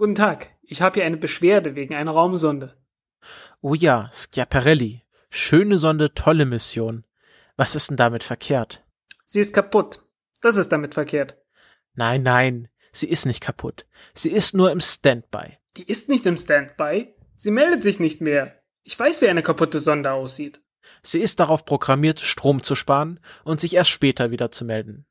Guten Tag, ich habe hier eine Beschwerde wegen einer Raumsonde. Oh ja, Schiaparelli. Schöne Sonde, tolle Mission. Was ist denn damit verkehrt? Sie ist kaputt. Das ist damit verkehrt. Nein, nein, sie ist nicht kaputt. Sie ist nur im Standby. Die ist nicht im Standby. Sie meldet sich nicht mehr. Ich weiß, wie eine kaputte Sonde aussieht. Sie ist darauf programmiert, Strom zu sparen und sich erst später wieder zu melden.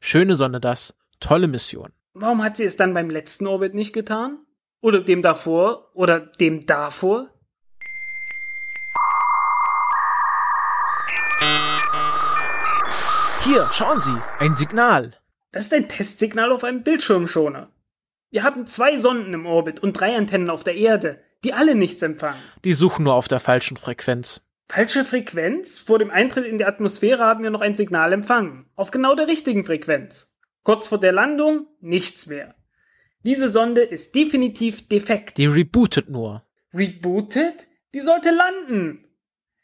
Schöne Sonde das, tolle Mission. Warum hat sie es dann beim letzten Orbit nicht getan? Oder dem davor? Oder dem davor? Hier, schauen Sie, ein Signal. Das ist ein Testsignal auf einem Bildschirmschoner. Wir haben zwei Sonden im Orbit und drei Antennen auf der Erde, die alle nichts empfangen. Die suchen nur auf der falschen Frequenz. Falsche Frequenz? Vor dem Eintritt in die Atmosphäre haben wir noch ein Signal empfangen. Auf genau der richtigen Frequenz. Kurz vor der Landung nichts mehr. Diese Sonde ist definitiv defekt. Die rebootet nur. Rebootet? Die sollte landen.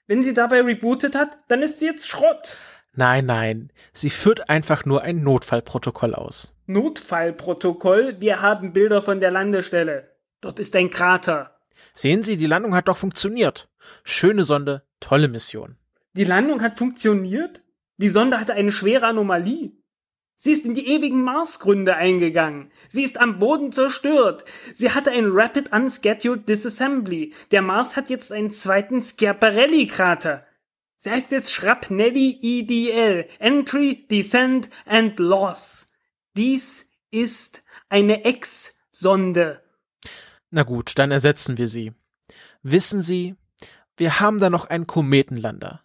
Wenn sie dabei rebootet hat, dann ist sie jetzt Schrott. Nein, nein, sie führt einfach nur ein Notfallprotokoll aus. Notfallprotokoll? Wir haben Bilder von der Landestelle. Dort ist ein Krater. Sehen Sie, die Landung hat doch funktioniert. Schöne Sonde, tolle Mission. Die Landung hat funktioniert? Die Sonde hatte eine schwere Anomalie. Sie ist in die ewigen Marsgründe eingegangen. Sie ist am Boden zerstört. Sie hatte ein Rapid Unscheduled Disassembly. Der Mars hat jetzt einen zweiten Schiaparelli-Krater. Sie heißt jetzt Schrapnelli EDL. Entry, Descent and Loss. Dies ist eine Ex-Sonde. Na gut, dann ersetzen wir sie. Wissen Sie, wir haben da noch einen Kometenlander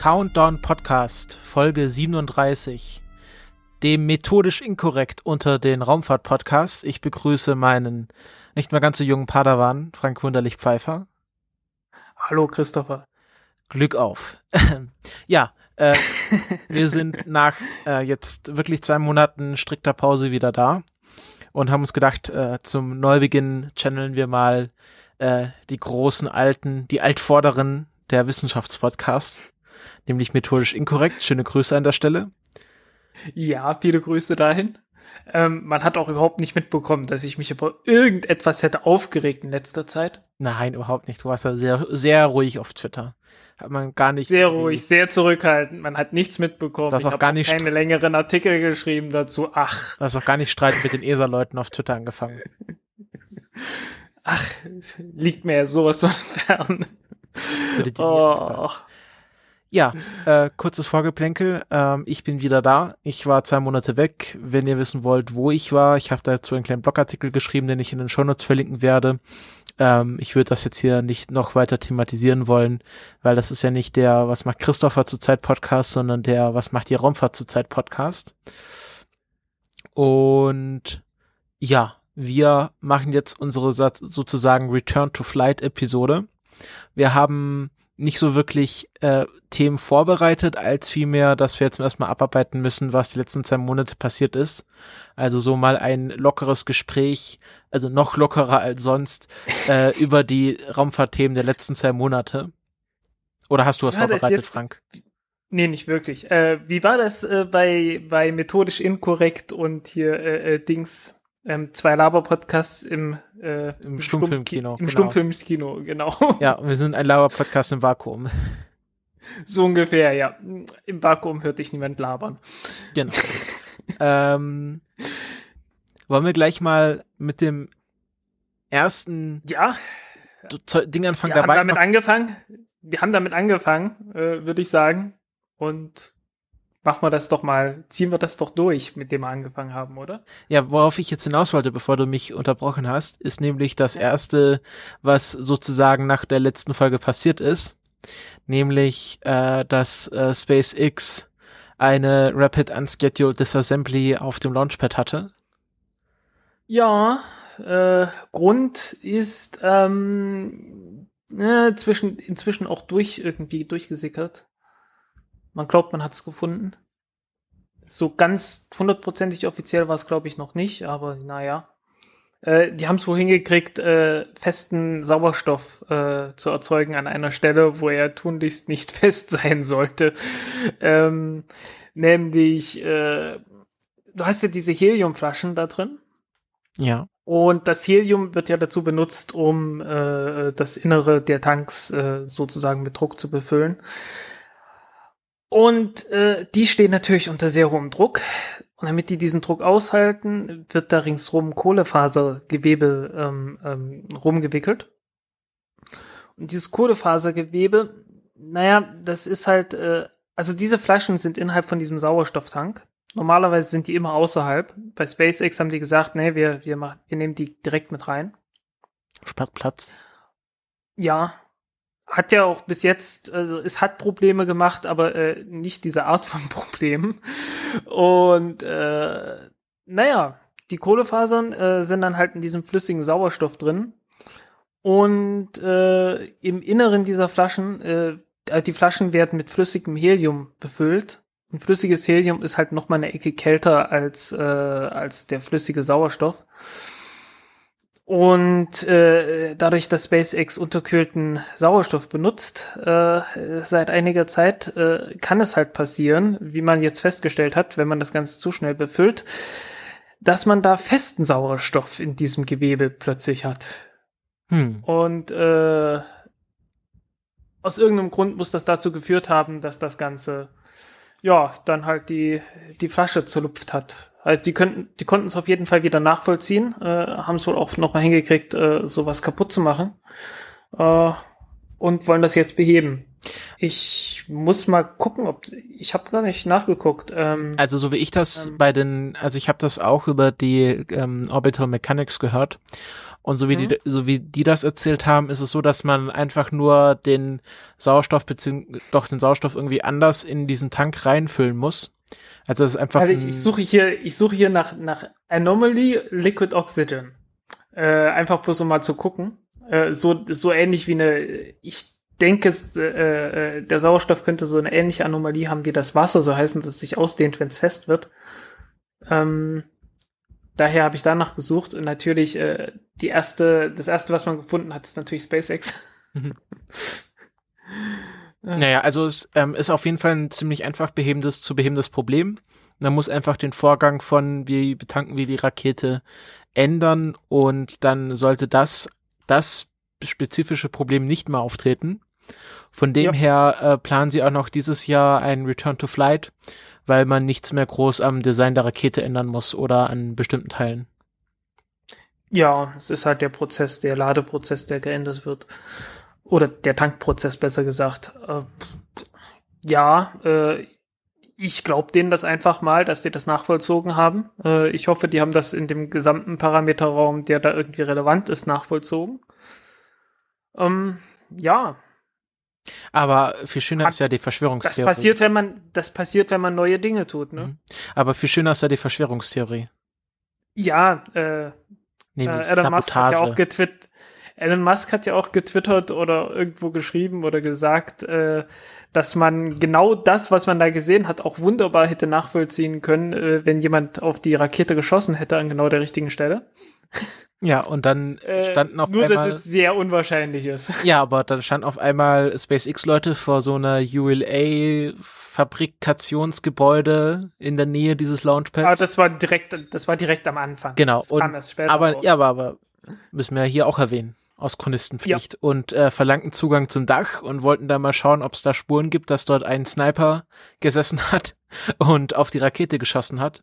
Countdown Podcast, Folge 37, dem methodisch inkorrekt unter den Raumfahrt-Podcasts. Ich begrüße meinen nicht mehr ganz so jungen Padawan, Frank Wunderlich Pfeiffer. Hallo Christopher. Glück auf. ja, äh, wir sind nach äh, jetzt wirklich zwei Monaten strikter Pause wieder da und haben uns gedacht, äh, zum Neubeginn channeln wir mal äh, die großen Alten, die Altvorderen der Wissenschaftspodcasts, nämlich methodisch inkorrekt. Schöne Grüße an der Stelle. Ja, viele Grüße dahin. Ähm, man hat auch überhaupt nicht mitbekommen, dass ich mich über irgendetwas hätte aufgeregt in letzter Zeit. Nein, überhaupt nicht. Du warst ja sehr, sehr ruhig auf Twitter. Hat man gar nicht. Sehr ruhig, sehr zurückhaltend. Man hat nichts mitbekommen. Das ich auch habe gar nicht keine längeren Artikel geschrieben dazu. Ach, Du hast auch gar nicht Streit mit den ESA-Leuten auf Twitter angefangen. ach, liegt mir ja sowas von fern. Würde dir. Oh, Ja, äh, kurzes Vorgeplänkel. Ähm, ich bin wieder da. Ich war zwei Monate weg. Wenn ihr wissen wollt, wo ich war, ich habe dazu einen kleinen Blogartikel geschrieben, den ich in den Shownotes verlinken werde. Ähm, ich würde das jetzt hier nicht noch weiter thematisieren wollen, weil das ist ja nicht der Was macht Christopher zurzeit Podcast, sondern der Was macht die Raumfahrt zurzeit Podcast. Und ja, wir machen jetzt unsere Satz sozusagen Return to Flight Episode. Wir haben nicht so wirklich äh, Themen vorbereitet, als vielmehr, dass wir jetzt erstmal abarbeiten müssen, was die letzten zwei Monate passiert ist. Also so mal ein lockeres Gespräch, also noch lockerer als sonst, äh, über die Raumfahrtthemen der letzten zwei Monate. Oder hast du was Ja, vorbereitet, jetzt- Frank? nee, nicht wirklich. Äh, wie war das äh, bei, bei methodisch inkorrekt und hier äh, äh, Dings, ähm, zwei Laber-Podcasts im, äh, Im Stummfilmkino, Im genau. Stummfilmkino, genau. Ja, wir sind ein Lauer-Podcast im Vakuum. So ungefähr, ja. Im Vakuum hört dich niemand labern. Genau. ähm, wollen wir gleich mal mit dem ersten Ja, Ding anfangen wir haben damit angefangen. Wir haben damit angefangen, äh, würde ich sagen. Und machen wir das doch mal, ziehen wir das doch durch, mit dem wir angefangen haben, oder? Ja, worauf ich jetzt hinaus wollte, bevor du mich unterbrochen hast, ist nämlich das erste, was sozusagen nach der letzten Folge passiert ist, nämlich, äh, dass äh, SpaceX eine Rapid Unscheduled Disassembly auf dem Launchpad hatte. Ja, äh, Grund ist ähm, äh, zwischen, inzwischen auch durch irgendwie durchgesickert. Man glaubt, man hat es gefunden. So ganz hundertprozentig offiziell war es, glaube ich, noch nicht, aber naja. Äh, die haben es wohl hingekriegt, äh, festen Sauerstoff äh, zu erzeugen an einer Stelle, wo er tunlichst nicht fest sein sollte. Ähm, nämlich, äh, du hast ja diese Heliumflaschen da drin. Ja. Und das Helium wird ja dazu benutzt, um äh, das Innere der Tanks äh, sozusagen mit Druck zu befüllen. Und äh, die stehen natürlich unter sehr hohem Druck. Und damit die diesen Druck aushalten, wird da ringsrum Kohlefasergewebe ähm, ähm, rumgewickelt. Und dieses Kohlefasergewebe, naja, das ist halt, äh, also diese Flaschen sind innerhalb von diesem Sauerstofftank. Normalerweise sind die immer außerhalb. Bei SpaceX haben die gesagt, nee, wir, wir, machen, wir nehmen die direkt mit rein. Spart Platz. Ja, hat ja auch bis jetzt, also es hat Probleme gemacht, aber äh, nicht diese Art von Problemen. Und äh, naja, die Kohlefasern äh, sind dann halt in diesem flüssigen Sauerstoff drin. Und äh, im Inneren dieser Flaschen, äh, die Flaschen werden mit flüssigem Helium befüllt. Und flüssiges Helium ist halt noch mal eine Ecke kälter als, äh, als der flüssige Sauerstoff. Und äh, dadurch, dass SpaceX unterkühlten Sauerstoff benutzt, äh, seit einiger Zeit äh, kann es halt passieren, wie man jetzt festgestellt hat, wenn man das Ganze zu schnell befüllt, dass man da festen Sauerstoff in diesem Gewebe plötzlich hat. Hm. Und äh, aus irgendeinem Grund muss das dazu geführt haben, dass das Ganze ja dann halt die, die Flasche zerlupft hat. Also die könnten, die konnten es auf jeden Fall wieder nachvollziehen, äh, haben es wohl auch nochmal hingekriegt, äh, sowas kaputt zu machen. Äh, und wollen das jetzt beheben. Ich muss mal gucken, ob ich habe gar nicht nachgeguckt. Ähm, also so wie ich das ähm, bei den, also ich habe das auch über die ähm, Orbital Mechanics gehört. Und so wie mhm. die, so wie die das erzählt haben, ist es so, dass man einfach nur den Sauerstoff beziehungsweise doch den Sauerstoff irgendwie anders in diesen Tank reinfüllen muss. Also es ist einfach. Also ich, ich suche hier, ich suche hier nach, nach Anomaly Liquid Oxygen. Äh, einfach bloß um mal zu gucken. Äh, so, so ähnlich wie eine, ich denke, äh, äh, der Sauerstoff könnte so eine ähnliche Anomalie haben wie das Wasser, so heißen, dass es sich ausdehnt, wenn es fest wird. Ähm, daher habe ich danach gesucht und natürlich äh, die erste, das erste, was man gefunden hat, ist natürlich SpaceX. Naja, also es ähm, ist auf jeden Fall ein ziemlich einfach behebendes, zu behebendes Problem. Man muss einfach den Vorgang von, wie betanken wir die Rakete, ändern und dann sollte das, das spezifische Problem nicht mehr auftreten. Von dem ja. her äh, planen sie auch noch dieses Jahr ein Return to Flight, weil man nichts mehr groß am Design der Rakete ändern muss oder an bestimmten Teilen. Ja, es ist halt der Prozess, der Ladeprozess, der geändert wird. Oder der Tankprozess besser gesagt. Äh, ja, äh, ich glaube denen das einfach mal, dass die das nachvollzogen haben. Äh, ich hoffe, die haben das in dem gesamten Parameterraum, der da irgendwie relevant ist, nachvollzogen. Ähm, ja. Aber viel schöner Hat, ist ja die Verschwörungstheorie. Das passiert, wenn man, das passiert, wenn man neue Dinge tut, ne? Mhm. Aber viel schöner ist ja die Verschwörungstheorie. Ja, äh, Nämlich äh, Elon Sabotage. Musk hat ja auch getwittert, Elon Musk hat ja auch getwittert oder irgendwo geschrieben oder gesagt, äh, dass man genau das, was man da gesehen hat, auch wunderbar hätte nachvollziehen können, äh, wenn jemand auf die Rakete geschossen hätte an genau der richtigen Stelle. Ja, und dann äh, standen auf nur, einmal. Nur, dass es sehr unwahrscheinlich ist. Ja, aber dann standen auf einmal SpaceX-Leute vor so einer ULA-Fabrikationsgebäude in der Nähe dieses Launchpads. Aber das war direkt, das war direkt am Anfang. Genau. Das und, aber, raus. ja, aber, aber müssen wir ja hier auch erwähnen aus Chronistenpflicht ja. und äh, verlangten Zugang zum Dach und wollten da mal schauen, ob es da Spuren gibt, dass dort ein Sniper gesessen hat und auf die Rakete geschossen hat.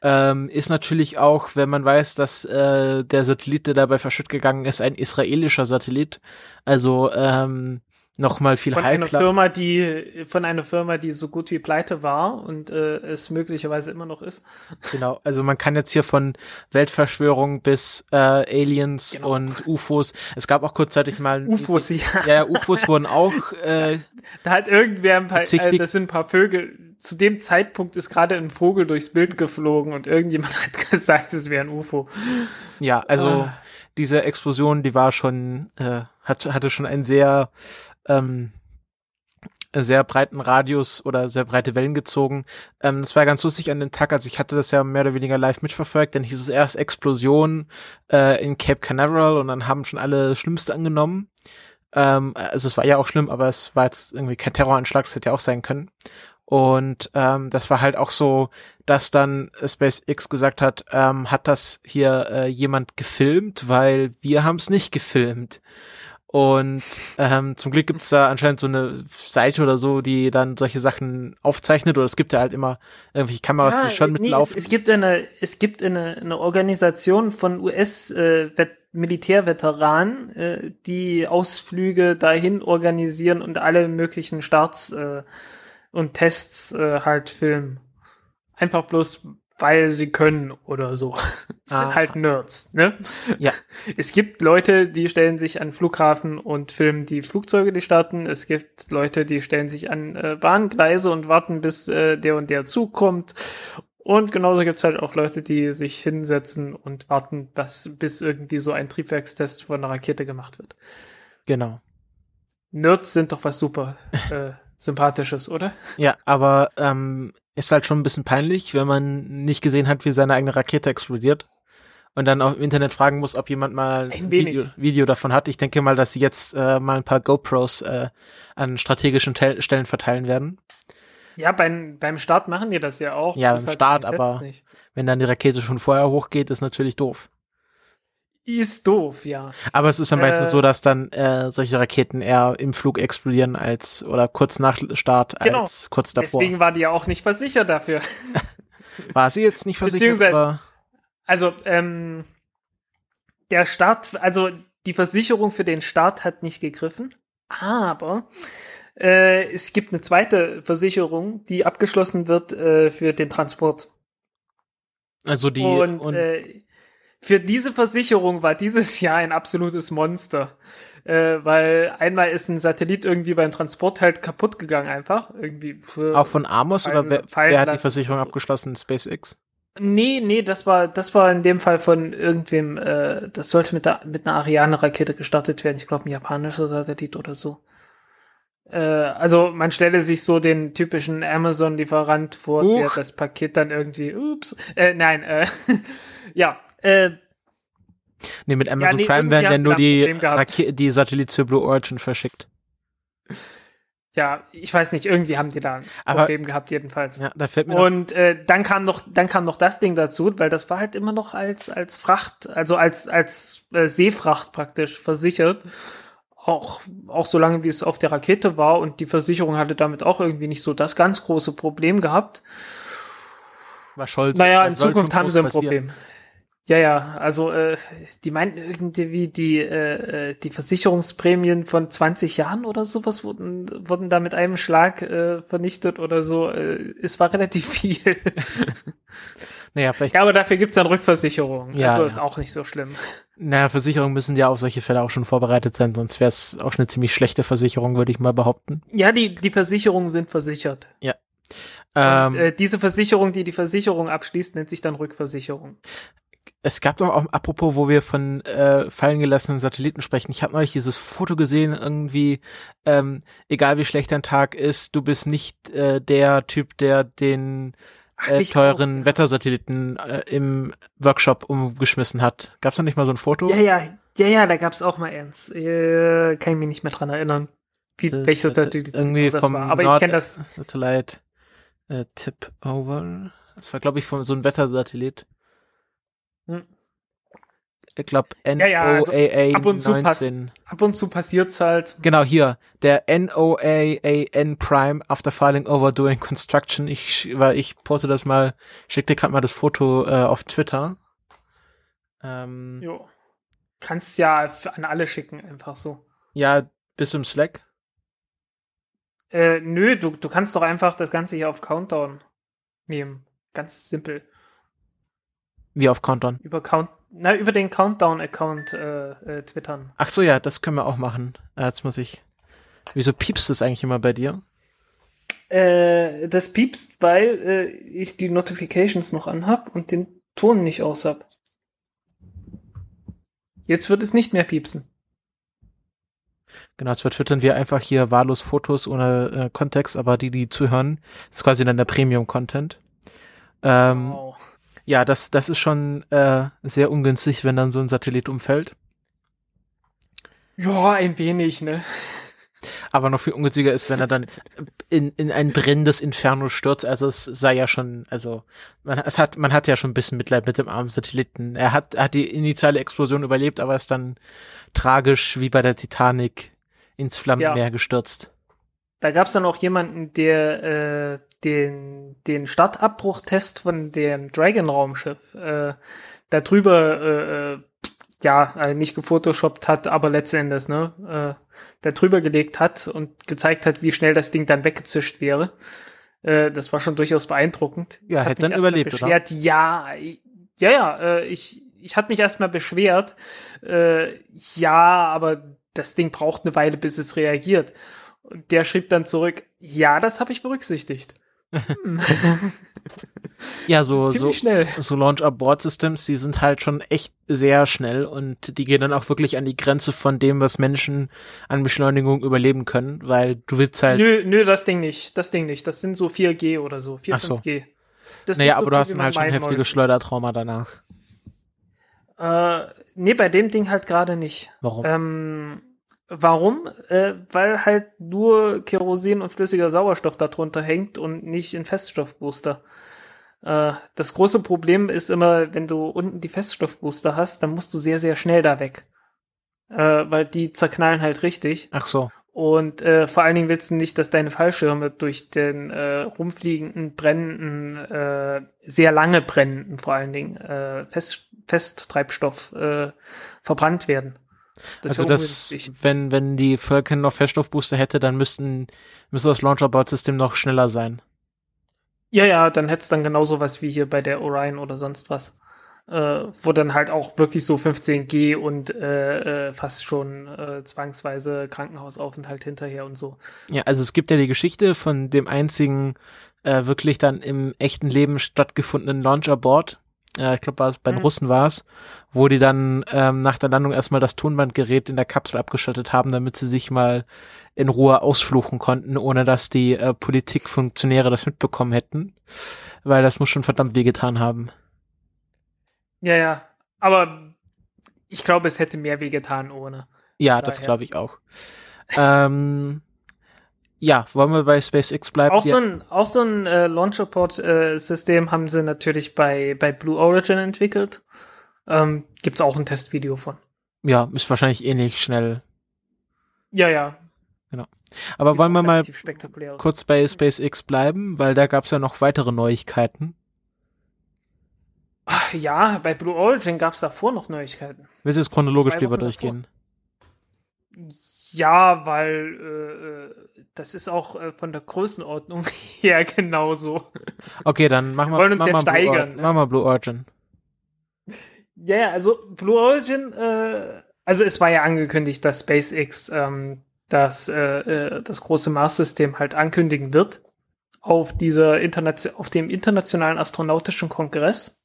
Ähm, ist natürlich auch, wenn man weiß, dass äh, der Satellit, der dabei verschütt gegangen ist, ein israelischer Satellit. Also ähm, noch mal viel von einer Firma, die von einer Firma, die so gut wie pleite war und äh, es möglicherweise immer noch ist. Genau, also man kann jetzt hier von Weltverschwörung bis äh, Aliens genau. und UFOs. Es gab auch kurzzeitig mal UFOs, ja. Ja, UFOs wurden auch. Äh, da hat irgendwer ein paar, äh, das sind ein paar Vögel, zu dem Zeitpunkt ist gerade ein Vogel durchs Bild geflogen und irgendjemand hat gesagt, es wäre ein UFO. Ja, also Ah. diese Explosion, die war schon, äh, hat, hatte schon einen sehr, ähm, sehr breiten Radius oder sehr breite Wellen gezogen. Ähm, das war ganz lustig an dem Tag, als ich hatte das ja mehr oder weniger live mitverfolgt, dann hieß es erst Explosion äh, in Cape Canaveral und dann haben schon alle Schlimmste angenommen. Ähm, also es war ja auch schlimm, aber es war jetzt irgendwie kein Terroranschlag, das hätte ja auch sein können. Und ähm, das war halt auch so, dass dann SpaceX gesagt hat, ähm, hat das hier äh, jemand gefilmt, weil wir haben es nicht gefilmt. Und ähm, zum Glück gibt es da anscheinend so eine Seite oder so, die dann solche Sachen aufzeichnet. Oder es gibt ja halt immer irgendwelche Kameras, die schon nee, mitlaufen. es, es gibt eine, es gibt eine, eine Organisation von US äh, äh, die Ausflüge dahin organisieren und alle möglichen Starts äh, und Tests äh, halt filmen. Einfach bloß, weil sie können oder so. Ah. sind halt Nerds, ne? Ja. Es gibt Leute, die stellen sich an Flughafen und filmen die Flugzeuge, die starten. Es gibt Leute, die stellen sich an äh, Bahngleise und warten, bis äh, der und der Zug kommt. Und genauso gibt's halt auch Leute, die sich hinsetzen und warten, dass, bis irgendwie so ein Triebwerkstest von einer Rakete gemacht wird. Genau. Nerds sind doch was super äh, Sympathisches, oder? Ja, aber ähm, ist halt schon ein bisschen peinlich, wenn man nicht gesehen hat, wie seine eigene Rakete explodiert. Und dann auch im Internet fragen muss, ob jemand mal Ein. Video, Video davon hat. Ich denke mal, dass sie jetzt äh, mal ein paar GoPros äh, an strategischen Tel Stellen verteilen werden. Ja, beim, beim Start machen die das ja auch. Ja, beim Start, aber-. Wenn dann die Rakete schon vorher hochgeht, ist natürlich doof. Ist doof, ja. Aber es ist dann meistens Äh, so, dass dann äh, solche Raketen eher im Flug explodieren als oder kurz nach Start Genau. als kurz davor. Deswegen war die ja auch nicht versichert dafür. War sie jetzt nicht versichert, aber Also, ähm, der Start, also die Versicherung für den Start hat nicht gegriffen, aber äh, es gibt eine zweite Versicherung, die abgeschlossen wird äh, für den Transport. also die und und äh, für diese Versicherung war dieses Jahr ein absolutes Monster. Äh, weil einmal ist ein Satellit irgendwie beim Transport halt kaputt gegangen einfach. Irgendwie auch von Amos oder wer, wer hat die. Versicherung abgeschlossen? SpaceX? Nee, nee, das war, das war in dem Fall von irgendwem, äh, das sollte mit, der, mit einer Ariane-Rakete gestartet werden. Ich glaube, ein japanischer Satellit oder so. Äh, also man stelle sich so den typischen Amazon-Lieferant vor, der Huch. das Paket dann irgendwie, ups, äh, nein, äh, ja, äh, Nee, mit Amazon nee, Prime werden ja nur die die, Satellit für Blue Origin verschickt. ja, ich weiß nicht, irgendwie haben die da ein Aber- Problem gehabt jedenfalls. Ja, da fällt mir Und äh, dann kam noch, dann kam noch das Ding dazu, weil das war halt immer noch als als Fracht, also als als äh, Seefracht praktisch versichert, auch auch so lange wie es auf der Rakete war und die Versicherung hatte damit auch irgendwie nicht so das ganz große Problem gehabt. war Scholz. Naja, in Zukunft haben sie ein passieren. Problem. Ja, ja, also äh, die meinten irgendwie die äh, äh, die Versicherungsprämien von 20 Jahren oder sowas wurden wurden da mit einem Schlag äh, vernichtet oder so. Äh, es war relativ viel. Naja, vielleicht, Ja, aber dafür gibt's dann Rückversicherung. Ja, also ja. ist auch nicht so schlimm. naja, Versicherungen müssen ja auf solche Fälle auch schon vorbereitet sein, sonst wäre es auch eine ziemlich schlechte Versicherung, würde ich mal behaupten. Ja, die, die Versicherungen sind versichert. Ähm, Und, äh, diese Versicherung, die die Versicherung abschließt, nennt sich dann Rückversicherung. Es gab doch auch, apropos, wo wir von äh, fallen gelassenen Satelliten sprechen, ich habe neulich dieses Foto gesehen, irgendwie, ähm, egal wie schlecht dein Tag ist, du bist nicht äh, der Typ, der den äh, ich teuren Wettersatelliten äh, im Workshop umgeschmissen hat. Gab's da nicht mal so ein Foto? Ja, ja, ja, ja, da gab's auch mal eins. Äh, kann ich mich nicht mehr dran erinnern. Wie, Äh, welches äh, Satelliten irgendwie das vom war. Aber ich Nord- kenne das. Satellite äh, Tip Over. Das war, glaube ich, von so ein Wettersatellit. Hm. Ich glaube Ja, ja, also NOAA ab und zu 19. Ab und zu passiert's halt. Genau, hier. Der NOAAN Prime after filing over doing construction. Ich, weil ich poste das mal, schick dir gerade mal das Foto äh, auf Twitter. Ähm, Jo. Kannst ja an alle schicken, einfach so. ja, bist du im Slack? Äh, nö, du, du kannst doch einfach das Ganze hier auf Countdown nehmen. Ganz simpel. Wie auf Countdown. Über Count, na, über den Countdown-Account äh, äh, twittern. Ach so, ja, das können wir auch machen. Äh, Jetzt muss ich. Wieso piepst das eigentlich immer bei dir? Äh, das piepst, weil äh, ich die Notifications noch anhab und den Ton nicht aus hab. Jetzt wird es nicht mehr piepsen. Genau, jetzt vertwittern wir einfach hier wahllos Fotos ohne äh, Kontext, aber die, die zuhören, ist quasi dann der Premium-Content. Ähm, Wow. Ja, das, das ist schon äh, sehr ungünstig, wenn dann so ein Satellit umfällt. Ja, ein wenig, ne? Aber noch viel ungünstiger ist, wenn er dann in, in ein brennendes Inferno stürzt. Also es sei ja schon, also man, es hat, man hat ja schon ein bisschen Mitleid mit dem armen Satelliten. Er hat, hat die initiale Explosion überlebt, aber ist dann tragisch wie bei der Titanic ins Flammenmeer gestürzt. Da gab's dann auch jemanden, der äh, den, den Startabbruchtest von dem Dragon-Raumschiff äh, da drüber äh, äh, ja, äh, nicht gefotoshoppt hat, aber letzten Endes, ne, äh, da drüber gelegt hat und gezeigt hat, wie schnell das Ding dann weggezischt wäre. Äh, das war schon durchaus beeindruckend. Ja, hätte dann überlebt, oder? beschwert, Ja, i- ja, ja, äh, ich, ich hatte mich erstmal beschwert, äh, ja, aber das Ding braucht eine Weile, bis es reagiert. Und der schrieb dann zurück, ja, das habe ich berücksichtigt. Hm. Ja, so, so, schnell. so Launch-Abort-Systems, die sind halt schon echt sehr schnell und die gehen dann auch wirklich an die Grenze von dem, was Menschen an Beschleunigung überleben können, weil du willst halt, Nö, nö, das Ding nicht. Das Ding nicht. Das sind so 4G oder so. 4, Ach so. 5G. Das naja, so aber du hast dann halt schon wollte. Schleudertrauma danach. Äh, nee, bei dem Ding halt gerade nicht. Warum? Ähm, warum? Äh, weil halt nur Kerosin und flüssiger Sauerstoff darunter hängt und nicht ein Feststoffbooster. Äh, das große Problem ist immer, wenn du unten die Feststoffbooster hast, dann musst du sehr, sehr schnell da weg. Äh, weil die zerknallen halt richtig. Ach so. Und äh, vor allen Dingen willst du nicht, dass deine Fallschirme durch den äh, rumfliegenden, brennenden, äh, sehr lange brennenden, vor allen Dingen, äh, Fest, Festtreibstoff äh, verbrannt werden. Also wäre das, wenn, wenn die Völker noch Feststoffbooster hätte, dann müssten, müsste das Launch-Abort-System noch schneller sein. Ja, ja, dann hättest dann genauso was wie hier bei der Orion oder sonst was. Äh, wo dann halt auch wirklich so 15G und äh, äh, fast schon äh, zwangsweise Krankenhausaufenthalt hinterher und so. Ja, also es gibt ja die Geschichte von dem einzigen äh, wirklich dann im echten Leben stattgefundenen Launch-Abort. Äh, ich glaube, bei den Mhm. Russen war es, wo die dann ähm, nach der Landung erstmal das Tonbandgerät in der Kapsel abgeschaltet haben, damit sie sich mal in Ruhe ausfluchen konnten, ohne dass die äh, Politikfunktionäre das mitbekommen hätten. Weil das muss schon verdammt wehgetan haben. Ja, ja. Aber ich glaube, es hätte mehr wehgetan ohne. Ja, Von das daher. glaube ich auch. ähm, ja, wollen wir bei SpaceX bleiben? Auch Die- so ein, auch so ein äh, Launch-Support-System haben sie natürlich bei, bei Blue Origin entwickelt. Ähm, gibt's auch ein Testvideo von. ja, ist wahrscheinlich ähnlich schnell. Ja, ja. Aber Sieht wollen wir mal kurz bei SpaceX bleiben, weil da gab es ja noch weitere Neuigkeiten. Ach, Ja, bei Blue Origin gab's davor noch Neuigkeiten. Willst du jetzt chronologisch lieber durchgehen? Ja, weil äh, äh, das ist auch äh, von der Größenordnung her genauso. Okay, dann machen wir, wollen uns machen ja wir Blue, steigern, Or ne? machen wir Blue Origin. Ja, ja, also Blue Origin, äh, also es war ja angekündigt, dass SpaceX ähm, das, äh, äh, das große Mars-System halt ankündigen wird auf dieser Internation auf dem internationalen astronautischen Kongress.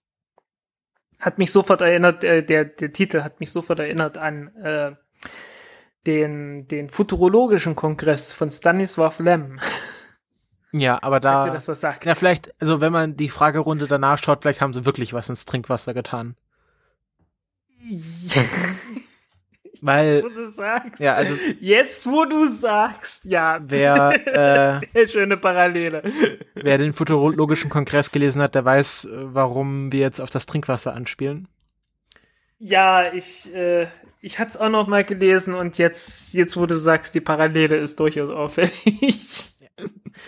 Hat mich sofort erinnert, äh, der, der Titel hat mich sofort erinnert an äh, den, den futurologischen Kongress von Stanislav Lem, Ja, aber da. das was sagt. Ja, vielleicht, also wenn man die Fragerunde danach schaut, vielleicht haben sie wirklich was ins Trinkwasser getan. Weil, wo du sagst. ja, also Jetzt, wo du sagst, ja. wer, äh, Sehr schöne Parallele. wer den futurologischen Kongress gelesen hat, der weiß, äh, warum wir jetzt auf das Trinkwasser anspielen. Ja, ich, äh, ich hatte es auch noch mal gelesen und jetzt, jetzt, wo du sagst, die Parallele ist durchaus auffällig.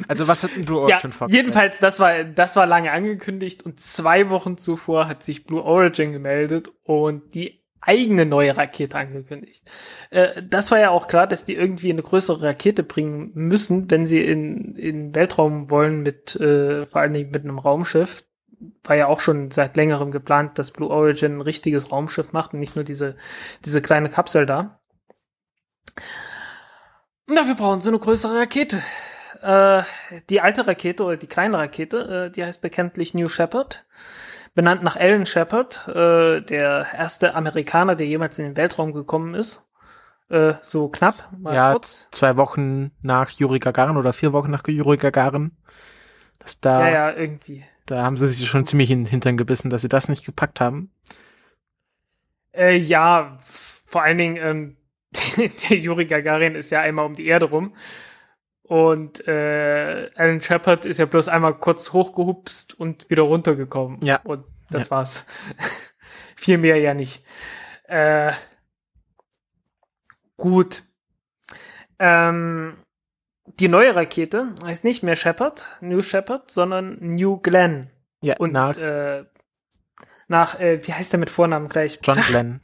Also was hat Blue ja, Origin vorgestellt? jedenfalls, das war, das war lange angekündigt und zwei Wochen zuvor hat sich Blue Origin gemeldet und die eigene neue Rakete angekündigt. Äh, das war ja auch klar, dass die irgendwie eine größere Rakete bringen müssen, wenn sie in, in Weltraum wollen mit, äh, vor allen Dingen mit einem Raumschiff. War ja auch schon seit längerem geplant, dass Blue Origin ein richtiges Raumschiff macht und nicht nur diese, diese kleine Kapsel da. Und dafür brauchen sie eine größere Rakete. äh, die alte Rakete oder die kleine Rakete, äh, die heißt bekanntlich New Shepard. Benannt nach Alan Shepard, äh, der erste Amerikaner, der jemals in den Weltraum gekommen ist. Äh, so knapp, mal ja, kurz. zwei Wochen nach Yuri Gagarin oder vier Wochen nach Yuri Gagarin. Das da, ja, ja, irgendwie. Da haben sie sich schon ziemlich in den Hintern gebissen, dass sie das nicht gepackt haben. Äh, ja, vor allen Dingen, ähm, der Yuri Gagarin ist ja einmal um die Erde rum. Und äh, Alan Shepard ist ja bloß einmal kurz hochgehupst und wieder runtergekommen. Ja. Und das ja. war's. Viel mehr ja nicht. Äh, gut. Ähm, die neue Rakete heißt nicht mehr Shepard, New Shepard, sondern New Glenn. Ja, und nach, äh, nach äh, wie heißt der mit Vornamen gleich? John Glenn.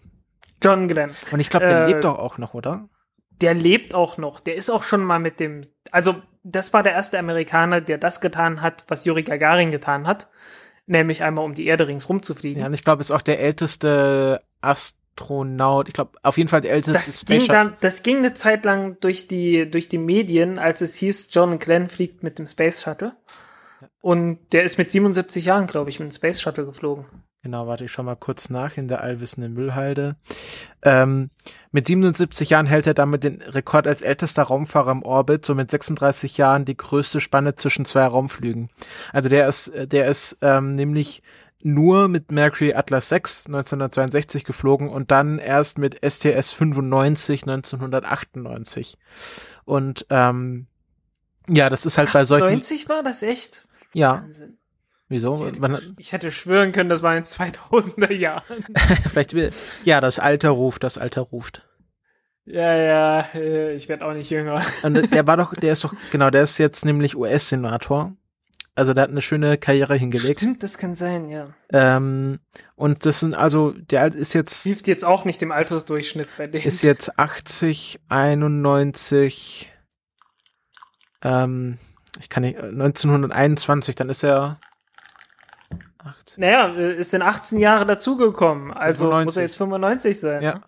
John Glenn. Und ich glaube, der äh, lebt doch auch noch, oder? Der lebt auch noch. Der ist auch schon mal mit dem, also das war der erste Amerikaner, der das getan hat, was Yuri Gagarin getan hat, nämlich einmal um die Erde ringsrum zu fliegen. Ja, und ich glaube, ist auch der älteste Astronaut. Ich glaube, auf jeden Fall der älteste das Space ging dann, Das ging eine Zeit lang durch die durch die Medien, als es hieß, John Glenn fliegt mit dem Space Shuttle. Und der ist mit 77 Jahren, glaube ich, mit dem Space Shuttle geflogen. Genau, warte, ich schau mal kurz nach in der allwissenden Müllhalde. Ähm, mit 77 Jahren hält er damit den Rekord als ältester Raumfahrer im Orbit, so mit 36 Jahren die größte Spanne zwischen zwei Raumflügen. Also der ist, der ist ähm, nämlich nur mit Mercury Atlas 6 1962 geflogen und dann erst mit STS 95 1998. Und ähm, ja, das ist halt bei solchen. 90 war das echt? Ja. Wahnsinn. Wieso? Ich hätte, ich hätte, schwören können, das war in 2000er Jahren. Vielleicht, ja, das Alter ruft, das Alter ruft. Ja, ja, äh, ich werde auch nicht jünger. Und der war doch, der ist doch, genau, der ist jetzt nämlich US-Senator. Also der hat eine schöne Karriere hingelegt. Stimmt, das kann sein, ja. Ähm, und das sind also, der ist jetzt. Hilft jetzt auch nicht dem Altersdurchschnitt bei dem. Ist jetzt 80, 91, ähm, ich kann nicht, 1921, dann ist er 18. Naja, ist in 18 Jahre dazugekommen. Also 95. muss er jetzt 95 sein. Ja. Ne?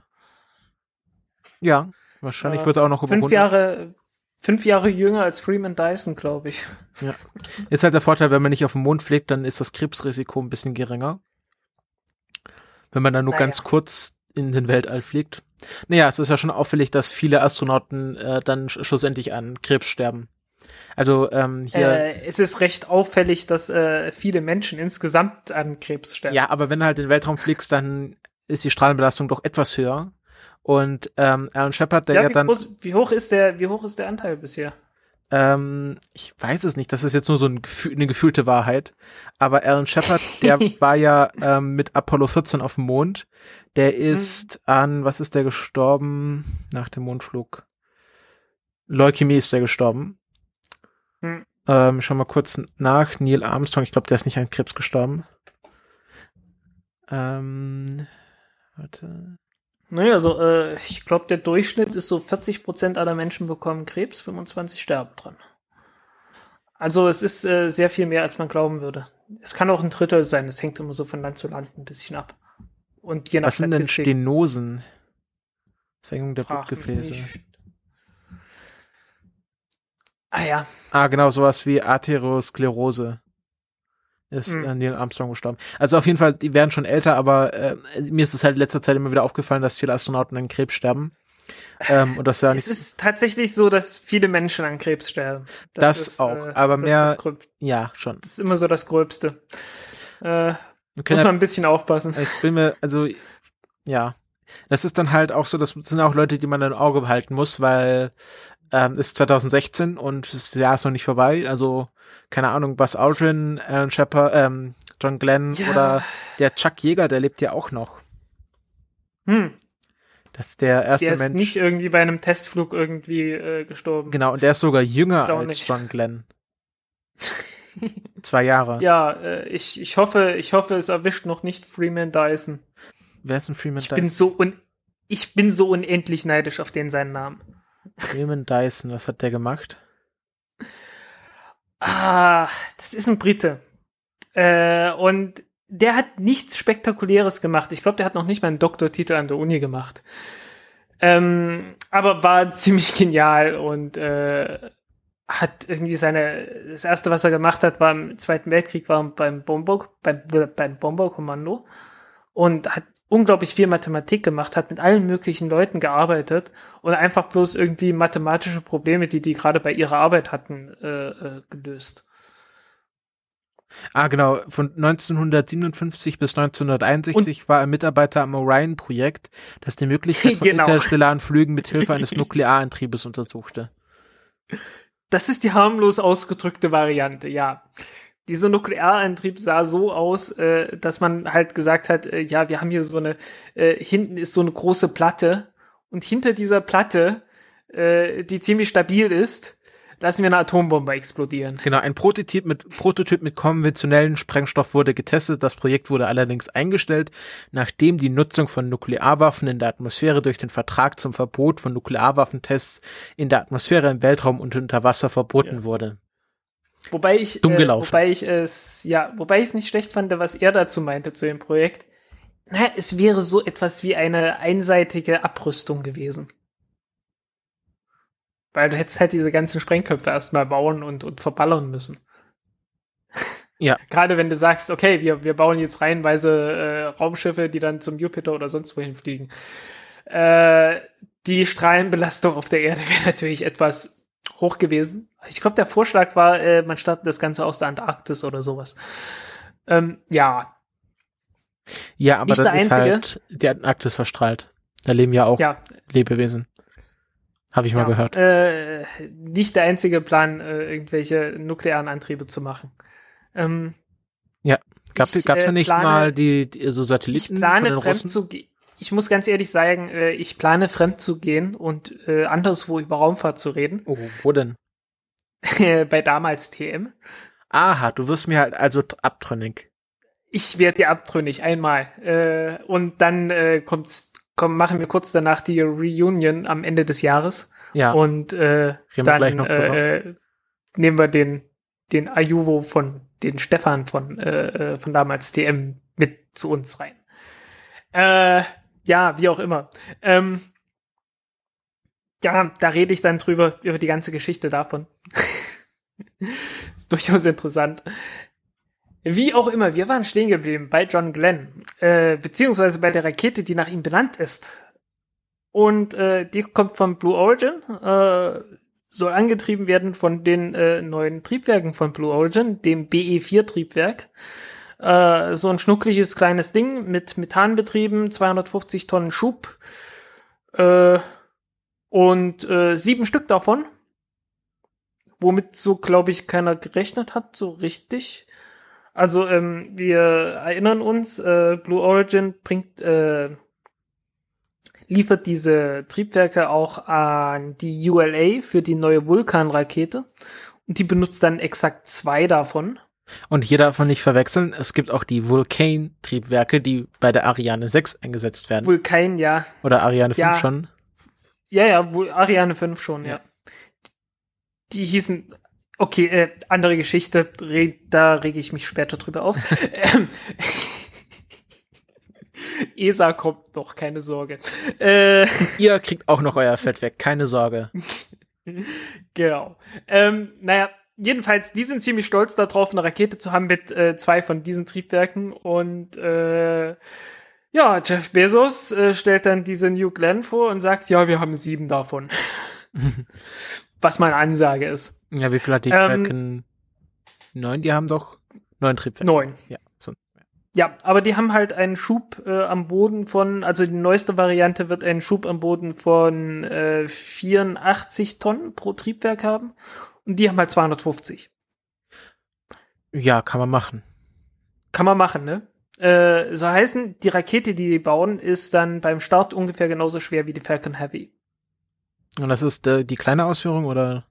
Ja, wahrscheinlich äh, wird er auch noch fünf Jahre, fünf Jahre jünger als Freeman Dyson, glaube ich. Ja. Ist halt der Vorteil, wenn man nicht auf dem Mond fliegt, dann ist das Krebsrisiko ein bisschen geringer. Wenn man dann nur naja. ganz kurz in den Weltall fliegt. Naja, es ist ja schon auffällig, dass viele Astronauten äh, dann schlussendlich an Krebs sterben. Also ähm, hier. Äh, es ist recht auffällig, dass äh, viele Menschen insgesamt an Krebs sterben. Ja, aber wenn du halt in den Weltraum fliegst, dann ist die Strahlenbelastung doch etwas höher. Und ähm, Alan Shepard, der ja, ja wie dann. Groß, wie hoch ist der, wie hoch ist der Anteil bisher? Ähm, ich weiß es nicht, das ist jetzt nur so ein Gefühl, eine gefühlte Wahrheit. Aber Alan Shepard, der war ja ähm, mit Apollo 14 auf dem Mond. Der mhm. ist mhm. an, was ist der gestorben nach dem Mondflug? Leukämie ist der gestorben. Hm. Ähm, schau mal kurz nach. Neil Armstrong, ich glaube, der ist nicht an Krebs gestorben. Ähm, warte. Naja, also äh, ich glaube, der Durchschnitt ist so 40 Prozent aller Menschen bekommen Krebs, 25 sterben dran. Also es ist äh, sehr viel mehr, als man glauben würde. Es kann auch ein Drittel sein, es hängt immer so von Land zu Land ein bisschen ab. Und je nach Was sind denn Stenosen? Verhängung der Blutgefäße. Ah ja. Ah, genau, sowas wie Arteriosklerose ist mhm. Neil Armstrong gestorben. Also auf jeden Fall, die werden schon älter, aber äh, mir ist es halt in letzter Zeit immer wieder aufgefallen, dass viele Astronauten an Krebs sterben. Ähm, und das ja es ist tatsächlich so, dass viele Menschen an Krebs sterben. Das, das ist, auch, äh, aber mehr, ja, schon. Das ist immer so das Gröbste. Äh, muss man ein bisschen aufpassen. Ich bin mir, also, ja. Das ist dann halt auch so, das sind auch Leute, die man im Auge behalten muss, weil ähm, ist 2016 und das Jahr ist noch nicht vorbei. Also, keine Ahnung, Buzz Aldrin, Alan Shepard, ähm, John Glenn ja. oder der Chuck Jäger, der lebt ja auch noch. Hm. Das ist der erste der ist Mensch. nicht irgendwie bei einem Testflug irgendwie äh, gestorben. Genau, und der ist sogar jünger als John Glenn. Zwei Jahre. Ja, äh, ich, ich hoffe, ich hoffe, es erwischt noch nicht Freeman Dyson. Wer ist ein Freeman ich Dyson? Bin so un ich bin so unendlich neidisch auf den seinen Namen. Freeman Dyson, was hat der gemacht? Ah, das ist ein Brite. Äh, und der hat nichts Spektakuläres gemacht. Ich glaube, der hat noch nicht mal einen Doktortitel an der Uni gemacht. Ähm, aber war ziemlich genial und äh, hat irgendwie seine, das erste, was er gemacht hat, war im Zweiten Weltkrieg, war beim Bomber, beim, beim Bomberkommando und hat unglaublich viel Mathematik gemacht, hat mit allen möglichen Leuten gearbeitet und einfach bloß irgendwie mathematische Probleme, die die gerade bei ihrer Arbeit hatten, äh, äh, gelöst. Ah, genau. Von 1957 bis 1961 und war er Mitarbeiter am Orion-Projekt, das die Möglichkeit von genau. interstellaren Flügen mit Hilfe eines Nuklearantriebes untersuchte. Das ist die harmlos ausgedrückte Variante, ja. Dieser Nuklearantrieb sah so aus, äh, dass man halt gesagt hat, äh, ja, wir haben hier so eine, äh, hinten ist so eine große Platte und hinter dieser Platte, äh, die ziemlich stabil ist, lassen wir eine Atombombe explodieren. Genau, ein Prototyp mit, Prototyp mit konventionellen Sprengstoff wurde getestet. Das Projekt wurde allerdings eingestellt, nachdem die Nutzung von Nuklearwaffen in der Atmosphäre durch den Vertrag zum Verbot von Nuklearwaffentests in der Atmosphäre, im Weltraum und unter Wasser verboten ja. wurde. Wobei ich, Dumm äh, wobei ich es, ja, wobei ich es nicht schlecht fand, was er dazu meinte zu dem Projekt. Na, es wäre so etwas wie eine einseitige Abrüstung gewesen. Weil du hättest halt diese ganzen Sprengköpfe erstmal bauen und, und verballern müssen. Ja. Gerade wenn du sagst, okay, wir, wir bauen jetzt reihenweise äh, Raumschiffe, die dann zum Jupiter oder sonst wohin fliegen. Äh, die Strahlenbelastung auf der Erde wäre natürlich etwas hoch gewesen. Ich glaube, der Vorschlag war, äh, man startet das Ganze aus der Antarktis oder sowas. Ähm, ja. Ja, aber Nicht das ist halt die Antarktis verstrahlt. Da leben ja auch ja. Lebewesen. Habe ich ja, mal gehört. Äh, nicht der einzige Plan, äh, irgendwelche nuklearen Antriebe zu machen. Ähm, ja, gab es ja äh, nicht plane, mal die, die, so Satelliten? Ich plane fremd zu. Ich muss ganz ehrlich sagen, äh, ich plane fremd zu gehen und äh, anderswo über Raumfahrt zu reden. Oh, wo denn? Bei damals TM. Aha, du wirst mir halt also abtrünnig. Ich werde dir abtrünnig einmal. Äh, und dann kommt's komm, machen wir kurz danach die Reunion am Ende des Jahres. Ja. Und äh, dann äh, nehmen wir den, den Ayuvo von den Stefan von, äh von damals TM mit zu uns rein. Äh, ja, wie auch immer. Ähm, ja, da rede ich dann drüber, über die ganze Geschichte davon. ist durchaus interessant. Wie auch immer, wir waren stehen geblieben bei John Glenn, äh, beziehungsweise bei der Rakete, die nach ihm benannt ist. Und äh, die kommt von Blue Origin, äh, soll angetrieben werden von den äh, neuen Triebwerken von Blue Origin, dem BE4-Triebwerk. Äh, so ein schnuckliges kleines Ding mit Methanbetrieben, 250 Tonnen Schub äh, und äh, sieben Stück davon, womit so, glaube ich, keiner gerechnet hat, so richtig. Also ähm, wir erinnern uns, äh, Blue Origin bringt, äh, liefert diese Triebwerke auch an die ULA für die neue Vulkan-Rakete und die benutzt dann exakt zwei davon. Und hier darf man nicht verwechseln, es gibt auch die Vulcan-Triebwerke, die bei der Ariane 6 eingesetzt werden. Vulkan, ja. Oder Ariane 5 ja. schon. Ja, ja, Ariane 5 schon, ja. ja. Die hießen Okay, äh, andere Geschichte, da rege ich mich später drüber auf. Ähm, ESA kommt noch, keine Sorge. Äh, Ihr kriegt auch noch euer Fett weg, keine Sorge. genau. Ähm, naja, jedenfalls, die sind ziemlich stolz darauf, eine Rakete zu haben mit äh, zwei von diesen Triebwerken. Und äh, ja, Jeff Bezos äh, stellt dann diese New Glenn vor und sagt, ja, wir haben sieben davon. Was meine Ansage ist. Ja, wie viel hat die ähm, Neun, die haben doch neun Triebwerke. Neun. Ja, so. ja, aber die haben halt einen Schub äh, am Boden von, also die neueste Variante wird einen Schub am Boden von äh, 84 Tonnen pro Triebwerk haben. Und die haben halt 250. Ja, kann man machen. Kann man machen, ne? Äh, so heißen, die Rakete, die die bauen, ist dann beim Start ungefähr genauso schwer wie die Falcon Heavy. Und das ist äh, die kleine Ausführung oder?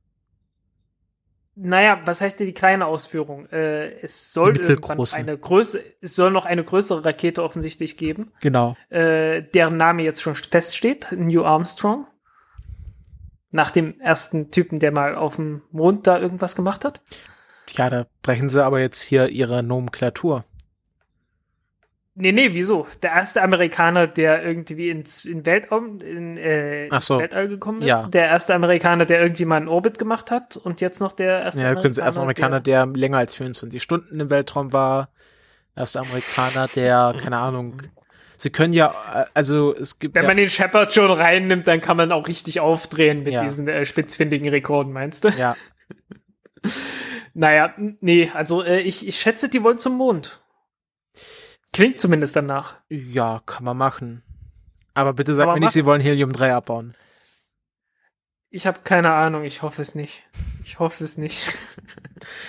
Naja, was heißt denn die kleine Ausführung? Äh, es soll eine Größe, es soll noch eine größere Rakete offensichtlich geben. Genau. Äh, deren Name jetzt schon feststeht, New Armstrong. Nach dem ersten Typen, der mal auf dem Mond da irgendwas gemacht hat. Ja, da brechen sie aber jetzt hier ihre Nomenklatur. Nee, nee, wieso? Der erste Amerikaner, der irgendwie ins in Weltraum, in, äh, ins so. Weltall gekommen ist. Ja. Der erste Amerikaner, der irgendwie mal einen Orbit gemacht hat. Und jetzt noch der erste Ja, Amerikaner. können Sie erst Amerikaner, der länger als 24 Stunden im Weltraum war. Erster Amerikaner, der, keine Ahnung. Sie können ja, äh, also es gibt Wenn ja, man den Shepard schon reinnimmt, dann kann man auch richtig aufdrehen mit Ja. diesen äh, spitzfindigen Rekorden, meinst du? ja, Naja, nee, also äh, ich, ich schätze, die wollen zum Mond. Klingt zumindest danach. ja, kann man machen. Aber bitte sag Aber mir nicht, Sie wollen Helium-3 abbauen. Ich habe keine Ahnung, ich hoffe es nicht. Ich hoffe es nicht.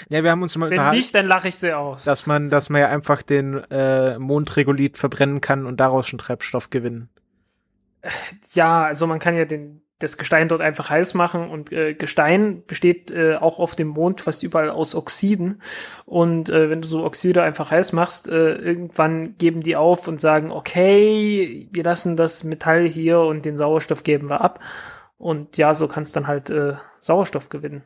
Ja, wir haben uns mal Wenn nicht, dann lache ich sie aus. dass man, dass man ja einfach den äh, Mondregulit verbrennen kann und daraus schon Treibstoff gewinnen. Ja, also man kann ja den, das Gestein dort einfach heiß machen und äh, Gestein besteht äh, auch auf dem Mond fast überall aus Oxiden. Und äh, wenn du so Oxide einfach heiß machst, äh, irgendwann geben die auf und sagen, okay, wir lassen das Metall hier und den Sauerstoff geben wir ab. Und ja, so kannst dann halt äh, Sauerstoff gewinnen.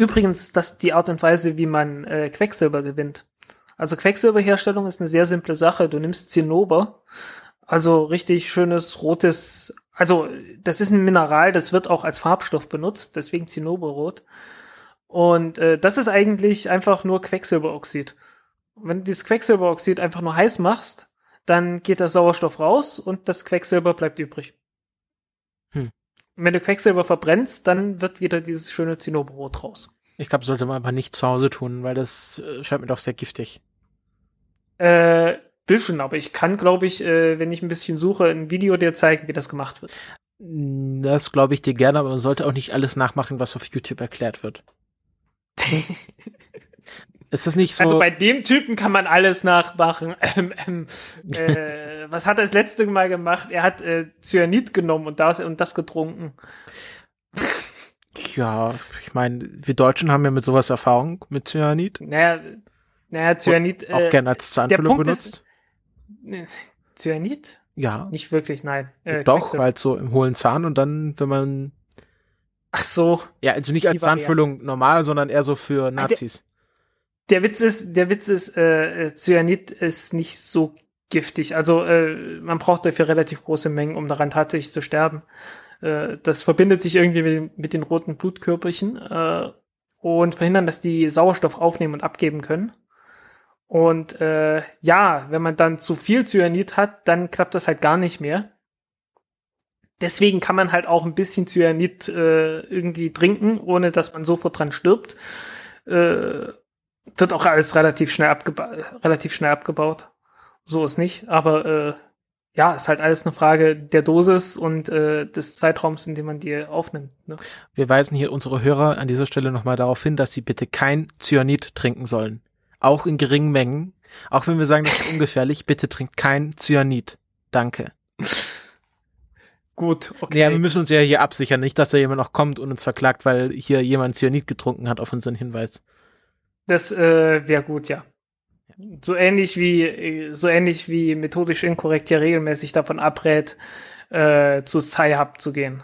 Übrigens ist das die Art und Weise, wie man äh, Quecksilber gewinnt. Also Quecksilberherstellung ist eine sehr simple Sache. Du nimmst Zinnober, also richtig schönes rotes, also das ist ein Mineral, das wird auch als Farbstoff benutzt, deswegen Zinnoberrot. Und äh, das ist eigentlich einfach nur Quecksilberoxid. Wenn du dieses Quecksilberoxid einfach nur heiß machst, dann geht der Sauerstoff raus und das Quecksilber bleibt übrig. Wenn du Quecksilber verbrennst, dann wird wieder dieses schöne Zinnoberrot raus. Ich glaube, sollte man aber nicht zu Hause tun, weil das äh, scheint mir doch sehr giftig. Äh, bisschen, aber ich kann, glaube ich, äh, wenn ich ein bisschen suche, ein Video dir zeigen, wie das gemacht wird. Das glaube ich dir gerne, aber man sollte auch nicht alles nachmachen, was auf YouTube erklärt wird. Ist das nicht so? Also bei dem Typen kann man alles nachmachen. Ähm, ähm, äh, was hat er das letzte Mal gemacht? Er hat äh, Cyanid genommen und das, und das getrunken. ja, ich meine, wir Deutschen haben ja mit sowas Erfahrung mit Cyanid. Naja, naja Cyanid. Auch äh, gerne als Zahnfüllung benutzt. ist- äh, Cyanid? ja, Nicht wirklich, nein. Äh, doch, halt so im hohlen Zahn und dann, wenn man, Ach so. ja, also nicht als. Zahnfüllung normal, sondern eher so für Nazis. Der Witz ist, der Witz ist, äh, äh, Cyanid ist nicht so giftig. Also äh, man braucht dafür relativ große Mengen, um daran tatsächlich zu sterben. Äh, das verbindet sich irgendwie mit, mit den roten Blutkörperchen äh, und verhindern, dass die Sauerstoff aufnehmen und abgeben können. Und äh, ja, wenn man dann zu viel Cyanid hat, dann klappt das halt gar nicht mehr. Deswegen kann man halt auch ein bisschen Cyanid äh, irgendwie trinken, ohne dass man sofort dran stirbt. Äh, wird auch alles relativ schnell, abgeba relativ schnell abgebaut. So ist nicht. Aber äh, ja, ist halt alles eine Frage der Dosis und äh, des Zeitraums, in dem man die aufnimmt. Ne? Wir weisen hier unsere Hörer an dieser Stelle nochmal darauf hin, dass sie bitte kein Cyanid trinken sollen. Auch in geringen Mengen. Auch wenn wir sagen, das ist ungefährlich, bitte trinkt kein Cyanid. Danke. Gut, okay. Ja, wir müssen uns ja hier absichern, nicht, dass da jemand noch kommt und uns verklagt, weil hier jemand Cyanid getrunken hat auf unseren Hinweis. Das äh, wäre gut, ja. So ähnlich wie äh, so ähnlich wie methodisch inkorrekt ja regelmäßig davon abrät, äh, zu Sci-Hub zu gehen.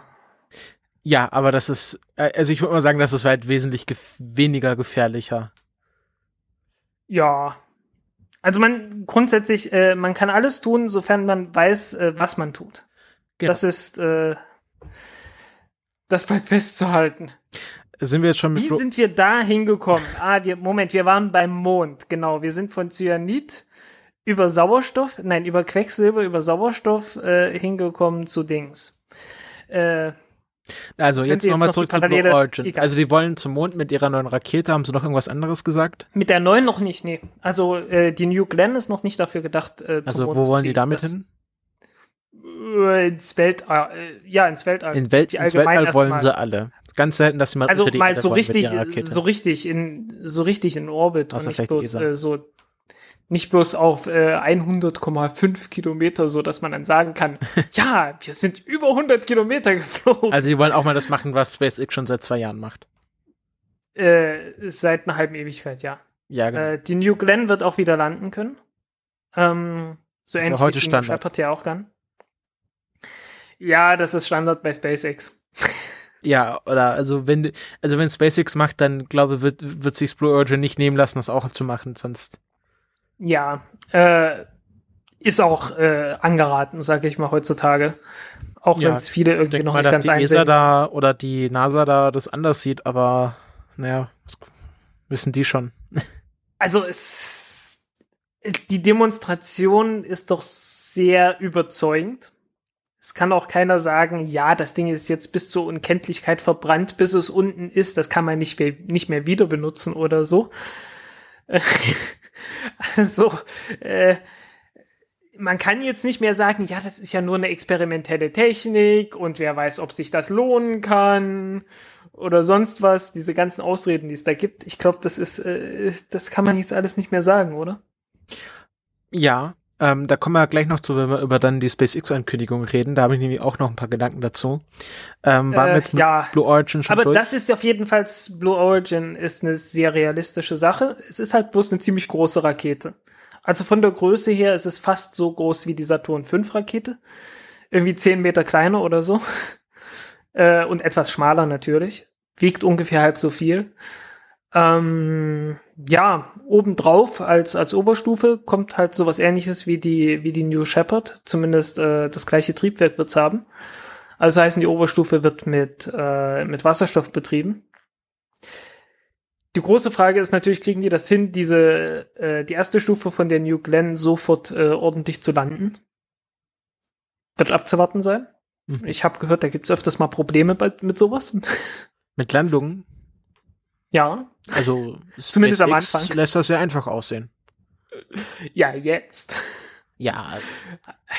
Ja, aber das ist, äh, also ich würde mal sagen, das ist weit wesentlich gef weniger gefährlicher. Ja. Also man grundsätzlich, äh, man kann alles tun, sofern man weiß, äh, was man tut. Genau. Das ist, äh, das bleibt festzuhalten. Sind wir jetzt schon mit Wie Flo- sind wir da hingekommen? Ah, wir, Moment, wir waren beim Mond, genau. Wir sind von Cyanid über Sauerstoff, nein, über Quecksilber, über Sauerstoff äh, hingekommen zu Dings. Äh, Also jetzt nochmal noch zurück zu Blue Origin. Egal. Also die wollen zum Mond mit ihrer neuen Rakete. Haben sie noch irgendwas anderes gesagt? mit der neuen noch nicht, nee. Also äh, die New Glenn ist noch nicht dafür gedacht. Äh, zum Also Mond wo wollen die damit Das- hin? Äh, ins Weltall, äh, ja, ins Weltall. In Welt, ins Weltall wollen erstmal. sie alle. Ganz selten, dass sie mal Also mal so richtig, so richtig in, so richtig in Orbit Außer und nicht bloß äh, so, nicht bloß auf äh, 100,5 Kilometer, so dass man dann sagen kann, ja, wir sind über 100 Kilometer geflogen. Also die wollen auch mal das machen, was SpaceX schon seit zwei Jahren macht. äh, seit einer halben Ewigkeit, ja. Ja, genau. Äh, die New Glenn wird auch wieder landen können. Ähm, so ähnlich heute wie die Standard. Shepard ja auch kann. Ja, das ist Standard bei SpaceX. Ja, oder also wenn also wenn SpaceX macht, dann glaube wird wird sich Blue Origin nicht nehmen lassen, das auch zu machen, sonst Ja, äh, ist auch äh, angeraten, sage ich mal heutzutage. Auch Ja, wenn es viele irgendwie noch mal, nicht dass ganz die ESA da oder die NASA da das anders sieht, aber naja, das wissen die schon. Also es, die Demonstration ist doch sehr überzeugend. Es kann auch keiner sagen, ja, das Ding ist jetzt bis zur Unkenntlichkeit verbrannt, bis es unten ist. Das kann man nicht mehr, nicht mehr wieder benutzen oder so. also, äh, man kann jetzt nicht mehr sagen, ja, das ist ja nur eine experimentelle Technik und wer weiß, ob sich das lohnen kann oder sonst was. Diese ganzen Ausreden, die es da gibt. Ich glaube, das ist, äh, das kann man jetzt alles nicht mehr sagen, oder? Ja, ähm, da kommen wir gleich noch zu, wenn wir über dann die SpaceX-Ankündigung reden. Da habe ich nämlich auch noch ein paar Gedanken dazu. Ähm, waren Äh, jetzt ja. Blue Origin schon Aber durch? das ist auf jeden Fall, Blue Origin ist eine sehr realistische Sache. Es ist halt bloß eine ziemlich große Rakete. Also von der Größe her ist es fast so groß wie die Saturn V Rakete. Irgendwie zehn Meter kleiner oder so. äh, und etwas schmaler natürlich. Wiegt ungefähr halb so viel. Ähm, ja, obendrauf als, als Oberstufe kommt halt sowas ähnliches wie die, wie die New Shepard. Zumindest äh, das gleiche Triebwerk wird's haben. Also heißen, die Oberstufe wird mit, äh, mit Wasserstoff betrieben. Die große Frage ist natürlich, kriegen die das hin, diese, äh, die erste Stufe von der New Glenn sofort äh, ordentlich zu landen? Wird abzuwarten sein. Mhm. Ich habe gehört, da gibt's öfters mal Probleme bei, mit sowas. Mit Landungen? Ja, Also Zumindest am Anfang. lässt das ja einfach aussehen. ja, jetzt. Ja,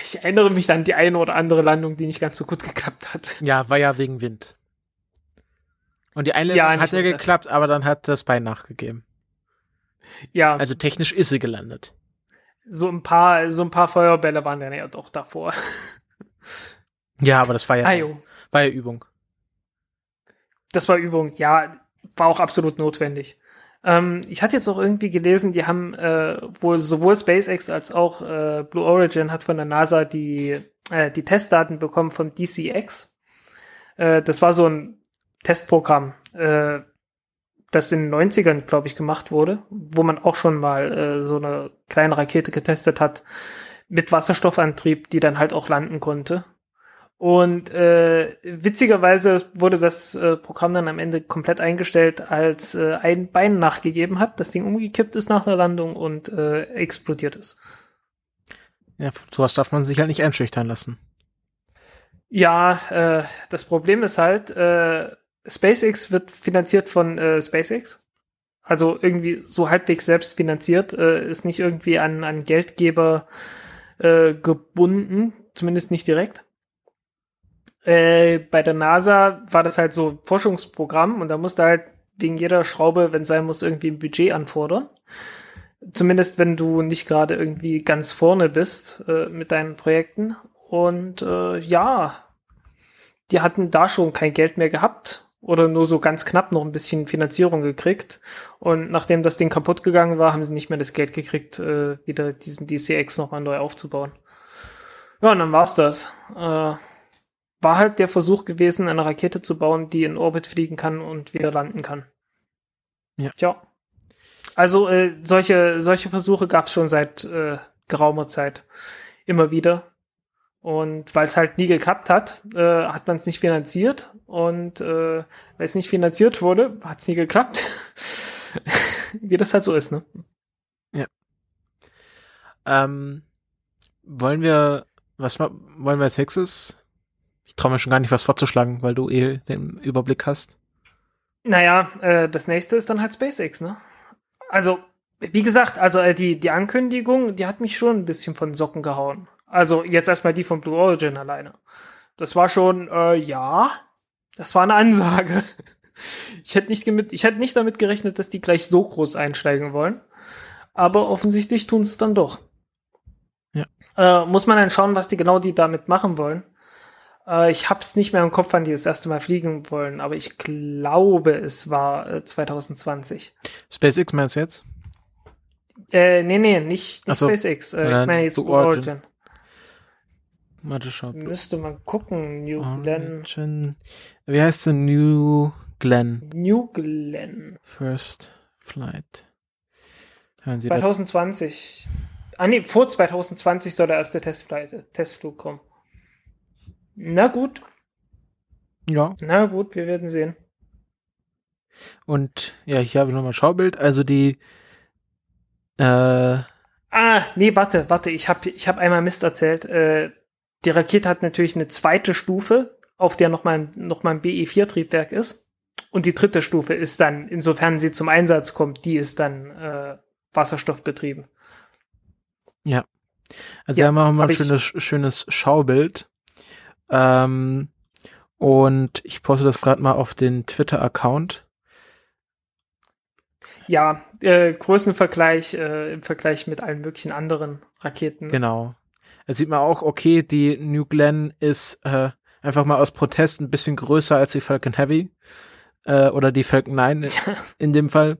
Ich erinnere mich an die eine oder andere Landung, die nicht ganz so gut geklappt hat. ja, war ja wegen Wind. Und die eine Ja, hat ja geklappt, aber dann hat das Bein nachgegeben. Ja, Also technisch ist sie gelandet. so ein paar, so ein paar Feuerbälle waren dann ja doch davor. Ja, aber das war ja, Ah, war ja Übung. Das war Übung, ja, war auch absolut notwendig. Ähm, ich hatte jetzt auch irgendwie gelesen, die haben äh, wohl sowohl SpaceX als auch äh, Blue Origin hat von der NASA die, äh, die Testdaten bekommen von DCX. Äh, das war so ein Testprogramm, äh, das in den 90ern, glaube ich, gemacht wurde, wo man auch schon mal äh, so eine kleine Rakete getestet hat mit Wasserstoffantrieb, die dann halt auch landen konnte. Und äh, witzigerweise wurde das äh, Programm dann am Ende komplett eingestellt, als äh, ein Bein nachgegeben hat, das Ding umgekippt ist nach der Landung und äh, explodiert ist. Ja, sowas darf man sich halt nicht einschüchtern lassen. Ja, äh, das Problem ist halt, äh, SpaceX wird finanziert von äh, SpaceX. Also irgendwie so halbwegs selbst finanziert, äh, ist nicht irgendwie an, an Geldgeber äh, gebunden, zumindest nicht direkt. Äh, bei der NASA war das halt so Forschungsprogramm und da musste halt wegen jeder Schraube, wenn sein muss, irgendwie ein Budget anfordern. Zumindest wenn du nicht gerade irgendwie ganz vorne bist äh, mit deinen Projekten. Und äh, ja, die hatten da schon kein Geld mehr gehabt oder nur so ganz knapp noch ein bisschen Finanzierung gekriegt. Und nachdem das Ding kaputt gegangen war, haben sie nicht mehr das Geld gekriegt, äh, wieder diesen DCX nochmal neu aufzubauen. Ja, und dann war's das. Äh, war halt der Versuch gewesen, eine Rakete zu bauen, die in Orbit fliegen kann und wieder landen kann. Ja. Tja. Also äh, solche, solche Versuche gab es schon seit äh, geraumer Zeit immer wieder. Und weil es halt nie geklappt hat, äh, hat man es nicht finanziert. Und äh, weil es nicht finanziert wurde, hat es nie geklappt. Wie das halt so ist, ne? Ähm, wollen wir, was wollen wir als nächstes? Traue mir schon gar nicht was vorzuschlagen, weil du eh den Überblick hast. Naja, äh, das nächste ist dann halt SpaceX, ne? Also, wie gesagt, also äh, die, die Ankündigung, die hat mich schon ein bisschen von Socken gehauen. Also jetzt erstmal die von Blue Origin alleine. Das war schon, äh, ja, das war eine Ansage. Ich hätte nicht, ich hätte nicht damit gerechnet, dass die gleich so groß einsteigen wollen. Aber offensichtlich tun sie es dann doch. Ja. Äh, muss man dann schauen, was die genau die damit machen wollen. Äh, ich hab's nicht mehr im Kopf, wann die das erste Mal fliegen wollen, aber ich glaube, es war äh, 2020. SpaceX meinst du jetzt? Äh, nee, nee, nicht, nicht so. SpaceX. Äh, ich meine jetzt Blue Origin. Origin. Warte, schau. Müsste man gucken, New Glenn. Origin. Wie heißt der New Glenn? New Glenn. First Flight. Hören Sie das? 2020. Ah nee, vor 2020 soll der erste Testflight, Testflug kommen. Na gut, Ja. na gut, wir werden sehen. Und ja, hier habe ich nochmal ein Schaubild. Also die äh, Ah, nee, warte, warte, ich habe ich hab einmal Mist erzählt. Äh, die Rakete hat natürlich eine zweite Stufe, auf der noch mal, noch mal ein BE-4-Triebwerk ist. Und die dritte Stufe ist dann, insofern sie zum Einsatz kommt, die ist dann äh, wasserstoffbetrieben. Also Ja, wir haben auch mal hab ein schönes, schönes Schaubild. Ähm, und ich poste das gerade mal auf den Twitter-Account. Ja, äh, Größenvergleich äh, im Vergleich mit allen möglichen anderen Raketen. Genau. Da sieht man auch, okay, die New Glenn ist äh, einfach mal aus Protest ein bisschen größer als die Falcon Heavy. Äh, oder die Falcon 9 in, in dem Fall.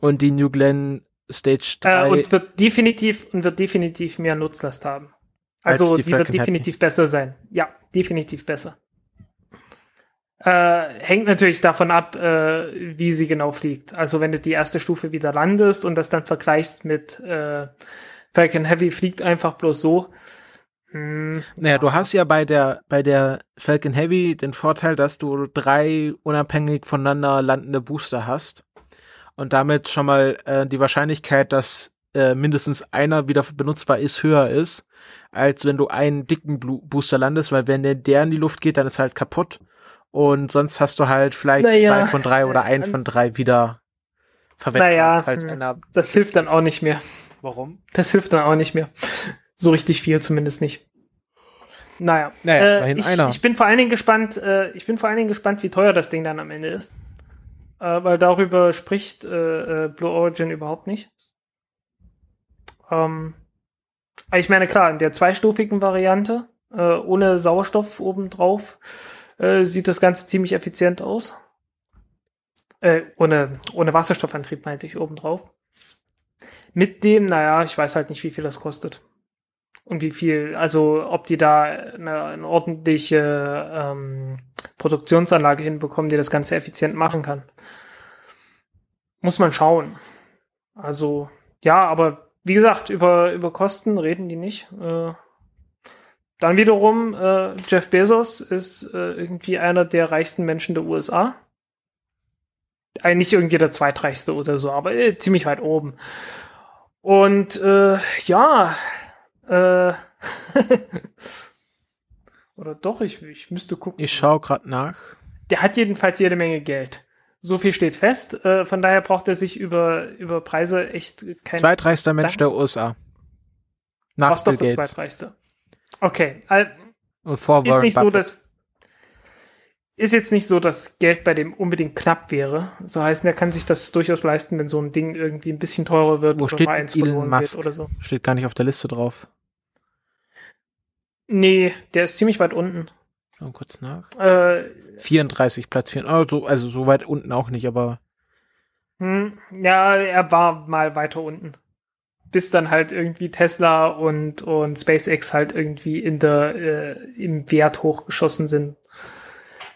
Und die New Glenn Stage 3. Äh, und wird definitiv und wird definitiv mehr Nutzlast haben. Als Also die die, wird definitiv besser sein. Ja, definitiv besser. Äh, hängt natürlich davon ab, äh, wie sie genau fliegt. Also wenn du die erste Stufe wieder landest und das dann vergleichst mit äh, Falcon Heavy fliegt einfach bloß so. Hm, Naja, du hast ja bei der, bei der Falcon Heavy den Vorteil, dass du drei unabhängig voneinander landende Booster hast. Und damit schon mal äh, die Wahrscheinlichkeit, dass äh, mindestens einer wieder benutzbar ist, höher ist, als wenn du einen dicken Blu Booster landest, weil wenn der, der in die Luft geht, dann ist halt kaputt. Und sonst hast du halt vielleicht Naja, zwei von drei oder ein äh, von drei wieder verwendbar, Naja, falls hm. einer. das hilft dann auch nicht mehr. Warum? Das hilft dann auch nicht mehr. So richtig viel zumindest nicht. Naja, Naja, äh, ich, einer. ich bin vor allen Dingen gespannt, äh, ich bin vor allen Dingen gespannt, wie teuer das Ding dann am Ende ist. Äh, weil darüber spricht äh, äh, Blue Origin überhaupt nicht. Ähm, ich meine, klar, in der zweistufigen Variante, äh, ohne Sauerstoff obendrauf, äh, sieht das Ganze ziemlich effizient aus. Äh, ohne, ohne Wasserstoffantrieb meinte ich obendrauf. Mit dem, naja, ich weiß halt nicht, wie viel das kostet. Und wie viel, also ob die da eine, eine ordentliche ähm, Produktionsanlage hinbekommen, die das Ganze effizient machen kann. Muss man schauen. Also, ja, aber wie gesagt, über, über Kosten reden die nicht. Äh, dann wiederum, äh, Jeff Bezos ist äh, irgendwie einer der reichsten Menschen der USA. Äh, nicht irgendwie der zweitreichste oder so, aber äh, ziemlich weit oben. Und äh, ja, äh, oder doch, ich, ich müsste gucken. Ich schaue gerade nach. Der hat jedenfalls jede Menge Geld. So viel steht fest. Äh, von daher braucht er sich über, über Preise echt kein. Zweitreichster Mensch Danke. der USA. Nach doch Bill der Gates. zweitreichste. Okay, al- Und vor ist Warren nicht so, dass ist jetzt nicht so, dass Geld bei dem unbedingt knapp wäre. So heißt, er kann sich das durchaus leisten, wenn so ein Ding irgendwie ein bisschen teurer wird Wo oder steht mal eins Elon Musk? wird oder so. Steht gar nicht auf der Liste drauf. Nee, der ist ziemlich weit unten. Schauen kurz nach. Äh, 34, Platz 4. Also, also so weit unten auch nicht, aber Hm, ja, er war mal weiter unten. Bis dann halt irgendwie Tesla und, und SpaceX halt irgendwie in der, äh, im Wert hochgeschossen sind.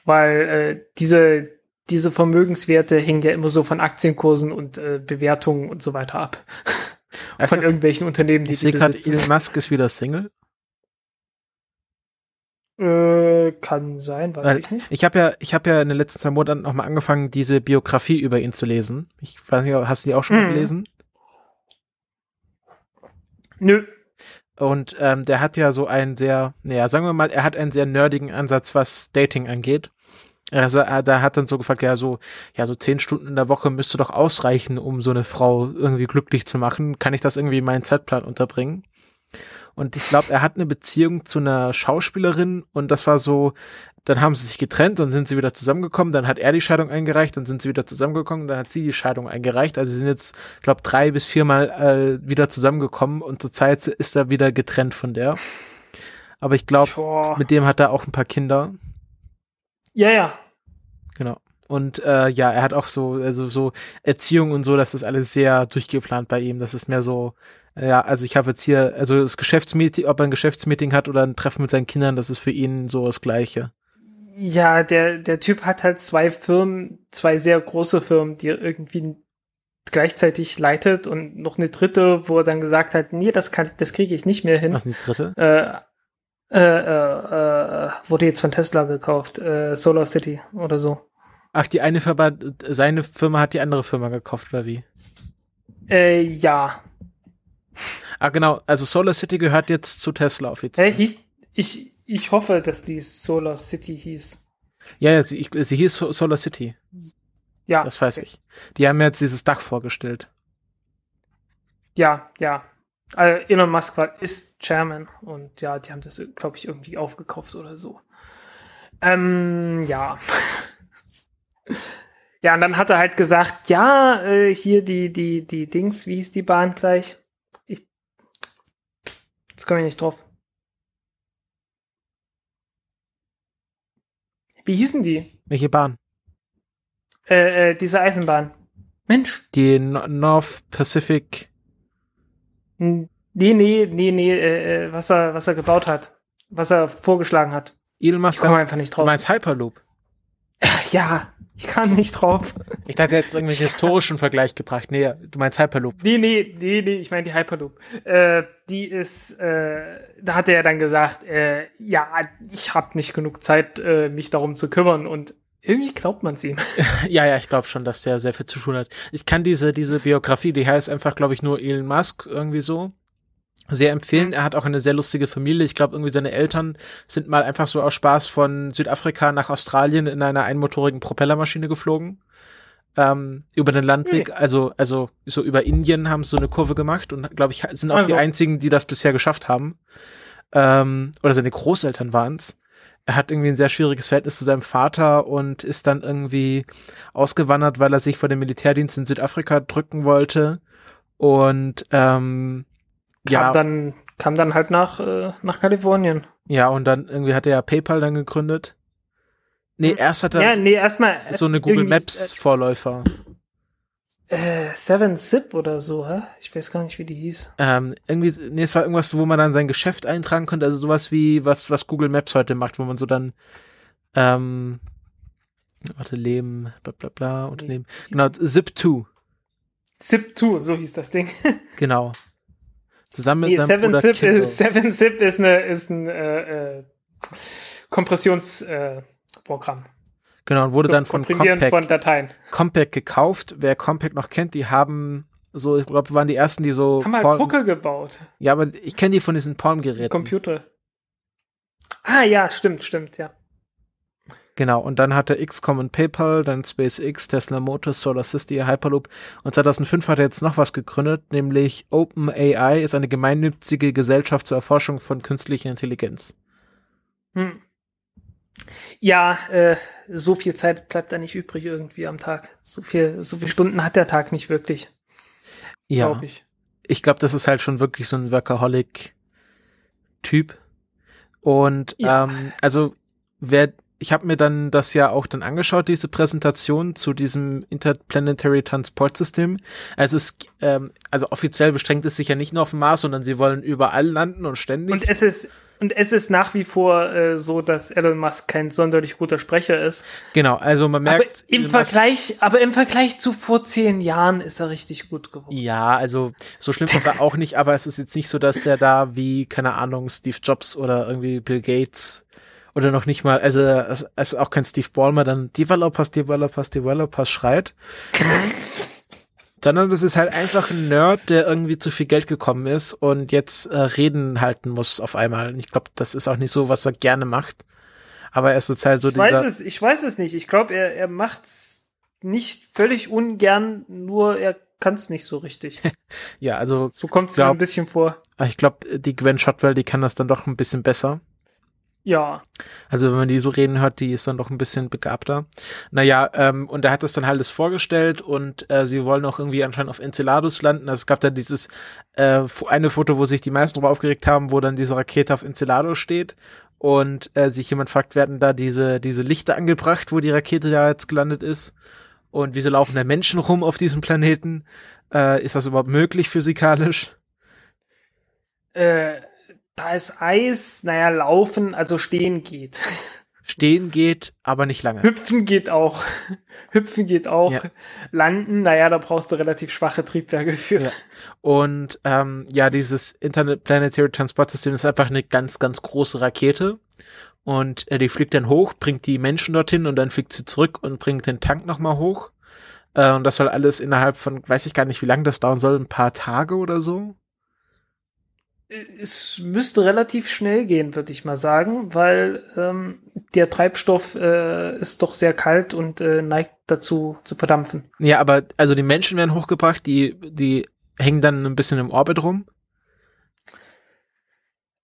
Weil äh, diese, diese Vermögenswerte hängen ja immer so von Aktienkursen und äh, Bewertungen und so weiter ab. von irgendwelchen Unternehmen, die ich sehe die gerade. Elon Musk ist wieder Single. Äh, kann sein, weiß Weil ich nicht. Ich habe ja, ich habe ja in den letzten zwei Monaten nochmal angefangen, diese Biografie über ihn zu lesen. Ich weiß nicht, hast du die auch schon mal Mhm. gelesen? Nö. Und ähm, der hat ja so einen sehr, naja, sagen wir mal, er hat einen sehr nerdigen Ansatz, was Dating angeht. Also er, da hat dann so gefragt, ja, so, ja, so zehn Stunden in der Woche müsste doch ausreichen, um so eine Frau irgendwie glücklich zu machen. Kann ich das irgendwie in meinen Zeitplan unterbringen? Und ich glaube, er hat eine Beziehung zu einer Schauspielerin und das war so, dann haben sie sich getrennt, dann sind sie wieder zusammengekommen, dann hat er die Scheidung eingereicht, dann sind sie wieder zusammengekommen, dann hat sie die Scheidung eingereicht. Also sie sind jetzt, glaube drei bis viermal äh, wieder zusammengekommen und zurzeit ist er wieder getrennt von der. Aber ich glaube, mit dem hat er auch ein paar Kinder. Ja, ja. Genau. Und äh, ja, er hat auch so, also so Erziehung und so, das ist alles sehr durchgeplant bei ihm. Das ist mehr so, ja, also ich habe jetzt hier, also das Geschäftsmeeting, ob er ein Geschäftsmeeting hat oder ein Treffen mit seinen Kindern, das ist für ihn so das Gleiche. Ja, der, der Typ hat halt zwei Firmen, zwei sehr große Firmen, die irgendwie gleichzeitig leitet und noch eine dritte, wo er dann gesagt hat, nee, das kann, das kriege ich nicht mehr hin. Was ist die dritte? Äh, äh, äh, äh, wurde jetzt von Tesla gekauft, äh, Solar City oder so. Ach, die eine Firma, seine Firma hat die andere Firma gekauft, oder wie? Äh, ja. Ah, genau. Also Solar City gehört jetzt zu Tesla offiziell. Hä, hieß, ich, ich hoffe, dass die Solar City hieß. Ja, ja, sie, ich, sie hieß So- Solar City. Ja. Das weiß ich. Die haben mir jetzt dieses Dach vorgestellt. Ja, ja. Äh, Elon Musk war, ist Chairman und ja, die haben das, glaube ich, irgendwie aufgekauft oder so. Ähm, ja. ja, und dann hat er halt gesagt, ja, äh, hier die, die, die Dings, wie hieß die Bahn gleich? Ich, jetzt komme ich nicht drauf. Wie hießen die? Welche Bahn? Äh, äh, diese Eisenbahn. Mensch. Die No- North Pacific. Nee, nee, nee, nee, äh, äh, was er, was er gebaut hat. Was er vorgeschlagen hat. Elon Ich Musk. komme einfach nicht Du drauf. meinst Hyperloop? Ja, ich kam nicht drauf. Ich dachte, jetzt irgendwelchen historischen Vergleich gebracht. Nee, du meinst Hyperloop. Nee, nee, nee, nee, ich meine die Hyperloop. Äh, die ist, äh, da hat er ja dann gesagt, äh, ja, ich habe nicht genug Zeit, äh, mich darum zu kümmern und irgendwie glaubt man es ihm. Ja, ja, ich glaube schon, dass der sehr viel zu tun hat. Ich kann diese, diese Biografie, die heißt einfach, glaube ich, nur Elon Musk irgendwie so. Sehr empfehlen. Er hat auch eine sehr lustige Familie. Ich glaube, irgendwie seine Eltern sind mal einfach so aus Spaß von Südafrika nach Australien in einer einmotorigen Propellermaschine geflogen. Ähm, über den Landweg, also, also so über Indien haben sie so eine Kurve gemacht und glaube ich, sind auch Also. die einzigen, die das bisher geschafft haben. Ähm, oder seine Großeltern waren's. Er hat irgendwie ein sehr schwieriges Verhältnis zu seinem Vater und ist dann irgendwie ausgewandert, weil er sich vor dem Militärdienst in Südafrika drücken wollte. Und ähm, Kam ja, dann, kam dann halt nach, äh, nach Kalifornien. ja, und dann irgendwie hat er ja PayPal dann gegründet. Nee, Hm. erst hat er Ja, nee, erstmal. so eine Google irgendwie, Maps Vorläufer. Äh, Seven Zip oder so, hä? Ich weiß gar nicht, wie die hieß. Ähm, irgendwie, nee, es war irgendwas, wo man dann sein Geschäft eintragen konnte, also sowas wie, was, was Google Maps heute macht, wo man so dann, ähm, warte, Leben, bla, bla, bla, Unternehmen. Genau, Zip2, Zip2, so hieß das Ding. genau. Zusammen mit Nee, seinem Seven Zip, ist, Seven Zip ist, eine, ist ein äh, äh, Kompressionsprogramm. Äh. Genau, und wurde Zum dann von Compaq, von Dateien. Compaq gekauft. Wer Compaq noch kennt, die haben so, ich glaube, waren die ersten, die so, Haben halt Palm- Drucker gebaut. ja, aber ich kenne die von diesen Palm-Geräten. Computer. Ah ja, stimmt, stimmt, ja. Genau, und dann hatte XCOM und PayPal, dann SpaceX, Tesla Motors, Solar City, Hyperloop und 2005 hat er jetzt noch was gegründet, nämlich OpenAI ist eine gemeinnützige Gesellschaft zur Erforschung von künstlicher Intelligenz. Hm. Ja, äh, so viel Zeit bleibt da nicht übrig irgendwie am Tag. So viel, so viele Stunden hat der Tag nicht wirklich, Ja, glaube ich. ich glaube, das ist halt schon wirklich so ein Workaholic-Typ. Und Ja. ähm, also wer ich habe mir dann das ja auch dann angeschaut, diese Präsentation zu diesem Interplanetary Transportsystem. Also es, ähm, also offiziell beschränkt es sich ja nicht nur auf den Mars, sondern sie wollen überall landen und ständig. Und es ist und es ist nach wie vor äh, so, dass Elon Musk kein sonderlich guter Sprecher ist. genau, also man Aber merkt. im Elon Musk- Vergleich, aber im Vergleich zu vor zehn Jahren ist er richtig gut geworden. Ja, also so schlimm ist er auch nicht, aber es ist jetzt nicht so, dass er da wie, keine Ahnung, Steve Jobs oder irgendwie Bill Gates oder noch nicht mal, also ist auch kein Steve Ballmer dann Developers, Developers, Developers schreit. Sondern das ist halt einfach ein Nerd, der irgendwie zu viel Geld gekommen ist und jetzt äh, Reden halten muss auf einmal. Und ich glaube, das ist auch nicht so, was er gerne macht. Aber er ist jetzt halt so ich weiß es, ich weiß es nicht. Ich glaube, er, er macht's nicht völlig ungern, nur er kann es nicht so richtig. ja, also So kommt es mir ein bisschen vor. ich glaube, die Gwen Shotwell, die kann das dann doch ein bisschen besser. Ja. Also wenn man die so reden hört, die ist dann doch ein bisschen begabter. Naja, ähm, und er hat das dann halt alles vorgestellt und äh, sie wollen auch irgendwie anscheinend auf Enceladus landen. Also es gab da dieses äh, eine Foto, wo sich die meisten drüber aufgeregt haben, wo dann diese Rakete auf Enceladus steht und äh, sich jemand fragt, werden da diese, diese Lichter angebracht, wo die Rakete da jetzt gelandet ist? Und wieso laufen da Menschen rum auf diesem Planeten? Äh, ist das überhaupt möglich physikalisch? Äh, da ist Eis, naja, laufen, also stehen geht. Stehen geht, aber nicht lange. Hüpfen geht auch. Hüpfen geht auch. Ja. Landen, naja, da brauchst du relativ schwache Triebwerke für. Ja. Und ähm, ja, dieses Interplanetary Transport System ist einfach eine ganz, ganz große Rakete. Und äh, die fliegt dann hoch, bringt die Menschen dorthin und dann fliegt sie zurück und bringt den Tank nochmal hoch. Äh, und das soll alles innerhalb von, weiß ich gar nicht, wie lange das dauern soll, ein paar Tage oder so. Es müsste relativ schnell gehen, würde ich mal sagen, weil ähm, der Treibstoff äh, ist doch sehr kalt und äh, neigt dazu zu verdampfen. Ja, aber also die Menschen werden hochgebracht, die, die hängen dann ein bisschen im Orbit rum.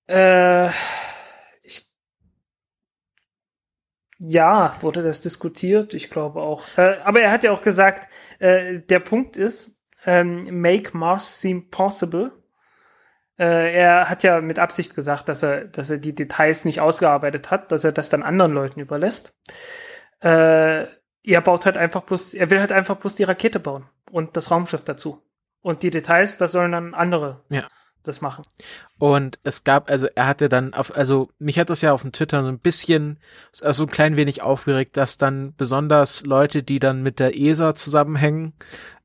Äh, ich, ja, wurde das diskutiert? Ich glaube auch. Äh, aber er hat ja auch gesagt, äh, der Punkt ist, ähm, make Mars seem possible. Äh, er hat ja mit Absicht gesagt, dass er, dass er die Details nicht ausgearbeitet hat, dass er das dann anderen Leuten überlässt. Äh, er baut halt einfach bloß, er will halt einfach bloß die Rakete bauen und das Raumschiff dazu. Und die Details, das sollen dann andere Ja. das machen. Und es gab, also er hatte dann auf, also mich hat das ja auf dem Twitter so ein bisschen, also ein klein wenig aufgeregt, dass dann besonders Leute, die dann mit der ESA zusammenhängen,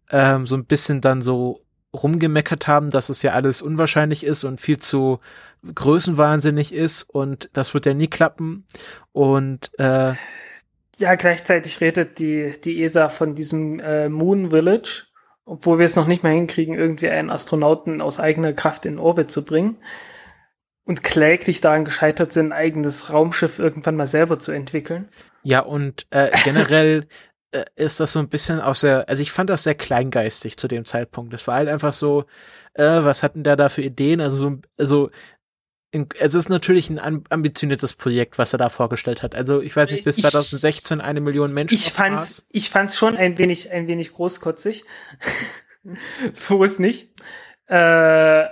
ähm, so ein bisschen dann so rumgemeckert haben, dass es ja alles unwahrscheinlich ist und viel zu größenwahnsinnig ist und das wird ja nie klappen. Und äh, Ja, gleichzeitig redet die, die ESA von diesem äh, Moon Village, obwohl wir es noch nicht mehr hinkriegen, irgendwie einen Astronauten aus eigener Kraft in Orbit zu bringen. Und kläglich daran gescheitert sind, ein eigenes Raumschiff irgendwann mal selber zu entwickeln. ja, und äh, generell ist das so ein bisschen aus der, also ich fand das sehr kleingeistig zu dem Zeitpunkt. Es war halt einfach so, äh, was hatten der da für Ideen? Also so, also in, es ist natürlich ein am- ambitioniertes Projekt, was er da vorgestellt hat. Also ich weiß nicht, bis Ich- 2016 eine Million Menschen. Ich auf Mars. fand's, ich fand's schon ein wenig, ein wenig großkotzig. so ist nicht. Äh,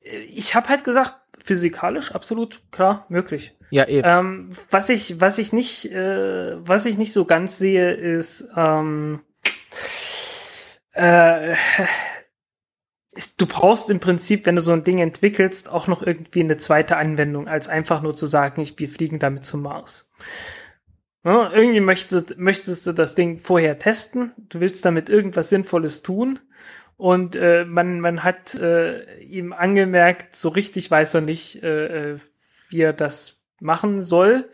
ich habe halt gesagt, physikalisch absolut klar möglich. Ja, eben. Ähm, was ich, was ich nicht, äh, was ich nicht so ganz sehe, ist, ähm, äh, du brauchst im Prinzip, wenn du so ein Ding entwickelst, auch noch irgendwie eine zweite Anwendung, als einfach nur zu sagen, ich, wir fliegen damit zum Mars. Ja, irgendwie möchtest, möchtest du das Ding vorher testen, du willst damit irgendwas Sinnvolles tun und äh, man, man hat äh, ihm angemerkt, so richtig weiß er nicht, äh, äh, wie er das machen soll.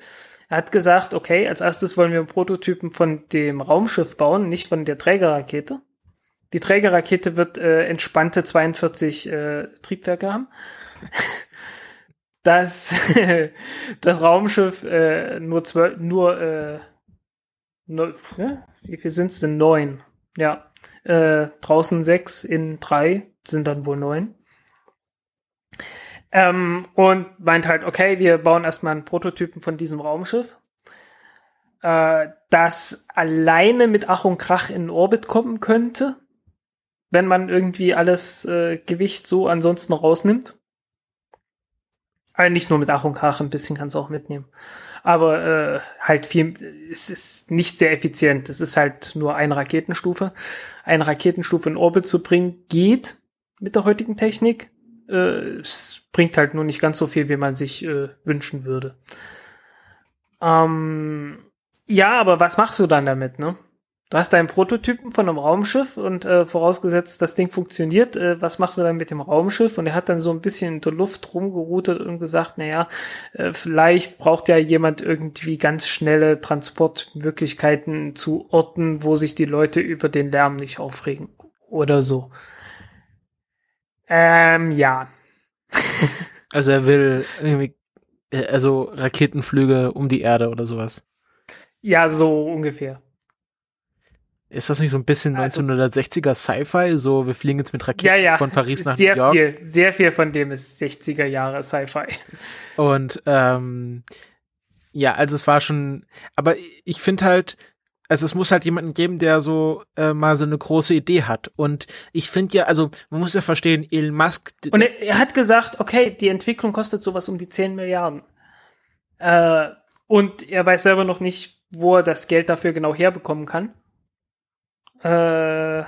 Er hat gesagt, okay, als erstes wollen wir einen Prototypen von dem Raumschiff bauen, nicht von der Trägerrakete. Die Trägerrakete wird äh, entspannte 42 äh, Triebwerke haben. Das, das Raumschiff äh, nur zwölf, nur, äh, nur wie viel sind's denn? Neun. Ja. Äh, draußen sechs, in drei sind dann wohl neun. Ähm, und meint halt, okay, wir bauen erstmal einen Prototypen von diesem Raumschiff, äh, das alleine mit Ach und Krach in Orbit kommen könnte, wenn man irgendwie alles äh, Gewicht so ansonsten rausnimmt. Also nicht nur mit Ach und Krach, ein bisschen kannst du auch mitnehmen. Aber äh, halt viel, es ist nicht sehr effizient. Es ist halt nur eine Raketenstufe. Eine Raketenstufe in Orbit zu bringen, geht mit der heutigen Technik. Äh, es bringt halt nur nicht ganz so viel, wie man sich äh, wünschen würde. Ähm, ja, aber was machst du dann damit, ne? Du hast deinen Prototypen von einem Raumschiff und äh, vorausgesetzt, das Ding funktioniert, äh, was machst du dann mit dem Raumschiff? Und er hat dann so ein bisschen in der Luft rumgeroutet und gesagt, naja, äh, vielleicht braucht ja jemand irgendwie ganz schnelle Transportmöglichkeiten zu Orten, wo sich die Leute über den Lärm nicht aufregen. Oder so. Ähm, ja. Also er will irgendwie, äh, also Raketenflüge um die Erde oder sowas. Ja, so ungefähr. Ist das nicht so ein bisschen Also- 1960er Sci-Fi? So, wir fliegen jetzt mit Ja, Raketen ja. von Paris nach sehr New York. viel, sehr viel von dem ist 60er Jahre Sci-Fi. Und ähm, ja, also es war schon, aber ich finde halt, also es muss halt jemanden geben, der so äh, mal so eine große Idee hat. Und ich finde ja, also man muss ja verstehen, Elon Musk, Und er, er hat gesagt, okay, die Entwicklung kostet sowas um die 10 Milliarden. Äh, und er weiß selber noch nicht, wo er das Geld dafür genau herbekommen kann. Äh,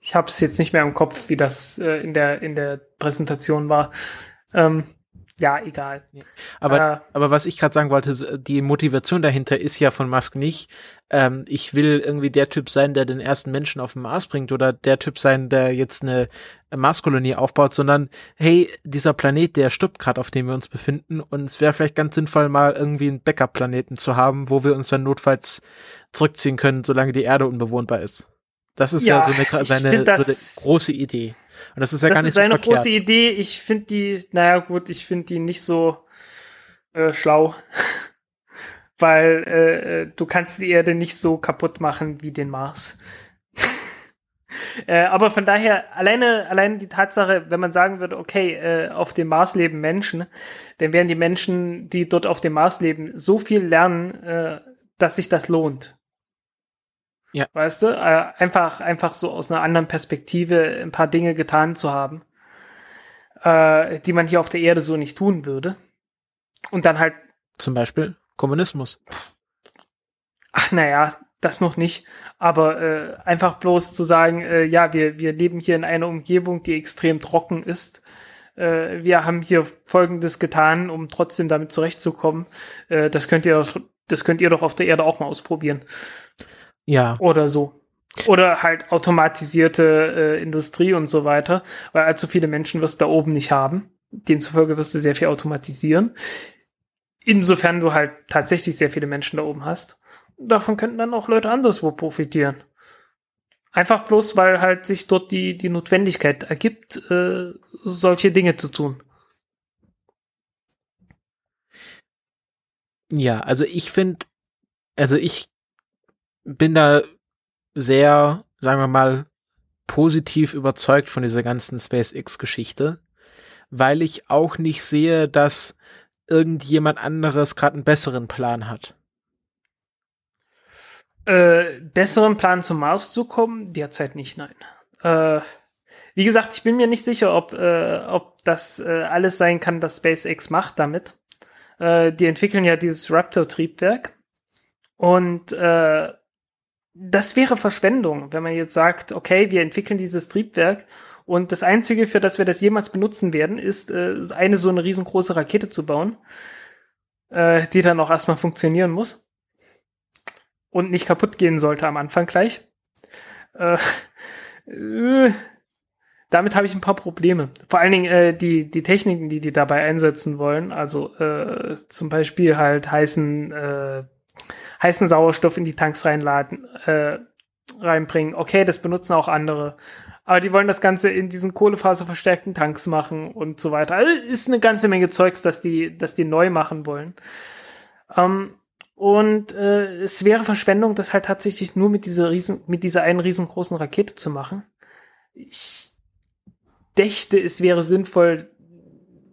ich habe es jetzt nicht mehr im Kopf, wie das äh, in der in der Präsentation war. Ähm, ja, egal. Aber, Äh. aber was ich gerade sagen wollte, die Motivation dahinter ist ja von Musk nicht, ähm, ich will irgendwie der Typ sein, der den ersten Menschen auf den Mars bringt oder der Typ sein, der jetzt eine Marskolonie aufbaut, sondern hey, dieser Planet, der stirbt gerade, auf dem wir uns befinden und es wäre vielleicht ganz sinnvoll, mal irgendwie einen Backup-Planeten zu haben, wo wir uns dann notfalls zurückziehen können, solange die Erde unbewohnbar ist. Das ist ja, Ja, so eine, seine so eine große Idee. Und das ist ja das gar nicht ist eine so verkehrt. große Idee. Ich finde die, naja gut, ich finde die nicht so äh, schlau. Weil äh, äh, du kannst die Erde nicht so kaputt machen wie den Mars. äh, aber von daher, alleine, alleine die Tatsache, wenn man sagen würde, okay, äh, auf dem Mars leben Menschen, dann werden die Menschen, die dort auf dem Mars leben, so viel lernen, äh, dass sich das lohnt. Ja. Weißt du? Äh, einfach, einfach so aus einer anderen Perspektive ein paar Dinge getan zu haben, äh, die man hier auf der Erde so nicht tun würde. Und dann halt, Zum Beispiel Kommunismus. ach naja, das noch nicht, aber äh, einfach bloß zu sagen, äh, ja, wir, wir leben hier in einer Umgebung, die extrem trocken ist. Äh, wir haben hier Folgendes getan, um trotzdem damit zurechtzukommen. Äh, das könnt ihr, doch- das könnt ihr doch auf der Erde auch mal ausprobieren. Ja, oder so. Oder halt automatisierte äh, Industrie und so weiter, weil allzu viele Menschen wirst du da oben nicht haben. Demzufolge wirst du sehr viel automatisieren. Insofern du halt tatsächlich sehr viele Menschen da oben hast. Davon könnten dann auch Leute anderswo profitieren. Einfach bloß, weil halt sich dort die, die Notwendigkeit ergibt, äh, solche Dinge zu tun. Ja, also ich finde, also ich bin da sehr, sagen wir mal, positiv überzeugt von dieser ganzen SpaceX-Geschichte, weil ich auch nicht sehe, dass irgendjemand anderes gerade einen besseren Plan hat. Äh, besseren Plan zum Mars zu kommen? Derzeit nicht, nein. Äh, wie gesagt, ich bin mir nicht sicher, ob, äh, ob das äh, alles sein kann, das SpaceX macht damit. Äh, die entwickeln ja dieses Raptor-Triebwerk. Und äh, das wäre Verschwendung, wenn man jetzt sagt, okay, wir entwickeln dieses Triebwerk und das Einzige, für das wir das jemals benutzen werden, ist äh, eine so eine riesengroße Rakete zu bauen, äh, die dann auch erstmal funktionieren muss und nicht kaputt gehen sollte am Anfang gleich. Äh, äh, damit habe ich ein paar Probleme. Vor allen Dingen äh, die, die Techniken, die die dabei einsetzen wollen, also äh, zum Beispiel halt heißen, äh, heißen Sauerstoff in die Tanks reinladen, äh, reinbringen. Okay, das benutzen auch andere. Aber die wollen das Ganze in diesen kohlefaserverstärkten Tanks machen und so weiter. Also ist eine ganze Menge Zeugs, dass die, dass die neu machen wollen. Ähm, und äh, es wäre Verschwendung, das halt tatsächlich nur mit dieser riesen, mit dieser einen riesengroßen Rakete zu machen. Ich dächte, es wäre sinnvoll,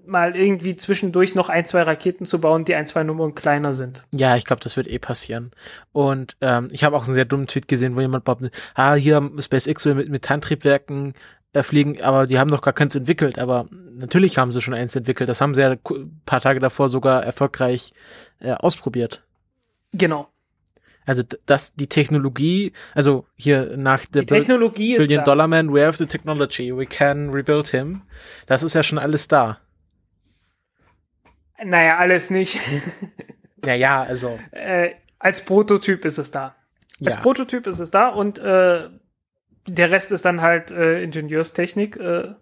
mal irgendwie zwischendurch noch ein, zwei Raketen zu bauen, die ein, zwei Nummern kleiner sind. Ja, ich glaube, das wird eh passieren. Und ähm, ich habe auch einen sehr dummen Tweet gesehen, wo jemand behauptet, ah, hier SpaceX will mit Methantriebwerken äh, fliegen, aber die haben doch gar keins entwickelt. Aber natürlich haben sie schon eins entwickelt. Das haben sie ja ein paar Tage davor sogar erfolgreich äh, ausprobiert. Genau. Also d- das, die Technologie, also hier nach der Technologie Billion. Dollar Man, we have the technology, we can rebuild him. Das ist ja schon alles da. Naja, alles nicht. Ja, ja, also. äh, als Prototyp ist es da. Als Ja. Prototyp ist es da und äh, der Rest ist dann halt äh, Ingenieurstechnik, äh,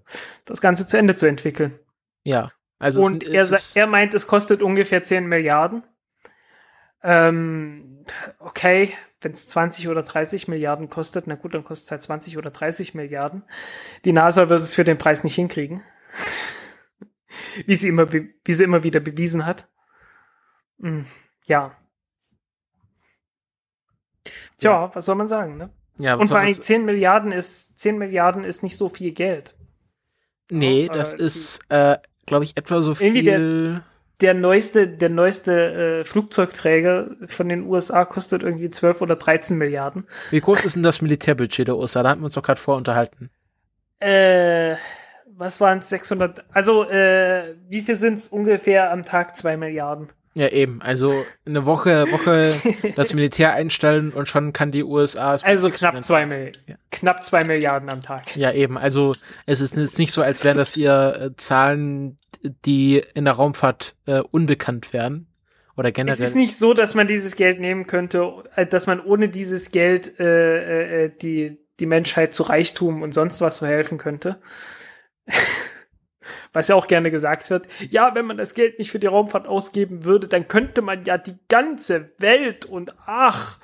das Ganze zu Ende zu entwickeln. Ja. Also es- und es er, sa- ist- er meint, es kostet ungefähr 10 Milliarden. Ähm, okay, wenn es 20 oder 30 Milliarden kostet, na gut, dann kostet es halt 20 oder 30 Milliarden. Die NASA wird es für den Preis nicht hinkriegen. Wie, sie immer, wie sie immer wieder bewiesen hat. Hm, ja. Tja, was soll man sagen, ne? ja, Und vor allem man- 10 Milliarden ist, 10 Milliarden ist nicht so viel Geld. Nee, Ja, das äh, ist, äh, glaube ich, etwa so Irgendwie viel. der neueste, der neueste äh, Flugzeugträger von den USA kostet irgendwie 12 oder 13 Milliarden. Wie groß ist denn das Militärbudget der USA? Da hatten wir uns doch gerade vorunterhalten. Äh, was waren es? 600? Also, äh, wie viel sind es ungefähr am Tag? 2 Milliarden. Ja, eben. Also eine Woche, Woche das Militär einstellen und schon kann die USA. es Also knapp zwei, Mil Ja. knapp zwei Milliarden am Tag. Ja, eben. Also es ist jetzt nicht so, als wären das hier äh, Zahlen, die in der Raumfahrt äh, unbekannt wären. Oder Es generell. ist nicht so, dass man dieses Geld nehmen könnte, äh, dass man ohne dieses Geld äh, äh, die, die Menschheit zu Reichtum und sonst was verhelfen könnte. Was ja auch gerne gesagt wird. Ja, wenn man das Geld nicht für die Raumfahrt ausgeben würde, dann könnte man ja die ganze Welt und ach.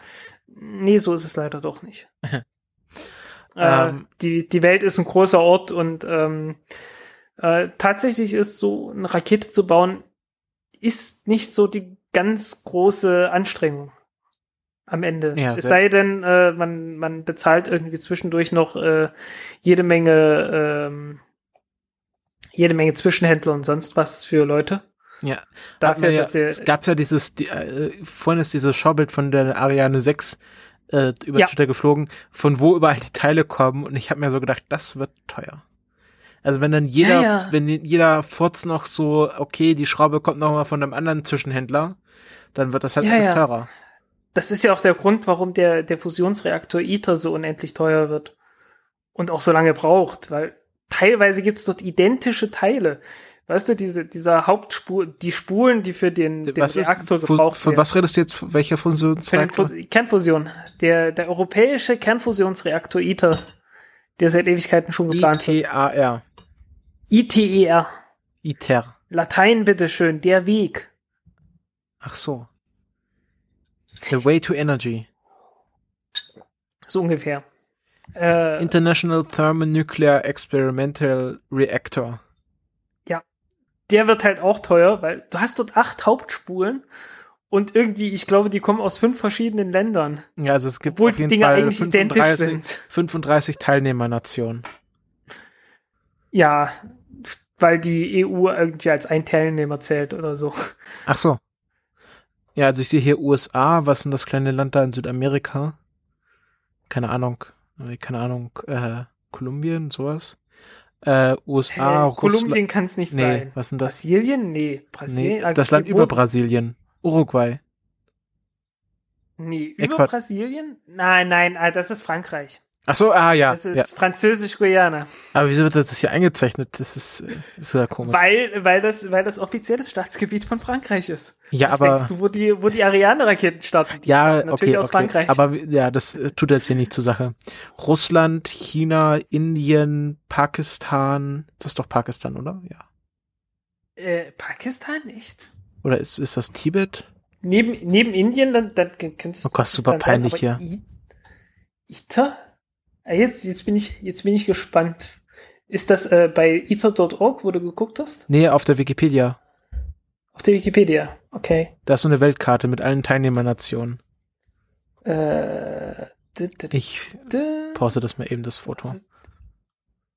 Nee, so ist es leider doch nicht. äh, Ähm. die, die Welt ist ein großer Ort und ähm, äh, tatsächlich ist so eine Rakete zu bauen, ist nicht so die ganz große Anstrengung am Ende. Ja, es sei denn, äh, man, man bezahlt irgendwie zwischendurch noch äh, jede Menge ähm, jede Menge Zwischenhändler und sonst was für Leute. ja. Dafür, ja, dass sie, es gab ja dieses, die, äh, vorhin ist dieses Schaubild von der Ariane 6 äh, über Ja. Twitter geflogen, von wo überall die Teile kommen und ich habe mir so gedacht, das wird teuer. Also wenn dann jeder, Ja, wenn jeder Furz noch so, okay, die Schraube kommt noch mal von einem anderen Zwischenhändler, dann wird das halt alles teurer. das ist ja auch der Grund, warum der, der Fusionsreaktor ITER so unendlich teuer wird und auch so lange braucht, weil teilweise gibt es dort identische Teile. Weißt du, diese, dieser Hauptspur, die Spulen, die für den, den was Reaktor ist, gebraucht von werden. was redest du jetzt? Welcher Für Fusionsreaktor? Fu Kernfusion. Der, der europäische Kernfusionsreaktor ITER, der seit Ewigkeiten schon geplant wird. ITAR. ITER. ITER. Latein bitteschön, der Weg. Ach so. The Way to Energy. So ungefähr. Äh, International Thermonuclear Experimental Reactor. der wird halt auch teuer, weil du hast dort acht Hauptspulen und irgendwie, ich glaube, die kommen aus fünf verschiedenen Ländern. Ja, also es gibt Obwohl auf die Dinger Fall eigentlich identisch sind. 35 Teilnehmernationen. Ja, weil die EU irgendwie als ein Teilnehmer zählt oder so. Ach so. Ja, also ich sehe hier USA, was ist denn das kleine Land da in Südamerika? Keine Ahnung, keine Ahnung, äh, Kolumbien, sowas. Äh, USA, Russland. Kolumbien kann es nicht Nee, sein. was sind das? Brasilien? Nee, Brasilien. Nee, also das Land über Brasilien. Uruguay. Nee, über Äquat- Brasilien? Nein, nein, ah, das ist Frankreich. Ach so, ah ja. Das ist ja. Französisch-Guyana. Aber wieso wird das hier eingezeichnet? Das ist, äh, ist ja komisch. Weil, weil, das, weil das offizielles Staatsgebiet von Frankreich ist. ja, Was aber denkst du, wo die, wo die Ariane-Raketen starten? Die ja, starten natürlich okay, aus okay. Frankreich. Aber ja, das äh, tut jetzt hier nicht zur Sache. Russland, China, Indien, Pakistan. Das ist doch Pakistan, oder? Ja. äh, Pakistan echt? Oder ist, ist das Tibet? Neben, neben Indien, dann, dann könntest Oh Gott, super peinlich hier. ITER? Ah, Jetzt, jetzt, bin ich, jetzt bin ich gespannt. Ist das äh, bei ITER.org, wo du geguckt hast? Nee, auf der Wikipedia. Auf der Wikipedia. Okay. Da ist so eine Weltkarte mit allen Teilnehmernationen. Äh, Ich pause das mal eben, das Foto.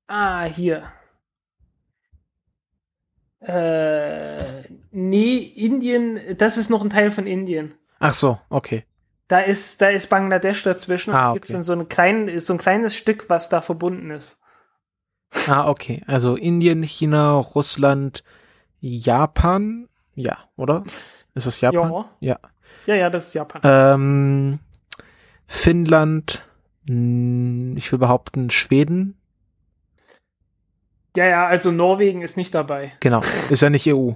Ah, hier. Äh, nee, Indien, das ist noch ein Teil von Indien. Ach so, okay. Da ist, da ist Bangladesch dazwischen. Ah, und gibt's okay. dann so ein klein, so ein kleines Stück, was da verbunden ist. Ah, okay. Also Indien, China, Russland, Japan. Ja, oder? Ist das Japan? Ja. Ja. Ja, ja, das ist Japan. Ähm, Finnland, ich will behaupten, Schweden. Ja, ja, also Norwegen ist nicht dabei. Genau, ist ja nicht EU.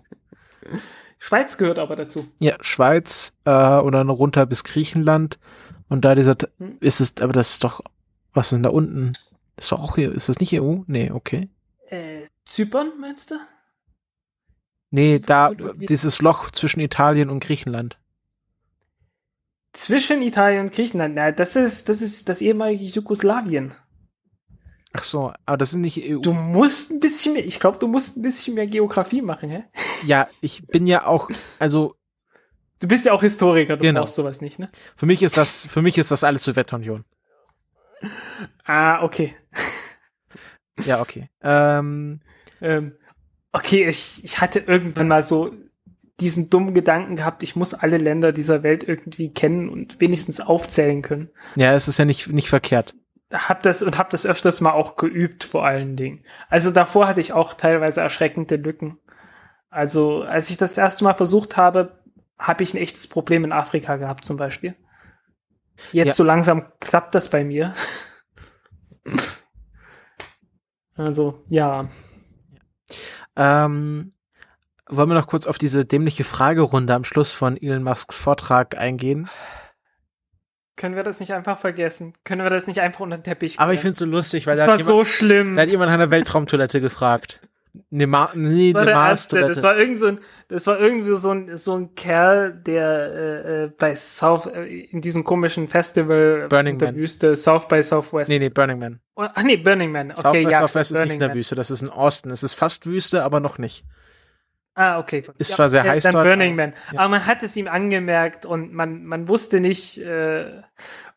Schweiz gehört aber dazu. Ja, Schweiz äh, und dann runter bis Griechenland. Und da dieser, Hm. ist es, aber das ist doch, was ist denn da unten? Ist doch auch hier, ist das nicht EU? Nee, okay. Äh, Zypern, meinst du? Nee, da, dieses Loch zwischen Italien und Griechenland. Zwischen Italien und Griechenland. Na, das ist, das ist das ehemalige Jugoslawien. Ach so, aber das ist nicht EU. Du musst ein bisschen mehr, ich glaube, du musst ein bisschen mehr Geografie machen, hä? Ja, ich bin ja auch, also Du bist ja auch Historiker, du Genau. brauchst sowas nicht, ne? für mich ist das, für mich ist das alles Sowjetunion. Ah, okay. Ja, okay. Ähm, Ähm, okay, ich, ich hatte irgendwann mal so diesen dummen Gedanken gehabt, ich muss alle Länder dieser Welt irgendwie kennen und wenigstens aufzählen können. ja, es ist ja nicht, nicht verkehrt. Hab das und hab das öfters mal auch geübt, vor allen Dingen. Also davor hatte ich auch teilweise erschreckende Lücken. Also, als ich das erste Mal versucht habe, habe ich ein echtes Problem in Afrika gehabt zum Beispiel. Jetzt Ja. so langsam klappt das bei mir. also, ja. Ähm, wollen wir noch kurz auf diese dämliche Fragerunde am Schluss von Elon Musks Vortrag eingehen? Können wir das nicht einfach vergessen? Können wir das nicht einfach unter den Teppich Aber ich kehren? finde es so lustig, weil das da war hat, so jemand, schlimm. da hat jemand nach einer Weltraumtoilette gefragt. Ne, Ma nee, Das war eine der erste. Das Mars-Toilette. war irgend so ein, das war irgendwie so ein, so ein Kerl, der äh, äh, bei South, äh, in diesem komischen Festival Burning in der Man. Wüste, South by Southwest. Nee, nee, Burning Man. Oh, ach nee, Burning Man. Okay, South by ja. Southwest ist Burning nicht in der Man. Wüste, das ist in Austin. Es ist fast Wüste, aber noch nicht. Ah, okay. gut. Ist zwar sehr heiß dann dort, Burning aber- Man. ja. Aber man hat es ihm angemerkt und man, man wusste nicht, äh,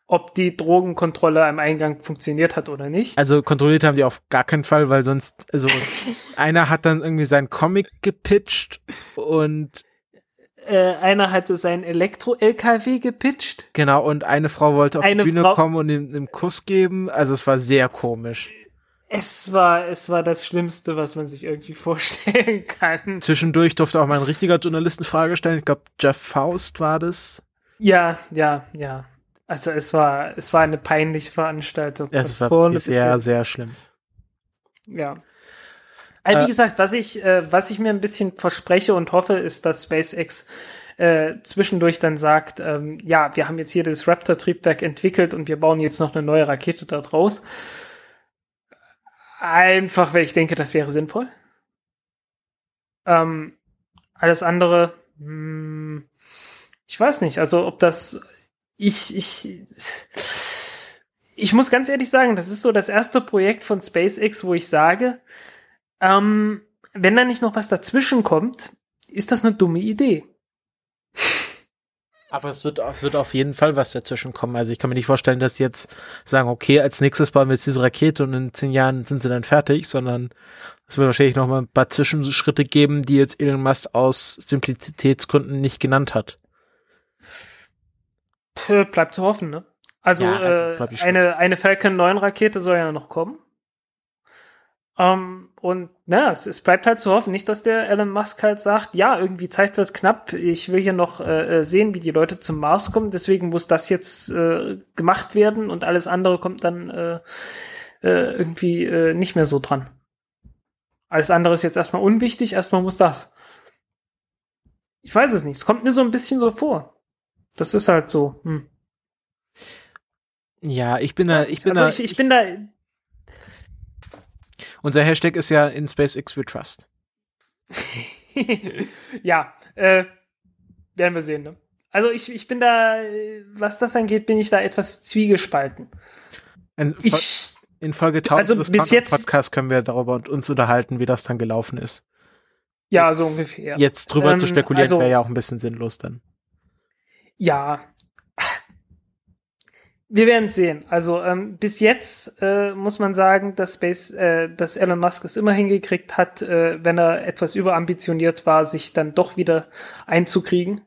ob die Drogenkontrolle am Eingang funktioniert hat oder nicht. Also kontrolliert haben die auf gar keinen Fall, weil sonst, also einer hat dann irgendwie seinen Comic gepitcht und Äh, einer hatte sein Elektro-LKW gepitcht. genau, und eine Frau wollte auf Eine die Bühne Frau- kommen und ihm einen Kuss geben. Also es war sehr komisch. Es war, es war das Schlimmste, was man sich irgendwie vorstellen kann. Zwischendurch durfte auch mal ein richtiger Journalist eine Frage stellen. Ich glaube, Jeff Faust war das. Ja, ja, ja. Also es war, es war eine peinliche Veranstaltung. Es war sehr, sehr schlimm. Ja. Also, wie Äh, gesagt, was ich, äh, was ich mir ein bisschen verspreche und hoffe, ist, dass SpaceX äh, zwischendurch dann sagt, ähm, ja, wir haben jetzt hier das Raptor-Triebwerk entwickelt und wir bauen jetzt noch eine neue Rakete da draus. Einfach, weil ich denke, das wäre sinnvoll. Ähm, alles andere, hm, ich weiß nicht, also ob das, ich, ich, ich muss ganz ehrlich sagen, das ist so das erste Projekt von SpaceX, wo ich sage, ähm, wenn da nicht noch was dazwischen kommt, ist das eine dumme Idee. Aber es wird, auf- wird auf jeden Fall was dazwischen kommen. Also ich kann mir nicht vorstellen, dass die jetzt sagen, okay, als nächstes bauen wir jetzt diese Rakete und in zehn Jahren sind sie dann fertig, sondern es wird wahrscheinlich noch mal ein paar Zwischenschritte geben, die jetzt Elon Musk aus Simplizitätsgründen nicht genannt hat. Bleibt zu hoffen, ne? Also, Ja, also, äh, eine, eine Falcon 9 Rakete soll ja noch kommen. Ähm, und na, es, es bleibt halt zu hoffen, nicht, dass der Elon Musk halt sagt, ja, irgendwie Zeit wird knapp, ich will hier noch äh, äh, sehen, wie die Leute zum Mars kommen, deswegen muss das jetzt äh, gemacht werden und alles andere kommt dann äh, äh, irgendwie äh, nicht mehr so dran. Alles andere ist jetzt erstmal unwichtig, erstmal muss das. Ich weiß es nicht, es kommt mir so ein bisschen so vor. Das ist halt so. Hm. Ja, ich bin da, ich bin also da, ich, ich bin da, unser Hashtag ist ja in SpaceX we trust. ja, äh, werden wir sehen, ne? Also ich, ich bin da, äh, was das angeht, bin ich da etwas zwiegespalten. In, Ich, in Folge 1000 also des jetzt- Podcasts können wir darüber uns unterhalten, wie das dann gelaufen ist. ja, jetzt- so ungefähr. Jetzt drüber Ähm, zu spekulieren also- wäre ja auch ein bisschen sinnlos dann. Ja. Wir werden sehen. Also ähm, bis jetzt äh, muss man sagen, dass Space, äh, dass Elon Musk es immer hingekriegt hat, äh, wenn er etwas überambitioniert war, sich dann doch wieder einzukriegen.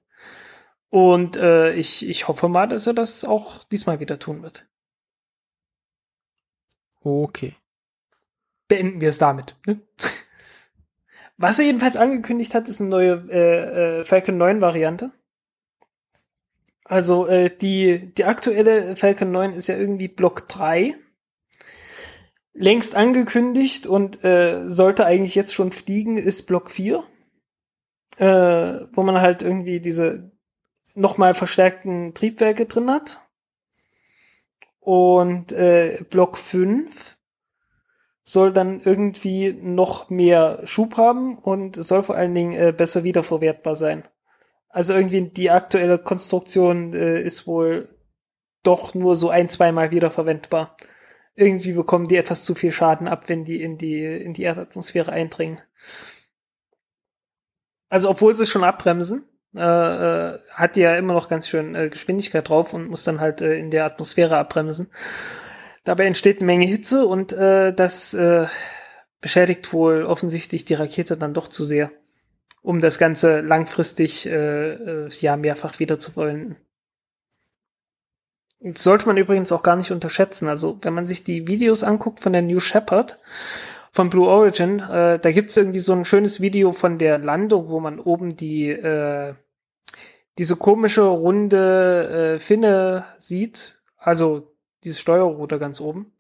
Und äh, ich, ich hoffe mal, dass er das auch diesmal wieder tun wird. Okay. Beenden wir es damit. Ne? Was er jedenfalls angekündigt hat, ist eine neue äh, äh, Falcon 9 Variante. Also äh, die, die aktuelle Falcon 9 ist ja irgendwie Block 3. Längst angekündigt und äh, sollte eigentlich jetzt schon fliegen, ist Block 4. Äh, wo man halt irgendwie diese nochmal verstärkten Triebwerke drin hat. Und äh, Block 5 soll dann irgendwie noch mehr Schub haben und soll vor allen Dingen äh, besser wiederverwertbar sein. Also irgendwie die aktuelle Konstruktion äh, ist wohl doch nur so ein, zweimal wiederverwendbar. Irgendwie bekommen die etwas zu viel Schaden ab, wenn die in die, in die Erdatmosphäre eindringen. Also obwohl sie schon abbremsen, äh, äh, hat die ja immer noch ganz schön äh, Geschwindigkeit drauf und muss dann halt äh, in der Atmosphäre abbremsen. Dabei entsteht eine Menge Hitze und äh, das äh, beschädigt wohl offensichtlich die Rakete dann doch zu sehr, um das Ganze langfristig äh, äh, ja mehrfach wieder zu verwenden. Das sollte man übrigens auch gar nicht unterschätzen. Also wenn man sich die Videos anguckt von der New Shepard von Blue Origin, äh, da gibt's irgendwie so ein schönes Video von der Landung, wo man oben die äh, diese komische runde äh, Finne sieht, also dieses Steuerruder ganz oben.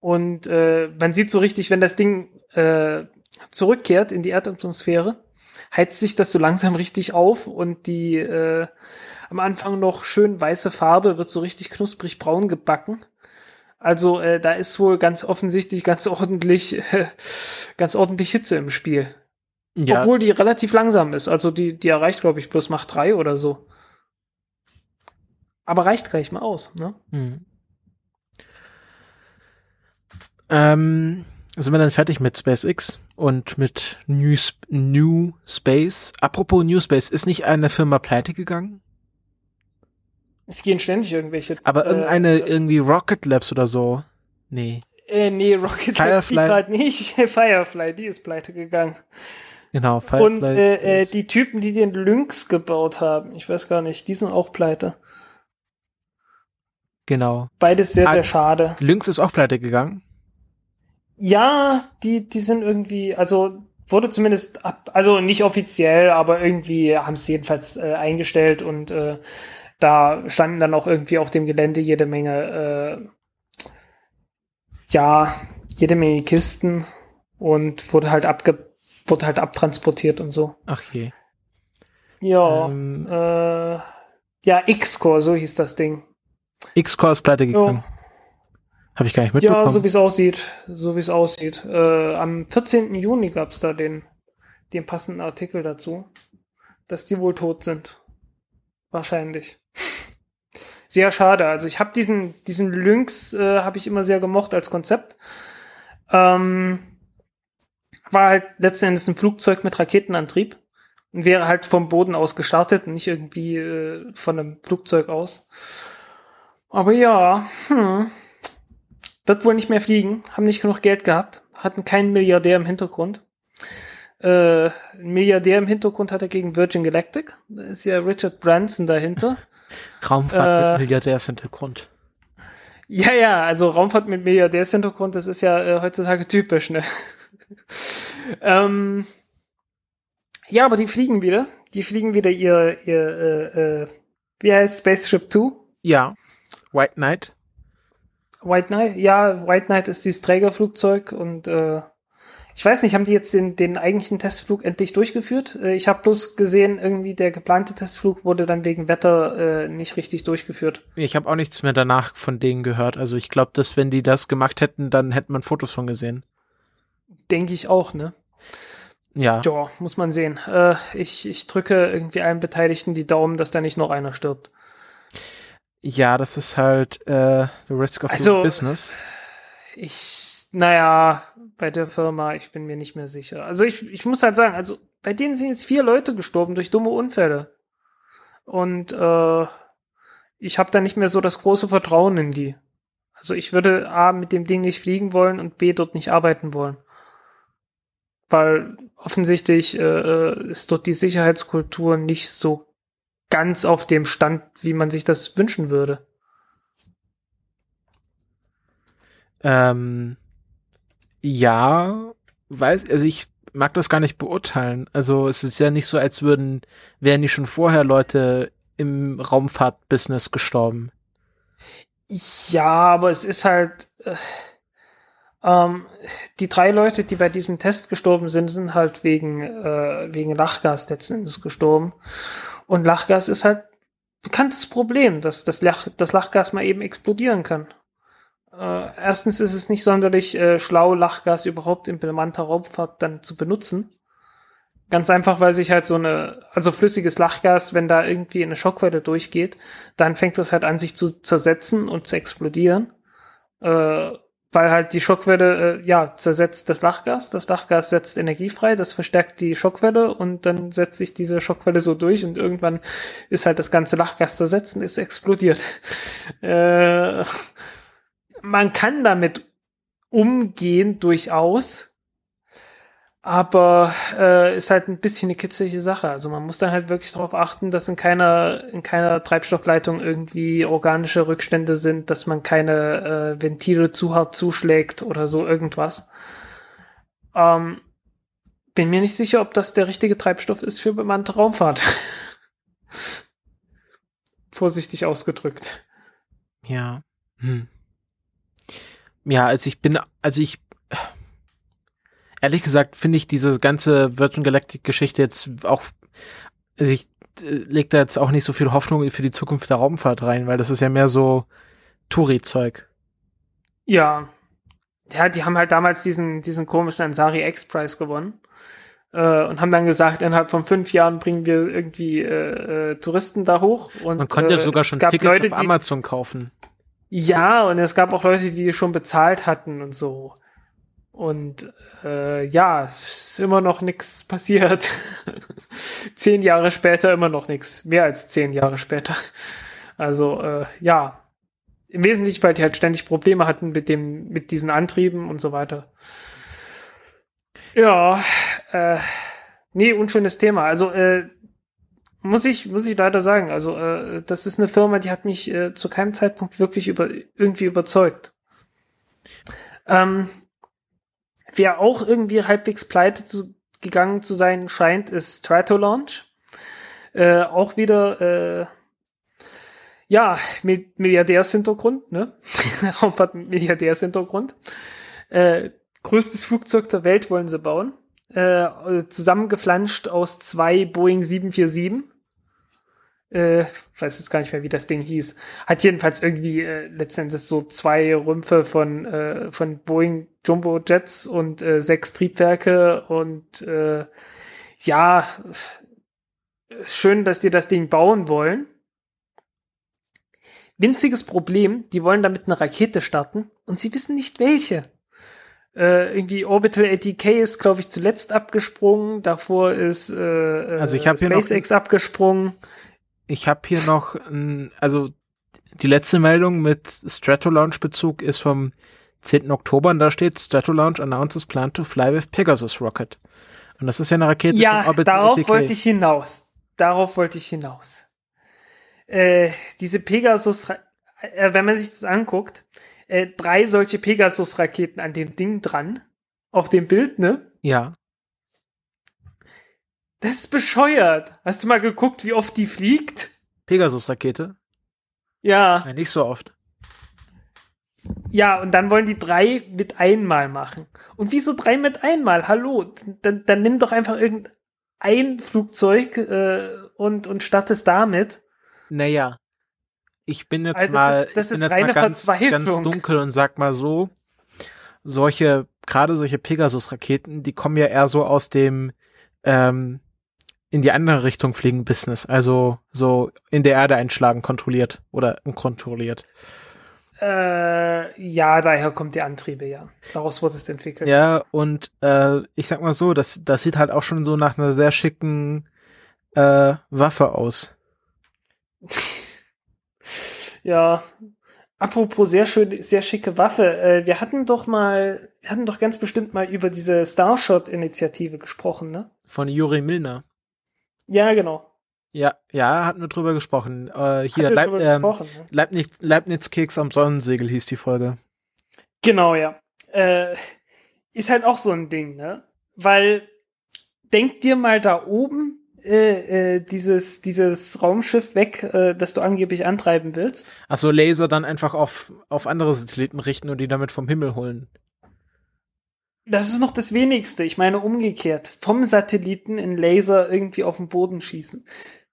Und äh, man sieht so richtig, wenn das Ding äh, zurückkehrt in die Erdatmosphäre, heizt sich das so langsam richtig auf und die äh, am Anfang noch schön weiße Farbe wird so richtig knusprig braun gebacken. Also äh, da ist wohl ganz offensichtlich ganz ordentlich, äh, ganz ordentlich Hitze im Spiel. Ja. Obwohl die relativ langsam ist. Also die, die erreicht, glaube ich, bloß Macht 3 oder so. Aber reicht gleich mal aus, ne? Hm. Ähm, sind wir dann fertig mit SpaceX und mit New, Sp New Space? Apropos New Space, ist nicht eine Firma pleite gegangen? Es gehen ständig irgendwelche. Aber irgendeine, äh, irgendwie Rocket Labs oder so. Nee. Äh, nee, Rocket Firefly. Labs gerade nicht. Firefly, die ist pleite gegangen. Genau, Firefly. Und äh, äh, die Typen, die den Lynx gebaut haben, ich weiß gar nicht, die sind auch pleite. Genau. Beides sehr, sehr schade. Lynx ist auch pleite gegangen. Ja, die, die sind irgendwie, also wurde zumindest ab, also nicht offiziell, aber irgendwie haben es jedenfalls äh, eingestellt und äh, da standen dann auch irgendwie auf dem Gelände jede Menge, äh, ja, jede Menge Kisten und wurde halt abge, wurde halt abtransportiert und so. Ach je. Ja, ähm, äh, ja, X-Core, so hieß das Ding. X-Core ist pleite gegangen. Ja. Habe ich gar nicht mitbekommen. Ja, so wie es aussieht. So wie es aussieht. Äh, am 14. Juni gab es da den, den passenden Artikel dazu, dass die wohl tot sind. Wahrscheinlich. Sehr schade. Also ich habe diesen, diesen Lynx äh, habe ich immer sehr gemocht als Konzept. Ähm, war halt letzten Endes ein Flugzeug mit Raketenantrieb und wäre halt vom Boden aus gestartet und nicht irgendwie äh, von einem Flugzeug aus. Aber ja, hm, wird wohl nicht mehr fliegen, haben nicht genug Geld gehabt, hatten keinen Milliardär im Hintergrund. Äh, ein Milliardär im Hintergrund hat er gegen Virgin Galactic. Da ist ja Richard Branson dahinter. Raumfahrt äh, mit Milliardärshintergrund. Ja, ja, also Raumfahrt mit Milliardärshintergrund, das ist ja äh, heutzutage typisch, ne? ähm, ja, aber die fliegen wieder. Die fliegen wieder ihr, ihr äh, äh, wie heißt Spaceship 2? Ja. White Knight. White Knight, ja, White Knight ist dieses Trägerflugzeug und äh, ich weiß nicht, haben die jetzt den, den eigentlichen Testflug endlich durchgeführt? Äh, ich habe bloß gesehen, irgendwie der geplante Testflug wurde dann wegen Wetter äh, nicht richtig durchgeführt. Ich habe auch nichts mehr danach von denen gehört. Also ich glaube, dass wenn die das gemacht hätten, dann hätte man Fotos von gesehen. Denke ich auch, ne? Ja. Ja, muss man sehen. Äh, ich, ich drücke irgendwie allen Beteiligten die Daumen, dass da nicht noch einer stirbt. Ja, das ist halt äh, the risk of also, business. Ich, naja, bei der Firma, ich bin mir nicht mehr sicher. Also ich, ich muss halt sagen, also bei denen sind jetzt vier Leute gestorben durch dumme Unfälle. Und äh, ich habe da nicht mehr so das große Vertrauen in die. Also ich würde A mit dem Ding nicht fliegen wollen und B dort nicht arbeiten wollen. Weil offensichtlich äh, ist dort die Sicherheitskultur nicht so ganz auf dem Stand, wie man sich das wünschen würde. Ähm, ja, weiß, also ich mag das gar nicht beurteilen. Also es ist ja nicht so, als würden, wären die schon vorher Leute im Raumfahrtbusiness gestorben. Ja, aber es ist halt, äh, ähm, die drei Leute, die bei diesem Test gestorben sind, sind halt wegen, äh, wegen Lachgas letzten Endes gestorben. Und Lachgas ist halt bekanntes Problem, dass das, Lach, das Lachgas mal eben explodieren kann. Äh, erstens ist es nicht sonderlich äh, schlau, Lachgas überhaupt in bemannter Raumfahrt dann zu benutzen. Ganz einfach, weil sich halt so eine, also flüssiges Lachgas, wenn da irgendwie eine Schockwelle durchgeht, dann fängt das halt an, sich zu zersetzen und zu explodieren. Äh, weil halt die Schockwelle, äh, ja, zersetzt das Lachgas, das Lachgas setzt Energie frei, das verstärkt die Schockwelle und dann setzt sich diese Schockwelle so durch und irgendwann ist halt das ganze Lachgas zersetzt und ist explodiert. Äh, man kann damit umgehen durchaus, aber äh, ist halt ein bisschen eine kitzelige Sache. Also man muss dann halt wirklich darauf achten, dass in keiner, in keiner Treibstoffleitung irgendwie organische Rückstände sind, dass man keine äh, Ventile zu hart zuschlägt oder so irgendwas. Ähm, bin mir nicht sicher, ob das der richtige Treibstoff ist für bemannte Raumfahrt. Vorsichtig ausgedrückt. Ja. Hm. Ja, also ich bin, also ich, ehrlich gesagt finde ich diese ganze Virgin Galactic Geschichte jetzt auch, also ich äh, leg da jetzt auch nicht so viel Hoffnung für die Zukunft der Raumfahrt rein, weil das ist ja mehr so Touri-Zeug. Ja. Ja, die haben halt damals diesen, diesen komischen Ansari X-Prize gewonnen. Äh, und haben dann gesagt, innerhalb von fünf Jahren bringen wir irgendwie äh, äh, Touristen da hoch. Und, Man konnte ja äh, sogar schon Tickets Leute, auf Amazon kaufen. Ja, und es gab auch Leute, die schon bezahlt hatten und so. Und äh, ja, es ist immer noch nichts passiert. zehn Jahre später immer noch nichts. Mehr als zehn Jahre später. Also äh, ja, im Wesentlichen, weil die halt ständig Probleme hatten mit dem, mit diesen Antrieben und so weiter. Ja, äh, nee, unschönes Thema. Also äh, muss ich, muss ich leider sagen. Also äh, das ist eine Firma, die hat mich äh, zu keinem Zeitpunkt wirklich über irgendwie überzeugt. Ähm, wer auch irgendwie halbwegs pleite zu, gegangen zu sein scheint, ist Stratolaunch. Äh, auch wieder äh, ja, mit Milliardärshintergrund, ne? Raumfahrt Milliardärshintergrund. Äh, größtes Flugzeug der Welt wollen sie bauen. Äh, zusammengeflanscht aus zwei Boeing 747. Äh, weiß jetzt gar nicht mehr, wie das Ding hieß. Hat jedenfalls irgendwie äh, letztendlich so zwei Rümpfe von, äh, von Boeing Jumbo Jets und äh, sechs Triebwerke und äh, ja, schön, dass die das Ding bauen wollen. Winziges Problem, die wollen damit eine Rakete starten und sie wissen nicht welche. Äh, irgendwie Orbital ATK ist, glaube ich, zuletzt abgesprungen. Davor ist äh, Also ich hab hier noch- SpaceX abgesprungen. Ich habe hier noch, ein, also die letzte Meldung mit Stratolaunch-Bezug ist vom 10. Oktober und da steht Stratolaunch announces plan to fly with Pegasus Rocket. Und das ist ja eine Rakete Ja, darauf ATK. wollte ich hinaus. Darauf wollte ich hinaus. Äh, diese Pegasus, äh, wenn man sich das anguckt, äh, drei solche Pegasus-Raketen an dem Ding dran. Auf dem Bild, ne? Ja, Das ist bescheuert. Hast du mal geguckt, wie oft die fliegt? Pegasus-Rakete. Ja. Ja, nicht so oft. Ja, und dann wollen die drei mit einmal machen. Und wieso drei mit einmal? Hallo, dann, dann nimm doch einfach irgendein Flugzeug äh, und, und start es damit. Naja, ich bin jetzt Also das mal, ist- das ich bin ist jetzt mal ganz, ganz dunkel und sag mal so, solche, gerade solche Pegasus-Raketen, die kommen ja eher so aus dem ähm, in die andere Richtung fliegen Business, also so in der Erde einschlagen kontrolliert oder unkontrolliert. Äh, ja, daher kommt die Antriebe, ja. Daraus wurde es entwickelt. Ja, und äh, ich sag mal so, das, das sieht halt auch schon so nach einer sehr schicken äh, Waffe aus. Ja. Apropos sehr schön, sehr schicke Waffe. Äh, wir hatten doch mal, wir hatten doch ganz bestimmt mal über diese Starshot-Initiative gesprochen, ne? Von Juri Milner. Ja, genau. Ja, ja, hatten wir drüber gesprochen. Äh, hier, Leib, ähm, gesprochen, ne? Leibniz, Leibniz Keks am Sonnensegel hieß die Folge. Genau, ja. Äh, ist halt auch so ein Ding, ne? Weil denk dir mal da oben äh, äh, dieses, dieses Raumschiff weg, äh, das du angeblich antreiben willst. Achso, Laser dann einfach auf, auf andere Satelliten richten und die damit vom Himmel holen. Das ist noch das Wenigste. Ich meine umgekehrt. Vom Satelliten in Laser irgendwie auf den Boden schießen.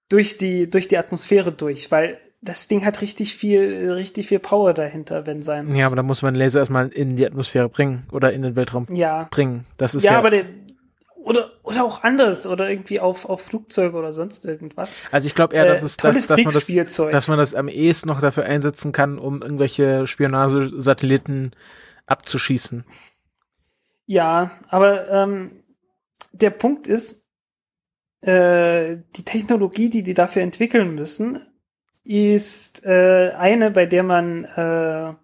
Durch die, durch die Atmosphäre durch, weil das Ding hat richtig viel, richtig viel Power dahinter, wenn sein muss. Ja, aber da muss man den Laser erstmal in die Atmosphäre bringen oder in den Weltraum ja. bringen. Das ist ja, ja, aber der, oder, oder auch anders, oder irgendwie auf, auf Flugzeuge oder sonst irgendwas. also ich glaube eher, Äh, dass es tolles das, dass man das, dass man das am ehesten noch dafür einsetzen kann, um irgendwelche Spionagesatelliten abzuschießen. Ja, aber ähm, der Punkt ist, äh, die Technologie, die die dafür entwickeln müssen, ist äh, eine, bei der man äh,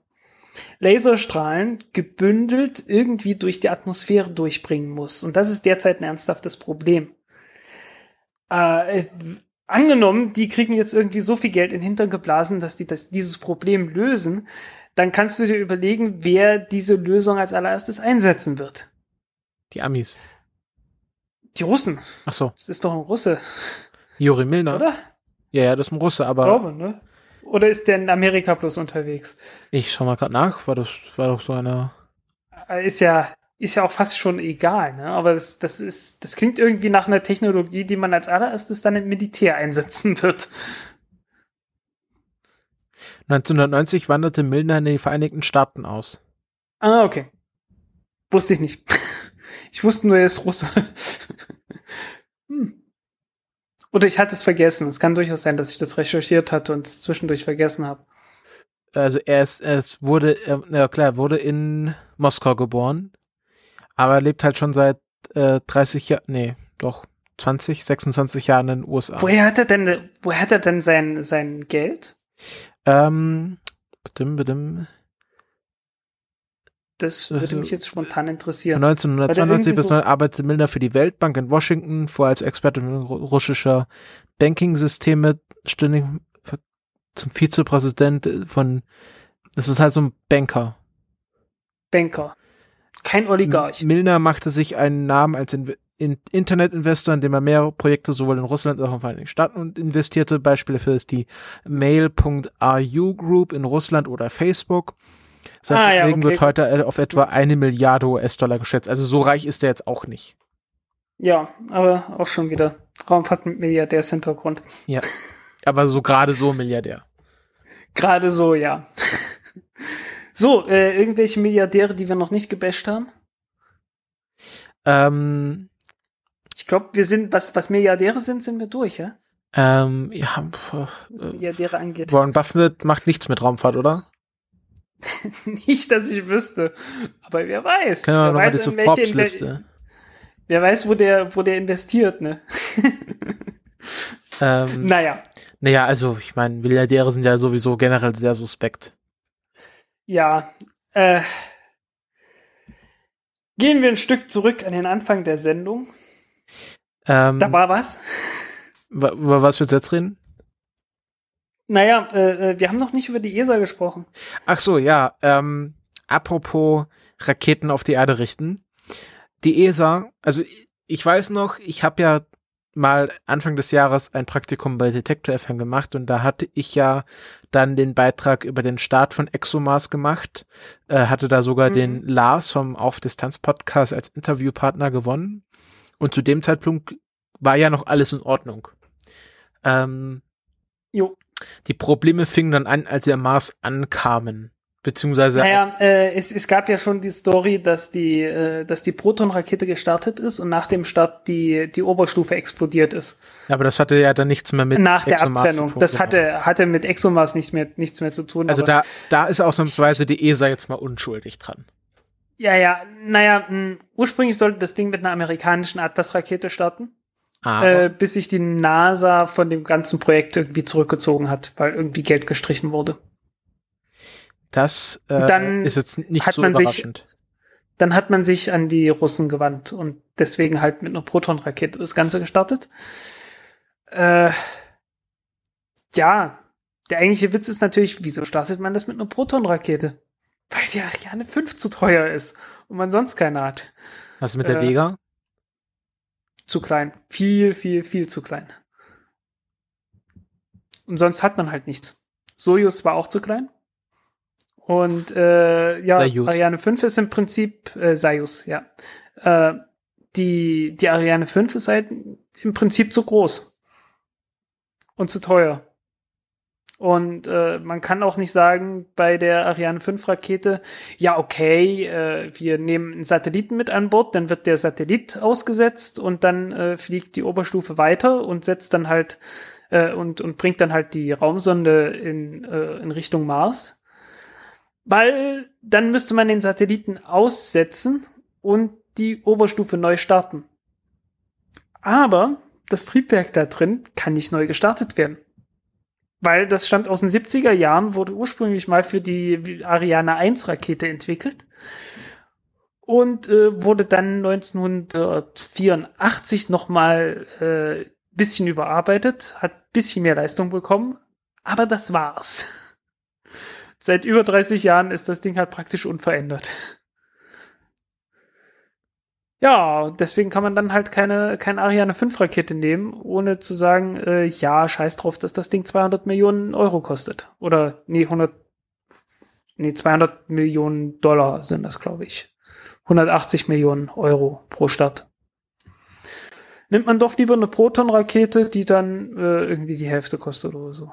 Laserstrahlen gebündelt irgendwie durch die Atmosphäre durchbringen muss. Und das ist derzeit ein ernsthaftes Problem. Äh, angenommen, die kriegen jetzt irgendwie so viel Geld in den Hintern geblasen, dass die das, dieses Problem lösen, dann kannst du dir überlegen, wer diese Lösung als allererstes einsetzen wird. Die Amis. Die Russen. Ach so, Das ist doch ein Russe, Juri Milner. oder? Ja, ja, das ist ein Russe, Ich aber glaube, ne? Oder ist der in Amerika plus unterwegs? Ich schau mal gerade nach, war das war doch so eine. Äh, Ist ja, ist ja auch fast schon egal, ne? Aber das, das ist, das klingt irgendwie nach einer Technologie, die man als allererstes dann im Militär einsetzen wird. 1990 wanderte Milner in die Vereinigten Staaten aus. Ah, okay. Wusste ich nicht. Ich wusste nur, er ist Russe. Hm. Oder ich hatte es vergessen. Es kann durchaus sein, dass ich das recherchiert hatte und es zwischendurch vergessen habe. Also er ist, er ist wurde, ja klar, er wurde in Moskau geboren, aber er lebt halt schon seit äh, 30 Jahren, nee, doch 20, 26 Jahren in den USA. Woher hat er denn, woher hat er denn sein, sein Geld? Ähm, bidim, bidim. Das würde Also- mich jetzt spontan Von interessieren. 1992 bis so- 19 arbeitete Milner für die Weltbank in Washington, vorher als Experte ru- russischer Banking-Systeme, ständig zum Vizepräsident von, das ist halt so ein Banker. Banker. Kein Oligarch. Milner machte sich einen Namen als in Internetinvestor, indem er mehrere Projekte sowohl in Russland als auch in den Vereinigten Staaten investierte. Beispiele für ist die Mail.ru Group in Russland oder Facebook. Sein Ah, ja, okay. wird heute äh, auf etwa eine Milliarde US-Dollar geschätzt. Also so reich ist er jetzt auch nicht. Ja, aber auch schon wieder Raumfahrt mit Milliardärshintergrund. Aber so gerade so Milliardär. Gerade so, ja. so, äh, irgendwelche Milliardäre, die wir noch nicht gebasht haben? Ähm, Ich glaube, wir sind, was, was Milliardäre sind, sind wir durch, ja? ähm, ja, Was Milliardäre angeht. Warren Buffett macht nichts mit Raumfahrt, oder? Nicht, dass ich wüsste. Aber wer weiß. Können wir wer, weiß in welche Inve- wer weiß, wo der, wo der investiert, ne? Ähm, naja, naja, also ich meine, Milliardäre sind ja sowieso generell sehr suspekt. ja. Äh, gehen wir ein Stück zurück an den Anfang der Sendung. Ähm, Da war was. wa- über was willst du jetzt reden? Naja, äh, äh, wir haben noch nicht über die ESA gesprochen. Ach so, ja. Ähm, apropos Raketen auf die Erde richten. Die ESA, also ich- ich weiß noch, ich habe ja mal Anfang des Jahres ein Praktikum bei Detector FM gemacht und da hatte ich ja dann den Beitrag über den Start von ExoMars gemacht, äh, hatte da sogar Mhm. den Lars vom Auf Distanz Podcast als Interviewpartner gewonnen und zu dem Zeitpunkt war ja noch alles in Ordnung. Ähm, Jo. die Probleme fingen dann an, als sie am Mars ankamen. Beziehungsweise Naja, äh, es, es gab ja schon die Story, dass die, äh, dass die Proton-Rakete gestartet ist und nach dem Start die, die Oberstufe explodiert ist. aber das hatte ja dann nichts mehr mit nach der ExoMars Abtrennung. Das genau. hatte, hatte mit ExoMars nichts mehr, nichts mehr zu tun. Also da, da ist ausnahmsweise die ESA jetzt mal unschuldig dran. Ja, ja, naja, mh, ursprünglich sollte das Ding mit einer amerikanischen Atlas-Rakete starten, äh, bis sich die NASA von dem ganzen Projekt irgendwie zurückgezogen hat, weil irgendwie Geld gestrichen wurde. das äh, dann ist jetzt nicht hat so man sich- überraschend. Dann hat man sich an die Russen gewandt und deswegen halt mit einer Proton-Rakete das Ganze gestartet. Äh, ja, der eigentliche Witz ist natürlich, wieso startet man das mit einer Proton-Rakete? Weil die Ariane 5 zu teuer ist und man sonst keine hat. Was mit der äh, Vega? Zu klein. Viel, viel, viel zu klein. Und sonst hat man halt nichts. Soyuz war auch zu klein. Und äh, ja, Soyuz. Ariane 5 ist im Prinzip äh, Soyuz, ja. Äh, die, die Ariane 5 ist halt im Prinzip zu groß. Und zu teuer. Und äh, man kann auch nicht sagen bei der Ariane 5 Rakete, ja, okay, äh, wir nehmen einen Satelliten mit an Bord, dann wird der Satellit ausgesetzt und dann äh, fliegt die Oberstufe weiter und setzt dann halt äh, und, und bringt dann halt die Raumsonde in, äh, in Richtung Mars. Weil dann müsste man den Satelliten aussetzen und die Oberstufe neu starten. Aber das Triebwerk da drin kann nicht neu gestartet werden. Weil das stammt aus den 70er Jahren, wurde ursprünglich mal für die Ariane 1 Rakete entwickelt und äh, wurde dann 1984 nochmal äh, bisschen überarbeitet, hat bisschen mehr Leistung bekommen, aber das war's. Seit über 30 Jahren ist das Ding halt praktisch unverändert. Ja, deswegen kann man dann halt keine, keine Ariane 5 Rakete nehmen, ohne zu sagen, äh, ja, scheiß drauf, dass das Ding 200 Millionen Euro kostet. Oder, nee, 100, nee, 200 Millionen Dollar sind das, glaube ich. 180 Millionen Euro pro Stadt. Nimmt man doch lieber eine Proton-Rakete, die dann äh, irgendwie die Hälfte kostet oder so.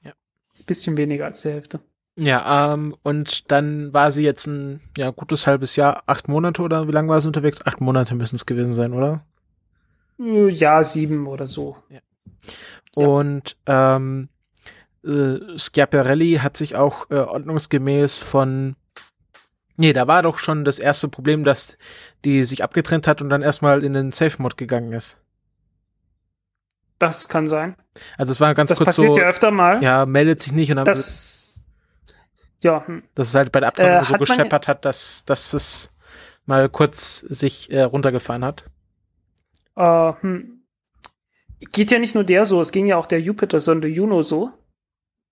Ja. Bisschen weniger als die Hälfte. Ja, ähm, und dann war sie jetzt ein ja, gutes halbes Jahr, acht Monate oder wie lange war sie unterwegs? Acht Monate müssen es gewesen sein, oder? Ja, sieben oder so. Ja. Und ähm, äh, Schiaparelli hat sich auch äh, ordnungsgemäß von Nee, da war doch schon das erste Problem, dass die sich abgetrennt hat und dann erstmal in den Safe-Mode gegangen ist. Das kann sein. Also es war ganz Das kurz passiert so, ja öfter mal. ja, meldet sich nicht und dann, Das, ja, hm. dass es halt bei der Abtreibung Äh, so gescheppert hat, dass, dass es mal kurz sich äh, runtergefahren hat. Äh, hm. Geht ja nicht nur der so, es ging ja auch der Jupiter-Sonde Juno so,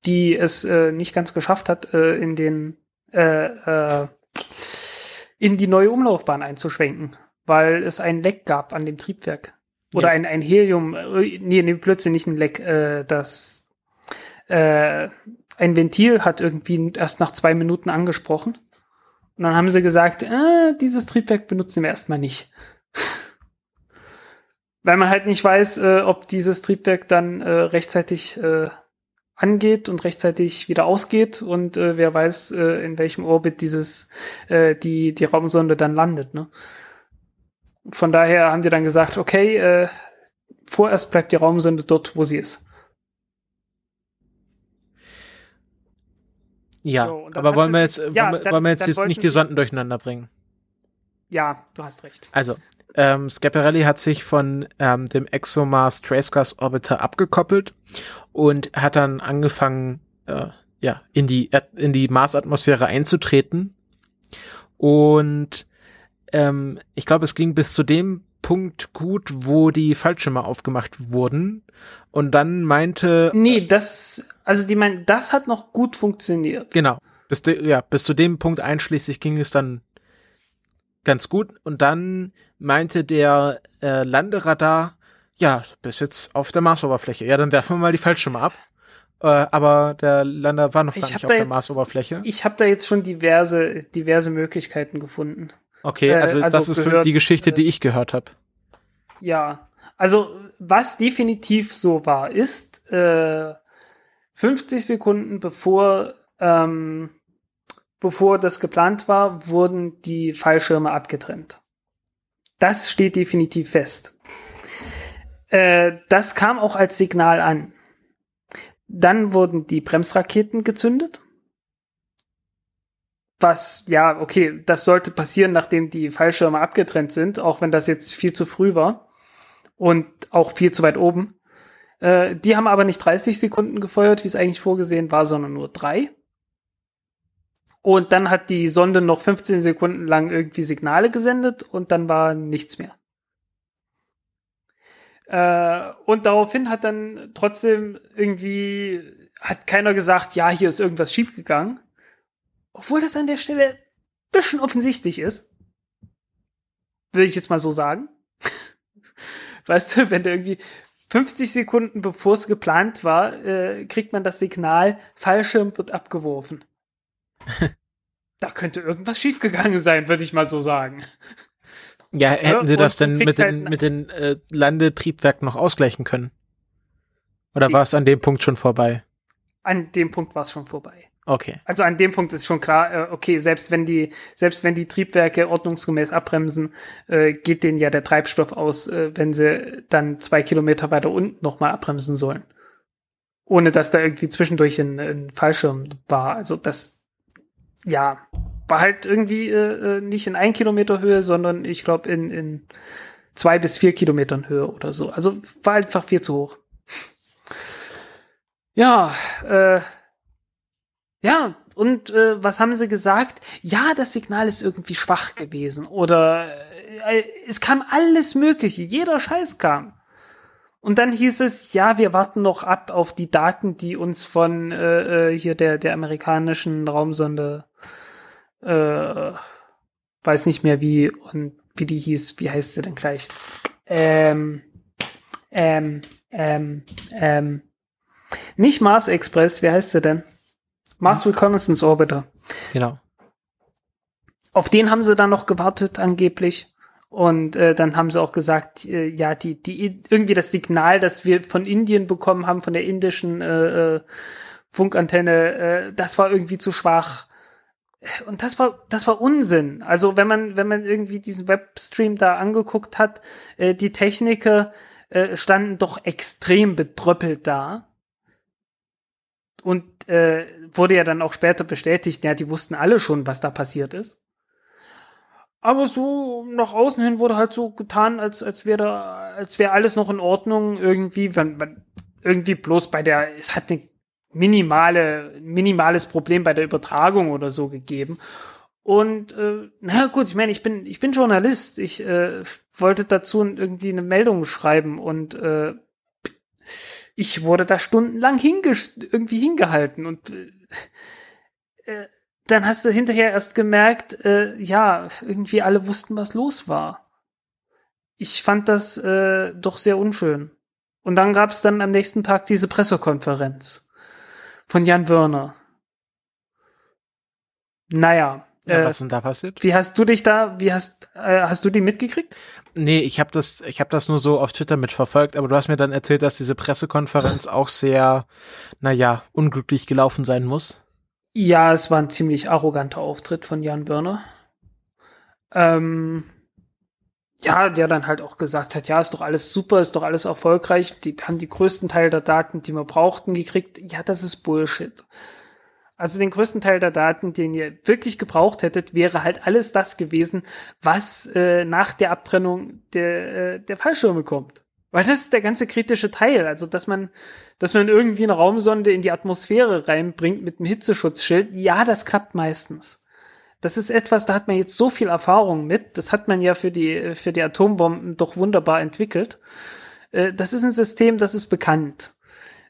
die es äh, nicht ganz geschafft hat, äh, in den äh, äh, in die neue Umlaufbahn einzuschwenken, weil es ein Leck gab an dem Triebwerk. Oder Ja. ein, ein Helium, äh, nee, nee, plötzlich nicht ein Leck, äh, das äh, ein Ventil hat irgendwie erst nach zwei Minuten angesprochen. Und dann haben sie gesagt, äh, dieses Triebwerk benutzen wir erstmal nicht. Weil man halt nicht weiß, äh, ob dieses Triebwerk dann äh, rechtzeitig äh, angeht und rechtzeitig wieder ausgeht und äh, wer weiß, äh, in welchem Orbit dieses die die Raumsonde dann landet. Ne? Von daher haben die dann gesagt, okay, vorerst bleibt die Raumsonde dort, wo sie ist. Ja, So, aber wollen wir jetzt, ja, wollen wir, dann- wollen wir jetzt dann nicht die Sonden durcheinander bringen? Ja, du hast recht. Also, ähm, Schiaparelli hat sich von ähm, dem ExoMars Tracegas Orbiter abgekoppelt und hat dann angefangen, äh, ja, in die in die Marsatmosphäre einzutreten. Und ähm, ich glaube, es ging bis zu dem Punkt gut, wo die Fallschirme aufgemacht wurden. Und dann meinte, Nee, das, also die meinen, das hat noch gut funktioniert. Genau. Bis, de, ja, bis zu dem Punkt einschließlich ging es dann ganz gut. Und dann meinte der äh, Landeradar, ja, bis jetzt auf der Marsoberfläche. Ja, dann werfen wir mal die Fallschirme ab. Äh, aber der Lander war noch gar nicht auf der jetzt- Marsoberfläche. Ich habe da jetzt schon diverse, diverse Möglichkeiten gefunden. Okay, äh, also, also das ist gehört, die Geschichte, äh, die ich gehört habe. Ja, also was definitiv so war, ist äh, 50 Sekunden bevor ähm, bevor das geplant war, wurden die Fallschirme abgetrennt. Das steht definitiv fest. Äh, das kam auch als Signal an. Dann wurden die Bremsraketen gezündet. Was, ja, okay, das sollte passieren, nachdem die Fallschirme abgetrennt sind, auch wenn das jetzt viel zu früh war und auch viel zu weit oben. Äh, die haben aber nicht 30 Sekunden gefeuert, wie es eigentlich vorgesehen war, sondern nur drei. Und dann hat die Sonde noch 15 Sekunden lang irgendwie Signale gesendet und dann war nichts mehr. Äh, und daraufhin hat dann trotzdem irgendwie, hat keiner gesagt, ja, hier ist irgendwas schiefgegangen. Obwohl das an der Stelle ein bisschen offensichtlich ist. Würde ich jetzt mal so sagen. weißt du, wenn du irgendwie 50 Sekunden bevor es geplant war, äh, kriegt man das Signal, Fallschirm wird abgeworfen. da könnte irgendwas schiefgegangen sein, würde ich mal so sagen. Ja, hätten sie das denn mit den, halt- mit den äh, Landetriebwerken noch ausgleichen können? Oder war es an dem Punkt schon vorbei? An dem Punkt war es schon vorbei. Okay. Also an dem Punkt ist schon klar, äh, okay, selbst wenn die, selbst wenn die Triebwerke ordnungsgemäß abbremsen, äh, geht denen ja der Treibstoff aus, äh, wenn sie dann zwei Kilometer weiter unten nochmal abbremsen sollen. Ohne dass da irgendwie zwischendurch ein, ein Fallschirm war. Also das, ja, war halt irgendwie äh, äh, nicht in ein Kilometer Höhe, sondern ich glaube in, in zwei bis vier Kilometern Höhe oder so. Also war einfach viel zu hoch. Ja, äh, ja, und äh, was haben sie gesagt? Ja, das Signal ist irgendwie schwach gewesen. Oder äh, es kam alles Mögliche, jeder Scheiß kam. Und dann hieß es, ja, wir warten noch ab auf die Daten, die uns von äh, äh, hier der, der amerikanischen Raumsonde, äh, weiß nicht mehr wie, und wie die hieß, wie heißt sie denn gleich? Ähm, ähm, ähm, ähm, nicht Mars Express, wie heißt sie denn? Mars Reconnaissance Orbiter. Genau. Auf den haben sie dann noch gewartet, angeblich. Und äh, dann haben sie auch gesagt, äh, ja, die, die irgendwie das Signal, das wir von Indien bekommen haben, von der indischen äh, äh, Funkantenne, äh, das war irgendwie zu schwach. Und das war, das war Unsinn. Also wenn man, wenn man irgendwie diesen Webstream da angeguckt hat, äh, die Techniker äh, standen doch extrem bedröppelt da. Und äh, wurde ja dann auch später bestätigt, ja, die wussten alle schon, was da passiert ist. Aber so nach außen hin wurde halt so getan, als, als wäre da, als wäre alles noch in Ordnung irgendwie, wenn man irgendwie bloß bei der, es hat eine minimale, minimales Problem bei der Übertragung oder so gegeben. Und äh, na gut, ich meine, ich bin, ich bin Journalist. Ich äh, wollte dazu irgendwie eine Meldung schreiben und äh, ich wurde da stundenlang irgendwie hingehalten und äh, äh, dann hast du hinterher erst gemerkt, äh, ja, irgendwie alle wussten, was los war. Ich fand das äh, doch sehr unschön. Und dann gab es dann am nächsten Tag diese Pressekonferenz von Jan Wörner. Naja. Ja, äh, was denn da passiert? Wie hast du dich da, wie hast, äh, hast du die mitgekriegt? Nee, ich habe das, ich habe das nur so auf Twitter mitverfolgt, aber du hast mir dann erzählt, dass diese Pressekonferenz auch sehr, naja, unglücklich gelaufen sein muss. Ja, es war ein ziemlich arroganter Auftritt von Jan Wörner. Ähm, ja, der dann halt auch gesagt hat, ja, ist doch alles super, ist doch alles erfolgreich, die haben die größten Teil der Daten, die wir brauchten, gekriegt. Ja, das ist Bullshit. Also den größten Teil der Daten, den ihr wirklich gebraucht hättet, wäre halt alles das gewesen, was äh, nach der Abtrennung der, äh, der Fallschirme kommt. Weil das ist der ganze kritische Teil. Also, dass man, dass man irgendwie eine Raumsonde in die Atmosphäre reinbringt mit einem Hitzeschutzschild, ja, das klappt meistens. Das ist etwas, da hat man jetzt so viel Erfahrung mit. Das hat man ja für die, für die Atombomben doch wunderbar entwickelt. Äh, das ist ein System, das ist bekannt.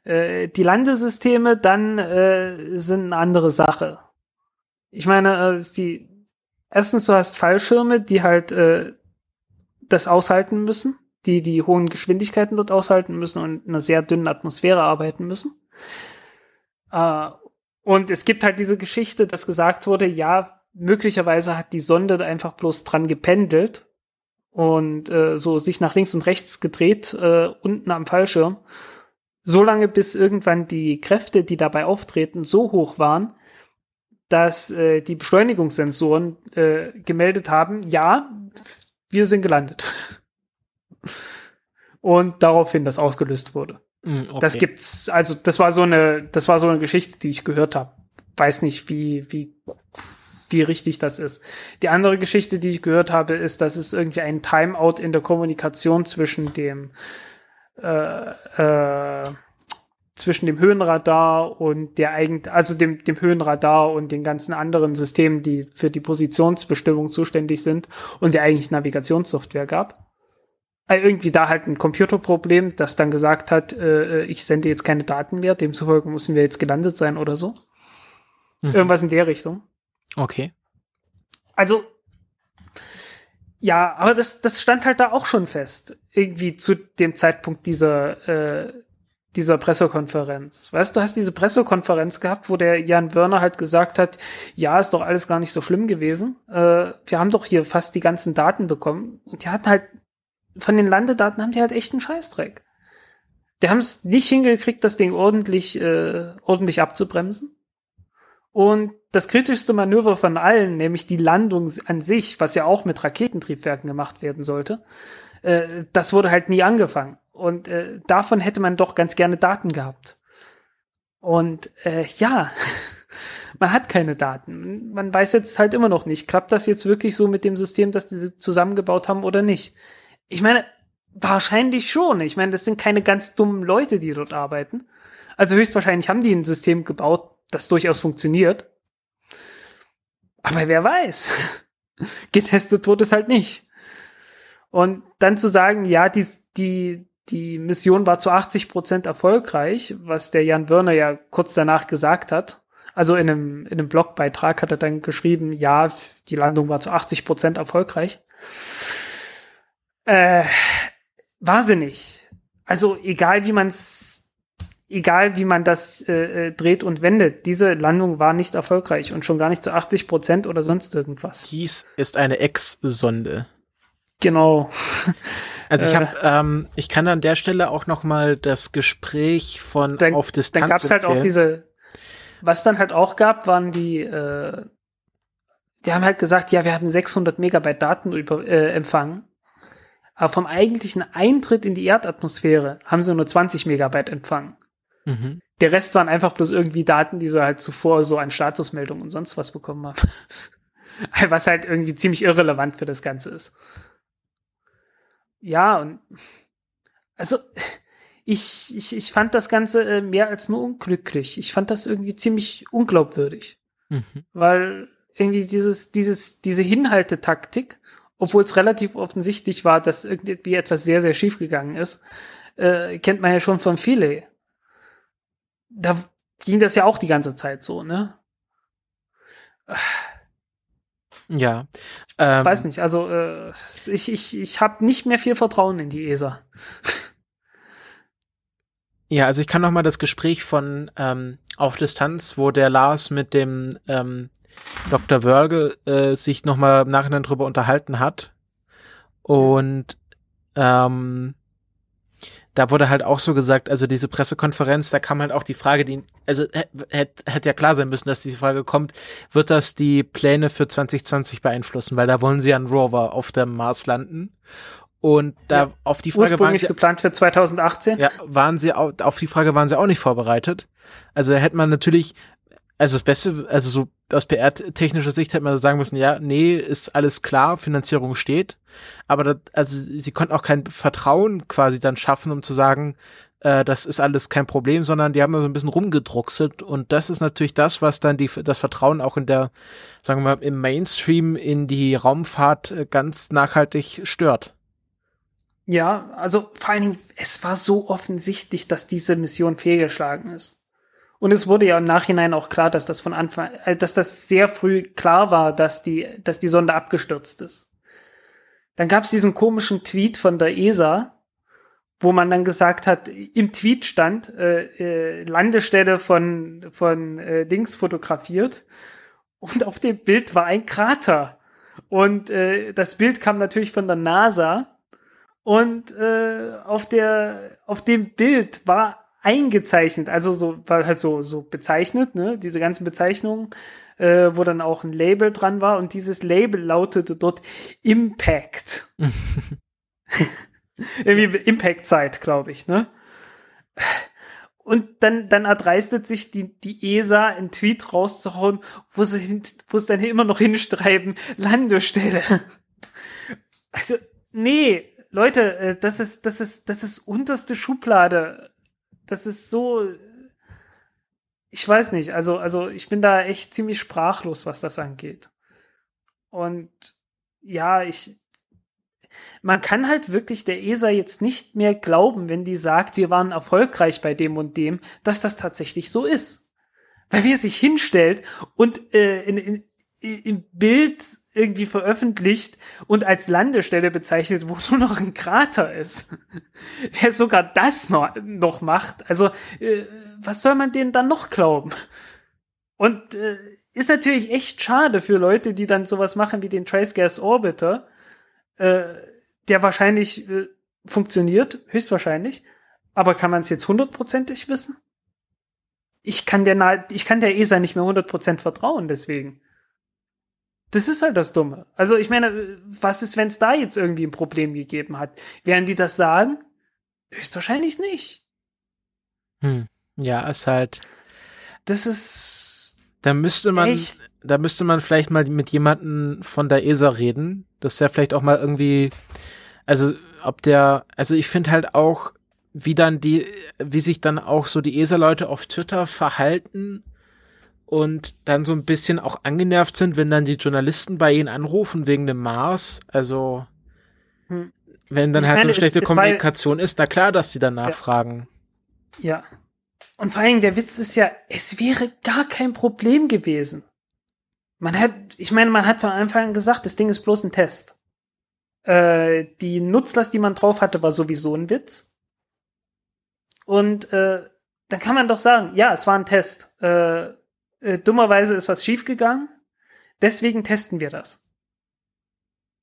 Äh, die Landesysteme dann äh, sind eine andere Sache. Ich meine, äh, die erstens, du hast Fallschirme, die halt äh, das aushalten müssen, die die hohen Geschwindigkeiten dort aushalten müssen und in einer sehr dünnen Atmosphäre arbeiten müssen. Äh, und es gibt halt diese Geschichte, dass gesagt wurde, ja, möglicherweise hat die Sonde einfach bloß dran gependelt und äh, so sich nach links und rechts gedreht, äh, unten am Fallschirm so lange, bis irgendwann die Kräfte, die dabei auftreten, so hoch waren, dass äh, die Beschleunigungssensoren äh, gemeldet haben, ja, wir sind gelandet. Und daraufhin das ausgelöst wurde. Mm, okay. Das gibt's, also das war so eine, das war so eine Geschichte, die ich gehört habe. Weiß nicht, wie, wie, wie richtig das ist. Die andere Geschichte, die ich gehört habe, ist, dass es irgendwie ein Timeout in der Kommunikation zwischen dem äh, äh, zwischen dem Höhenradar und der eigentlich, also dem, dem Höhenradar und den ganzen anderen Systemen, die für die Positionsbestimmung zuständig sind und der eigentlich Navigationssoftware gab. Also irgendwie da halt ein Computerproblem, das dann gesagt hat, äh, äh, ich sende jetzt keine Daten mehr, demzufolge müssen wir jetzt gelandet sein oder so. Mhm. Irgendwas in der Richtung. Okay. Also ja, aber das, das stand halt da auch schon fest. Irgendwie zu dem Zeitpunkt dieser, äh, dieser Pressekonferenz. Weißt du, hast diese Pressekonferenz gehabt, wo der Jan Wörner halt gesagt hat, ja, ist doch alles gar nicht so schlimm gewesen. Äh, wir haben doch hier fast die ganzen Daten bekommen. Und die hatten halt, von den Landedaten haben die halt echt einen Scheißdreck. Die haben es nicht hingekriegt, das Ding ordentlich, äh, ordentlich abzubremsen. Und das kritischste Manöver von allen, nämlich die Landung an sich, was ja auch mit Raketentriebwerken gemacht werden sollte, äh, das wurde halt nie angefangen. Und äh, davon hätte man doch ganz gerne Daten gehabt. Und äh, ja, man hat keine Daten. Man weiß jetzt halt immer noch nicht, klappt das jetzt wirklich so mit dem System, das die zusammengebaut haben oder nicht. Ich meine, wahrscheinlich schon. Ich meine, das sind keine ganz dummen Leute, die dort arbeiten. Also höchstwahrscheinlich haben die ein System gebaut, das durchaus funktioniert. Aber wer weiß. Getestet wurde es halt nicht. Und dann zu sagen, ja, die, die, die Mission war zu 80 Prozent erfolgreich, was der Jan Wörner ja kurz danach gesagt hat. Also in einem, in einem Blogbeitrag hat er dann geschrieben, ja, die Landung war zu 80 Prozent erfolgreich. Äh, wahnsinnig. Also egal wie man es, egal wie man das äh, äh, dreht und wendet, diese Landung war nicht erfolgreich und schon gar nicht zu 80 Prozent oder sonst irgendwas. Dies ist eine Ex-Sonde. Genau. Also ich habe, ähm, ich kann an der Stelle auch noch mal das Gespräch von dann, auf Distanz Dann gab's halt auch diese, was dann halt auch gab, waren die, äh, die haben halt gesagt, ja, wir haben 600 Megabyte Daten über, äh, empfangen. Aber vom eigentlichen Eintritt in die Erdatmosphäre haben sie nur 20 Megabyte empfangen. Mhm. Der Rest waren einfach bloß irgendwie Daten, die sie halt zuvor so an Statusmeldungen und sonst was bekommen haben. was halt irgendwie ziemlich irrelevant für das Ganze ist. Ja, und also ich, ich, ich fand das Ganze äh, mehr als nur unglücklich. Ich fand das irgendwie ziemlich unglaubwürdig. Mhm. Weil irgendwie dieses, dieses, diese Hinhaltetaktik, obwohl es relativ offensichtlich war, dass irgendwie etwas sehr, sehr schief gegangen ist, äh, kennt man ja schon von Philae. Da ging das ja auch die ganze Zeit so, ne? Ja. Ähm, Weiß nicht, also äh, ich, ich, ich habe nicht mehr viel Vertrauen in die ESA. Ja, also ich kann noch mal das Gespräch von ähm, auf Distanz, wo der Lars mit dem ähm, Dr. Wörge äh, sich noch mal im Nachhinein drüber unterhalten hat. Und ähm, da wurde halt auch so gesagt, also diese Pressekonferenz, da kam halt auch die Frage, die, also hätte hätt ja klar sein müssen, dass diese Frage kommt, wird das die Pläne für 2020 beeinflussen? Weil da wollen sie an Rover auf dem Mars landen. Und da ja, auf die Frage ursprünglich waren sie, geplant für 2018. Ja, waren sie auf, auf die Frage waren sie auch nicht vorbereitet. Also hätte man natürlich, also das Beste, also so aus PR-technischer Sicht hätte man sagen müssen, ja, nee, ist alles klar, Finanzierung steht. Aber das, also sie konnten auch kein Vertrauen quasi dann schaffen, um zu sagen, äh, das ist alles kein Problem, sondern die haben so ein bisschen rumgedruckselt und das ist natürlich das, was dann die, das Vertrauen auch in der, sagen wir mal, im Mainstream in die Raumfahrt äh, ganz nachhaltig stört. Ja, also vor allen Dingen, es war so offensichtlich, dass diese Mission fehlgeschlagen ist. Und es wurde ja im Nachhinein auch klar, dass das von Anfang, äh, dass das sehr früh klar war, dass die, dass die Sonde abgestürzt ist. Dann gab es diesen komischen Tweet von der ESA, wo man dann gesagt hat, im Tweet stand äh, äh, Landestelle von von äh, Dings fotografiert. Und auf dem Bild war ein Krater. Und äh, das Bild kam natürlich von der NASA. Und äh, auf der auf dem Bild war eingezeichnet, also so war halt so so bezeichnet, ne, diese ganzen Bezeichnungen, äh, wo dann auch ein Label dran war und dieses Label lautete dort Impact. Irgendwie Impact Zeit, glaube ich, ne? Und dann, dann erdreistet sich die, die ESA einen Tweet rauszuhauen, wo sie, wo sie dann immer noch hinschreiben, Landestelle. Also, nee, Leute, äh, das ist, das ist, das ist unterste Schublade. Das ist so, ich weiß nicht, also, also ich bin da echt ziemlich sprachlos, was das angeht. Und ja, ich, man kann halt wirklich der ESA jetzt nicht mehr glauben, wenn die sagt, wir waren erfolgreich bei dem und dem, dass das tatsächlich so ist. Weil wer sich hinstellt und äh, in, in, im Bild irgendwie veröffentlicht und als Landestelle bezeichnet, wo nur noch ein Krater ist. Wer sogar das noch, noch macht, also äh, was soll man denen dann noch glauben? Und äh, ist natürlich echt schade für Leute, die dann sowas machen wie den Trace Gas Orbiter, äh, der wahrscheinlich äh, funktioniert, höchstwahrscheinlich. Aber kann man es jetzt hundertprozentig wissen? Ich kann der, ich kann der ESA nicht mehr hundertprozentig vertrauen, deswegen. Das ist halt das Dumme. Also ich meine, was ist, wenn es da jetzt irgendwie ein Problem gegeben hat? Werden die das sagen? Höchstwahrscheinlich nicht. Hm. Ja, ist halt. Das ist. Da müsste man, echt? da müsste man vielleicht mal mit jemanden von der ESA reden, dass der vielleicht auch mal irgendwie, also ob der, also ich finde halt auch, wie dann die, wie sich dann auch so die ESA-Leute auf Twitter verhalten und dann so ein bisschen auch angenervt sind, wenn dann die Journalisten bei ihnen anrufen wegen dem Mars. Also, hm. wenn dann ich halt meine, eine schlechte es, Kommunikation es ist, na klar, dass die dann nachfragen. Ja. Und vor Dingen der Witz ist ja, es wäre gar kein Problem gewesen. Man hat, ich meine, man hat von Anfang an gesagt, das Ding ist bloß ein Test. Äh, die Nutzlast, die man drauf hatte, war sowieso ein Witz. Und äh, dann kann man doch sagen, ja, es war ein Test. Äh, äh, dummerweise ist was schiefgegangen. Deswegen testen wir das.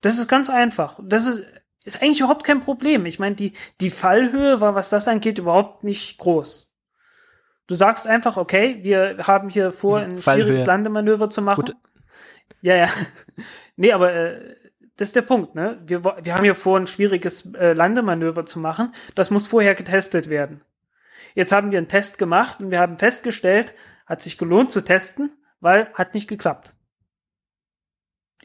Das ist ganz einfach. Das ist, ist eigentlich überhaupt kein Problem. Ich meine, die, die Fallhöhe war, was das angeht, überhaupt nicht groß. Du sagst einfach, okay, wir haben hier vor, hm, ein Fallhöhe. schwieriges Landemanöver zu machen. Gut. Ja, ja. nee, aber äh, das ist der Punkt, ne? Wir, wir haben hier vor, ein schwieriges äh, Landemanöver zu machen. Das muss vorher getestet werden. Jetzt haben wir einen Test gemacht und wir haben festgestellt, hat sich gelohnt zu testen, weil hat nicht geklappt.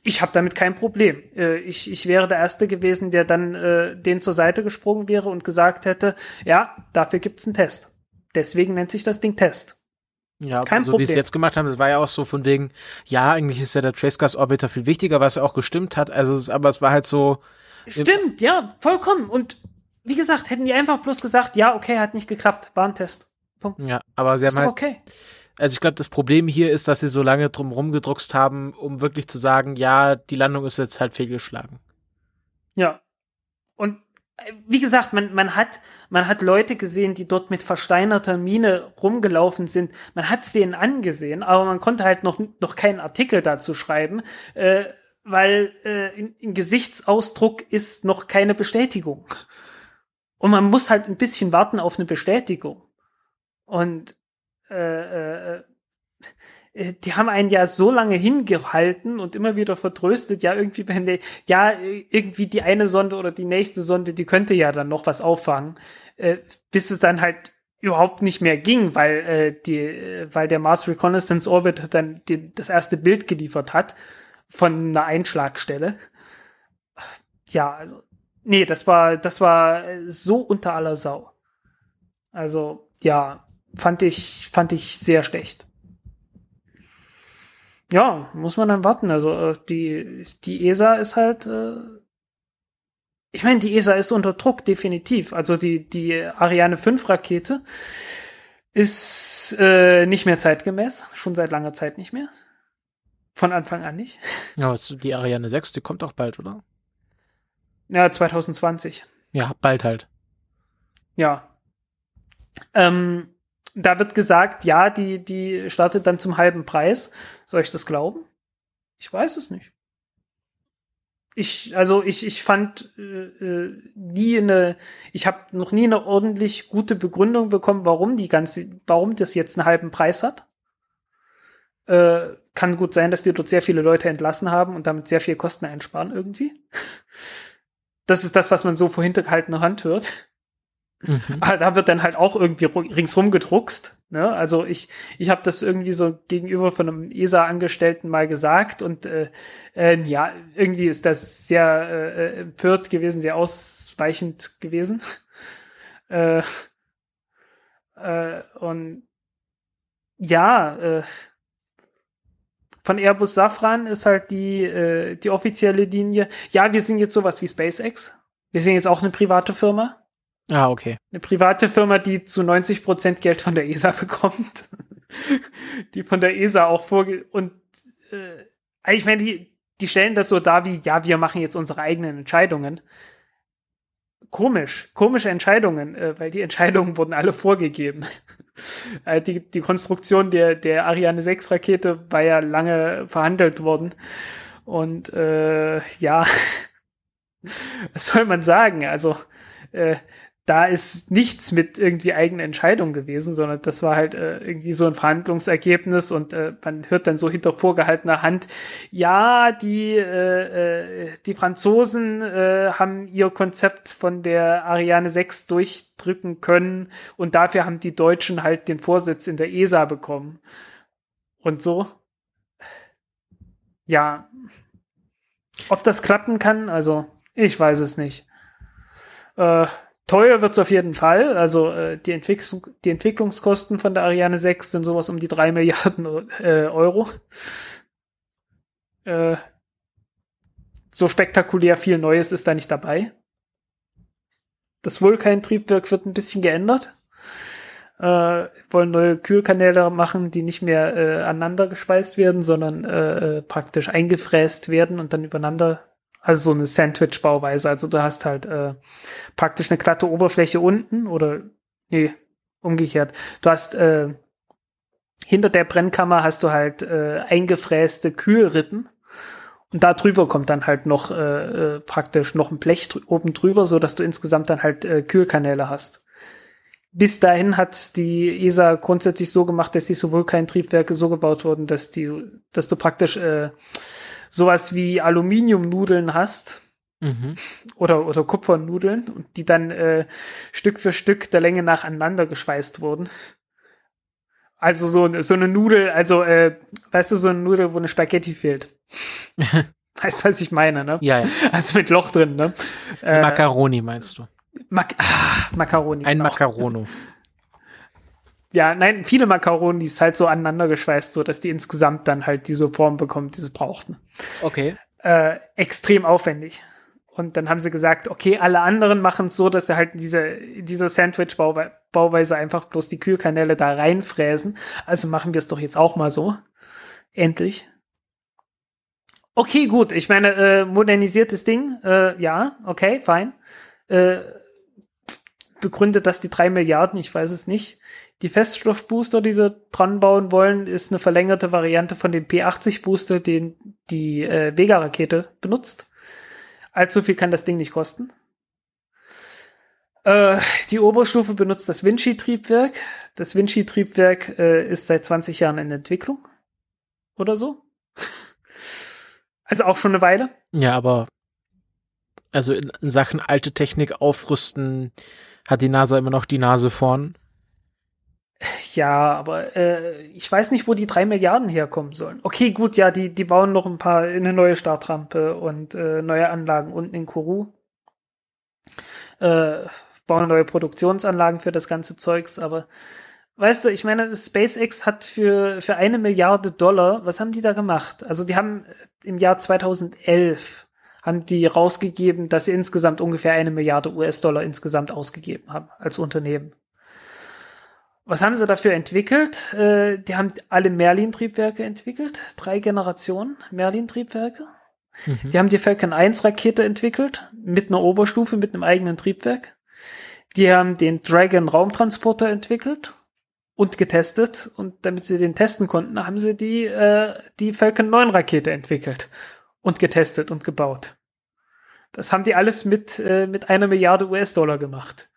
Ich habe damit kein Problem. Äh, ich, ich wäre der Erste gewesen, der dann äh, den zur Seite gesprungen wäre und gesagt hätte, ja, dafür gibt's einen Test. Deswegen nennt sich das Ding Test. Ja, Kein so Problem. wie sie es jetzt gemacht haben, das war ja auch so von wegen, ja, eigentlich ist ja der Tracegas Orbiter viel wichtiger, was ja auch gestimmt hat. Also, aber es war halt so. Stimmt, ja, vollkommen. Und wie gesagt, hätten die einfach bloß gesagt, ja, okay, hat nicht geklappt, war ein Test. Punkt. Ja, aber sie haben halt. Okay. Also ich glaube, das Problem hier ist, dass sie so lange drum rumgedruckst haben, um wirklich zu sagen, ja, die Landung ist jetzt halt fehlgeschlagen. Ja. Und äh, wie gesagt, man, man hat, man hat Leute gesehen, die dort mit versteinerter Mine rumgelaufen sind. Man hat es denen angesehen, aber man konnte halt noch, noch keinen Artikel dazu schreiben, äh, weil äh, in, in Gesichtsausdruck ist noch keine Bestätigung. Und man muss halt ein bisschen warten auf eine Bestätigung. Und äh, äh, äh, die haben einen ja so lange hingehalten und immer wieder vertröstet, ja, irgendwie beim, ja, irgendwie die eine Sonde oder die nächste Sonde, die könnte ja dann noch was auffangen, äh, bis es dann halt überhaupt nicht mehr ging, weil äh, die, äh, weil der Mars Reconnaissance Orbit dann die, das erste Bild geliefert hat von einer Einschlagstelle. Ja, also nee, das war, das war so unter aller Sau. Also, ja, fand ich, fand ich sehr schlecht. Ja, muss man dann warten. Also, äh, die, die ESA ist halt, äh, ich meine, die ESA ist unter Druck, definitiv. Also, die, die Ariane 5 Rakete ist äh, nicht mehr zeitgemäß, schon seit langer Zeit nicht mehr. Von Anfang an nicht. Ja, die Ariane 6, die kommt auch bald, oder? Ja, 2020. Ja, bald halt. Ja. Ähm, da wird gesagt, ja, die, die startet dann zum halben Preis. Soll ich das glauben? Ich weiß es nicht. Ich, also ich, ich fand äh, äh nie eine, ich habe noch nie eine ordentlich gute Begründung bekommen, warum die ganze, warum das jetzt einen halben Preis hat. Äh, kann gut sein, dass die dort sehr viele Leute entlassen haben und damit sehr viel Kosten einsparen irgendwie. Das ist das, was man so vor hintergehaltener Hand hört. Mhm. Da wird dann halt auch irgendwie ringsrum gedruckst. Ne? Also ich, ich habe das irgendwie so gegenüber von einem ESA-Angestellten mal gesagt und äh, äh, ja, irgendwie ist das sehr äh, empört gewesen, sehr ausweichend gewesen. äh, äh, und ja, äh, von Airbus Safran ist halt die, äh, die offizielle Linie. Ja, wir sind jetzt sowas wie SpaceX. Wir sind jetzt auch eine private Firma. Ah, okay. Eine private Firma, die zu 90 Prozent Geld von der ESA bekommt. die von der ESA auch vorge... Und äh, ich meine, die, die stellen das so dar wie, ja, wir machen jetzt unsere eigenen Entscheidungen. Komisch, komische Entscheidungen, äh, weil die Entscheidungen wurden alle vorgegeben. Äh, die, die Konstruktion der, der Ariane 6 Rakete war ja lange verhandelt worden. Und äh, ja, was soll man sagen? Also, äh, da ist nichts mit irgendwie eigenen Entscheidungen gewesen, sondern das war halt äh, irgendwie so ein Verhandlungsergebnis und äh, man hört dann so hinter vorgehaltener Hand, ja, die, äh, äh, die Franzosen äh, haben ihr Konzept von der Ariane 6 durchdrücken können und dafür haben die Deutschen halt den Vorsitz in der ESA bekommen. Und so. Ja. Ob das klappen kann, also ich weiß es nicht. Äh, Teuer wird's auf jeden Fall. Also äh, die, Entwicklung, die Entwicklungskosten von der Ariane 6 sind sowas um die drei Milliarden äh, Euro. Äh, so spektakulär viel Neues ist da nicht dabei. Das Vulkan-Triebwerk wird ein bisschen geändert. äh, wollen neue Kühlkanäle machen, die nicht mehr äh, aneinander gespeist werden, sondern äh, äh, praktisch eingefräst werden und dann übereinander, also so eine Sandwich-Bauweise. Also du hast halt äh, praktisch eine glatte Oberfläche unten oder nee, umgekehrt. Du hast äh, hinter der Brennkammer hast du halt äh, eingefräste Kühlrippen und da drüber kommt dann halt noch äh, äh, praktisch noch ein Blech drü oben drüber, so dass du insgesamt dann halt äh, Kühlkanäle hast. Bis dahin hat die ESA grundsätzlich so gemacht, dass die sowohl kein Triebwerke so gebaut wurden, dass die, dass du praktisch äh, sowas wie Aluminiumnudeln hast Mhm. oder oder Kupfernudeln und die dann äh, Stück für Stück der Länge nach aneinander geschweißt wurden. Also so, so eine Nudel, also äh, weißt du, so eine Nudel, wo eine Spaghetti fehlt. weißt du, was ich meine, ne? Ja, ja. Also mit Loch drin, ne? Äh, Macaroni meinst du? Mac ah, Macaroni. Ein genau. Ja, nein, viele Macaronis halt so aneinander geschweißt, so dass die insgesamt dann halt diese Form bekommen, die sie brauchten. Okay. Äh, extrem aufwendig. Und dann haben sie gesagt, okay, alle anderen machen es so, dass sie halt diese, diese Sandwich-Bauweise einfach bloß die Kühlkanäle da reinfräsen. Also machen wir es doch jetzt auch mal so. Endlich. Okay, gut. Ich meine, äh, modernisiertes Ding, äh, ja, okay, fein. Äh, begründet das die drei Milliarden? Ich weiß es nicht. Die Feststoffbooster, die sie dran bauen wollen, ist eine verlängerte Variante von dem P80-Booster, den die äh, Vega-Rakete benutzt. Allzu viel kann das Ding nicht kosten. Äh, die Oberstufe benutzt das Vinci-Triebwerk. Das Vinci-Triebwerk äh, ist seit 20 Jahren in Entwicklung. Oder so. also auch schon eine Weile. Ja, aber also in, in Sachen alte Technik aufrüsten hat die NASA immer noch die Nase vorn. Ja, aber äh, ich weiß nicht, wo die drei Milliarden herkommen sollen. Okay, gut, ja, die, die bauen noch ein paar, eine neue Startrampe und äh, neue Anlagen unten in Kourou. Äh, bauen neue Produktionsanlagen für das ganze Zeugs, aber weißt du, ich meine, SpaceX hat für, für eine Milliarde Dollar, was haben die da gemacht? Also die haben im Jahr 2011 haben die rausgegeben, dass sie insgesamt ungefähr eine Milliarde US-Dollar insgesamt ausgegeben haben als Unternehmen. Was haben sie dafür entwickelt? Äh, die haben alle Merlin-Triebwerke entwickelt, drei Generationen Merlin-Triebwerke. Mhm. Die haben die Falcon 1 Rakete entwickelt, mit einer Oberstufe, mit einem eigenen Triebwerk. Die haben den Dragon Raumtransporter entwickelt und getestet. Und damit sie den testen konnten, haben sie die, äh, die Falcon 9 Rakete entwickelt und getestet und gebaut. Das haben die alles mit, äh, mit einer Milliarde US-Dollar gemacht.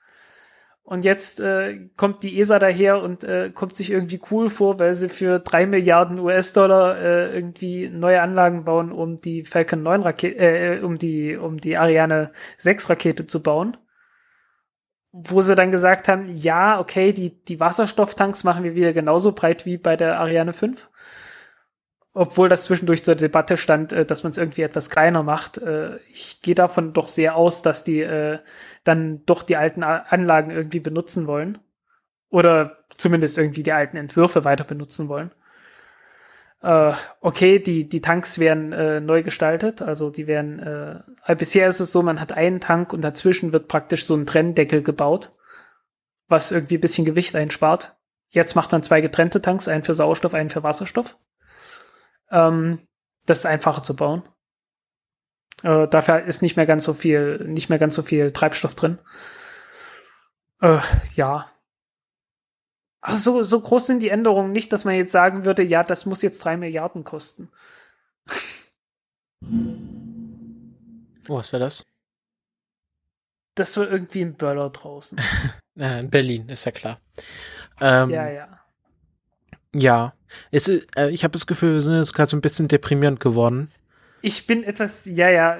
Und jetzt äh, kommt die ESA daher und äh, kommt sich irgendwie cool vor, weil sie für drei Milliarden US-Dollar äh, irgendwie neue Anlagen bauen, um die Falcon 9 Rakete, äh, um die, um die Ariane 6 Rakete zu bauen. Wo sie dann gesagt haben, ja, okay, die, die Wasserstofftanks machen wir wieder genauso breit wie bei der Ariane 5. Obwohl das zwischendurch zur Debatte stand, äh, dass man es irgendwie etwas kleiner macht. Äh, ich gehe davon doch sehr aus, dass die äh, dann doch die alten Anlagen irgendwie benutzen wollen. Oder zumindest irgendwie die alten Entwürfe weiter benutzen wollen. Okay, die, die Tanks werden neu gestaltet, also die werden, bisher ist es so, man hat einen Tank und dazwischen wird praktisch so ein Trenndeckel gebaut, was irgendwie ein bisschen Gewicht einspart. Jetzt macht man zwei getrennte Tanks, einen für Sauerstoff, einen für Wasserstoff. Ähm, das ist einfacher zu bauen. Äh, dafür ist nicht mehr ganz so viel, nicht mehr ganz so viel Treibstoff drin. Äh, ja. Also so, so groß sind die Änderungen nicht, dass man jetzt sagen würde, ja, das muss jetzt drei Milliarden kosten. Oh, was war das? Das war irgendwie ein Böller draußen. Äh, in Berlin, ist ja klar. Ähm, ja, ja. Ja. Es ist, äh, ich habe das Gefühl, wir sind jetzt gerade so ein bisschen deprimierend geworden. Ich bin etwas, ja, ja.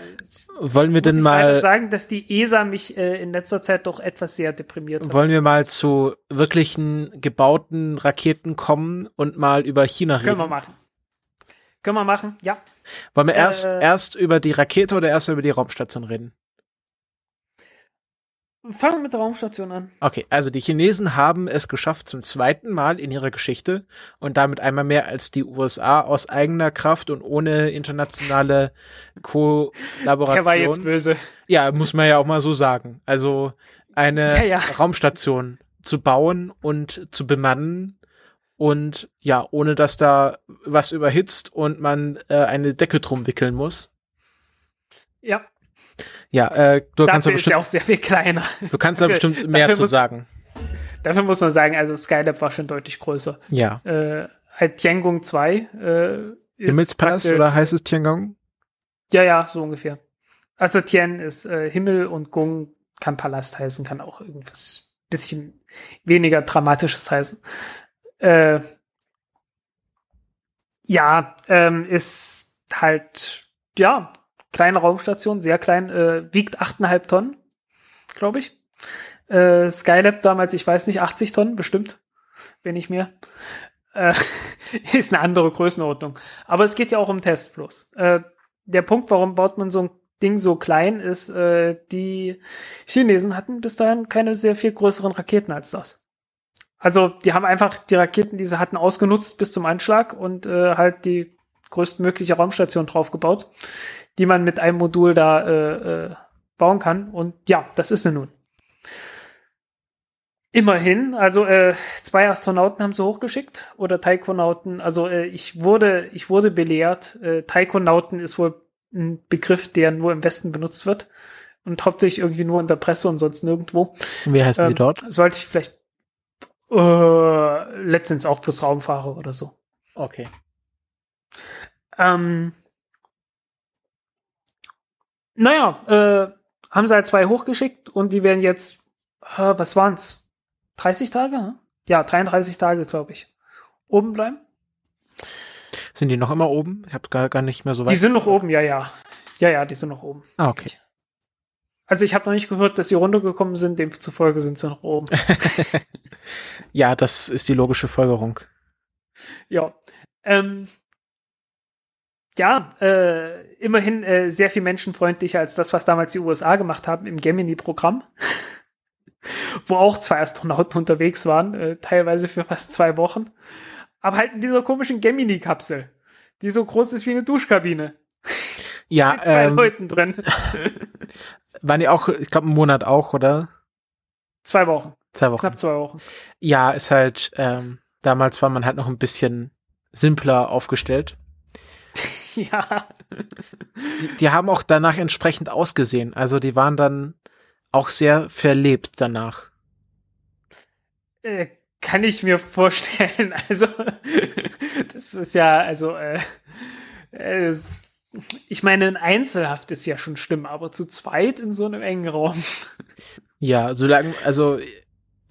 Wollen wir denn mal, sagen, dass die ESA mich äh, in letzter Zeit doch etwas sehr deprimiert hat. wollen wir mal zu wirklichen gebauten Raketen kommen und mal über China reden? Können wir machen. Können wir machen, ja. Wollen wir erst, Äh, erst über die Rakete oder erst über die Raumstation reden? Fangen wir mit der Raumstation an. Okay, also die Chinesen haben es geschafft zum zweiten Mal in ihrer Geschichte und damit einmal mehr als die USA aus eigener Kraft und ohne internationale Kollaboration. Der war jetzt böse. Ja, muss man ja auch mal so sagen. Also eine Ja, ja. Raumstation zu bauen und zu bemannen und ja, ohne dass da was überhitzt und man äh, eine Decke drum wickeln muss. Ja. Ja, äh, du Dafür kannst ist bestimmt, ja auch sehr viel kleiner. du kannst da bestimmt mehr Dafür zu muss- sagen. Dafür muss man sagen, also Skylab war schon deutlich größer. Ja. Äh, halt Tiangong 2 äh, ist Himmelspalast oder heißt es Tiangong? Ja, ja, so ungefähr. Also Tian ist äh, Himmel und Gong kann Palast heißen, kann auch irgendwas bisschen weniger Dramatisches heißen. Äh, ja, ähm, ist halt, ja, kleine Raumstation, sehr klein, äh, wiegt 8,5 Tonnen, glaube ich. Äh, Skylab damals, ich weiß nicht, 80 Tonnen bestimmt, wenn nicht mehr. Äh, ist eine andere Größenordnung. Aber es geht ja auch um Tests bloß. Äh, der Punkt, warum baut man so ein Ding so klein, ist, äh, die Chinesen hatten bis dahin keine sehr viel größeren Raketen als das. Also die haben einfach die Raketen, die sie hatten, ausgenutzt bis zum Anschlag und äh, halt die größtmögliche Raumstation draufgebaut, die man mit einem Modul da äh, äh, bauen kann. Und ja, das ist sie nun. Immerhin, also äh, zwei Astronauten haben sie hochgeschickt oder Taikonauten. Also äh, ich wurde, ich wurde belehrt. Äh, Taikonauten ist wohl ein Begriff, der nur im Westen benutzt wird und hauptsächlich irgendwie nur in der Presse und sonst nirgendwo. Und wie heißen die Ähm, dort? Sollte ich vielleicht äh, letztens auch plus Raumfahrer oder so. Okay. Ähm, naja, äh, haben sie halt zwei hochgeschickt und die werden jetzt, äh, was waren's? 30 Tage? hm? Ja, 33 Tage, glaube ich. Oben bleiben? Sind die noch immer oben? Ich habe gar, gar nicht mehr so weit. Die sind noch oben, ja, ja. Ja, ja, die sind noch oben. Ah, okay. Also ich habe noch nicht gehört, dass sie runtergekommen sind, demzufolge sind sie noch oben. Ja, das ist die logische Folgerung. Ja. Ähm, ja, äh, immerhin äh, sehr viel menschenfreundlicher als das, was damals die USA gemacht haben im Gemini-Programm. Wo auch zwei Astronauten unterwegs waren, äh, teilweise für fast zwei Wochen. Aber halt in dieser komischen Gemini-Kapsel, die so groß ist wie eine Duschkabine. Ja, Mit zwei ähm, Leuten drin. waren die auch, ich glaube, einen Monat auch, oder? zwei Wochen, Zwei Wochen. knapp zwei Wochen. Ja, ist halt, ähm, damals war man halt noch ein bisschen simpler aufgestellt. ja. Die, die haben auch danach entsprechend ausgesehen. Also die waren dann auch sehr verlebt danach. Äh, kann ich mir vorstellen. Also, das ist ja, also, äh, äh, es- ich meine, in Einzelhaft ist ja schon schlimm, aber zu zweit in so einem engen Raum. Ja, solange, also,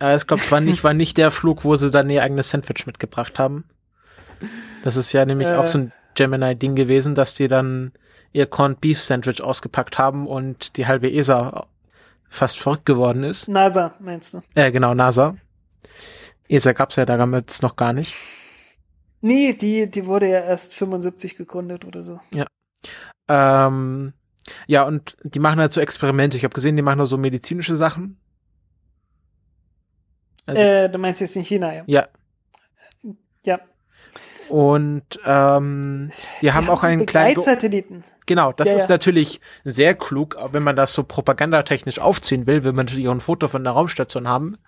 äh, ich glaube, war nicht, war nicht der Flug, wo sie dann ihr eigenes Sandwich mitgebracht haben. Das ist ja nämlich Äh. auch so ein Gemini-Ding gewesen, dass die dann ihr Corned Beef Sandwich ausgepackt haben und die halbe ESA fast verrückt geworden ist. NASA, meinst du? Äh, genau, NASA. ESA gab's ja damals noch gar nicht. Nee, die, die wurde ja erst 75 gegründet oder so. Ähm, ja, und die machen halt so Experimente. Ich habe gesehen, die machen da so medizinische Sachen. Also- Äh, du meinst jetzt in China, ja. Ja. Ja. Und ähm, die haben auch einen kleinen. Be Begleitsatelliten. genau, das Ja, ist ja. natürlich sehr klug, wenn man das so propagandatechnisch aufziehen will, will man natürlich auch ein Foto von der Raumstation haben.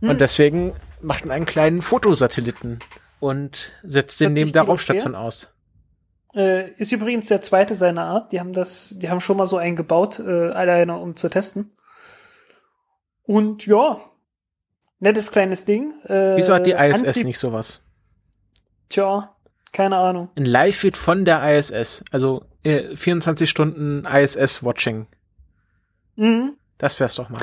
Hm. Und deswegen macht man einen kleinen Fotosatelliten und setzt den 40 neben der Raumstation aus. Äh, ist übrigens der zweite seiner Art. Die haben das, die haben schon mal so einen gebaut, äh, alleine um zu testen. Und ja, nettes kleines Ding. Äh, Wieso hat die ISS Antrieb- nicht sowas? Tja, keine Ahnung. Ein Live-Feed von der ISS, also äh, 24 Stunden ISS-Watching. Mhm. Das wär's doch mal.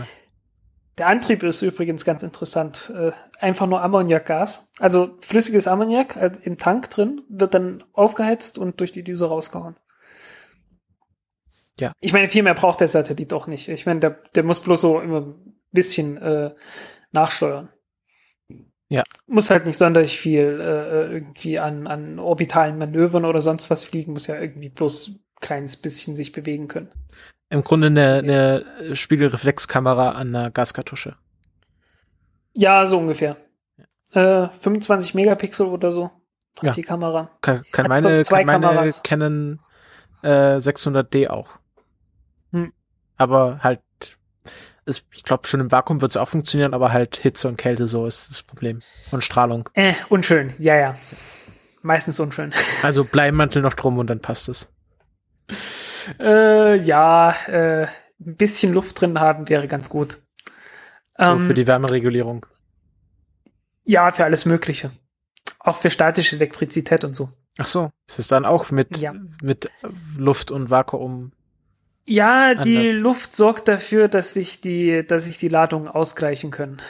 Der Antrieb ist übrigens ganz interessant. Äh, einfach nur Ammoniakgas. Also flüssiges Ammoniak äh, im Tank drin, wird dann aufgeheizt und durch die Düse rausgehauen. Ja. Ich meine, viel mehr braucht der Satellit doch nicht. Ich meine, der, der muss bloß so immer ein bisschen äh, nachsteuern. Ja. Muss halt nicht sonderlich viel äh, irgendwie an, an orbitalen Manövern oder sonst was fliegen, muss ja irgendwie bloß ein kleines bisschen sich bewegen können. Im Grunde eine, eine Spiegelreflexkamera an einer Gaskartusche. Ja, so ungefähr. Äh, 25 Megapixel oder so hat Ja. die Kamera. Kann, kann Hat, meine, kann meine Kameras. Canon äh, 600D auch. Hm. Aber halt, ich glaube, schon im Vakuum wird es auch funktionieren, aber halt Hitze und Kälte, so ist das Problem. Und Strahlung. Äh, unschön, ja, ja. Meistens unschön. Also Bleimantel noch drum und dann passt es. Äh, ja, äh, ein bisschen Luft drin haben wäre ganz gut. So Ähm, für die Wärmeregulierung. ja, für alles Mögliche. Auch für statische Elektrizität und so. Ach so. Ist es dann auch mit, Ja. mit Luft und Vakuum? Ja, die Anders. Luft sorgt dafür, dass sich die, dass sich die Ladungen ausgleichen können.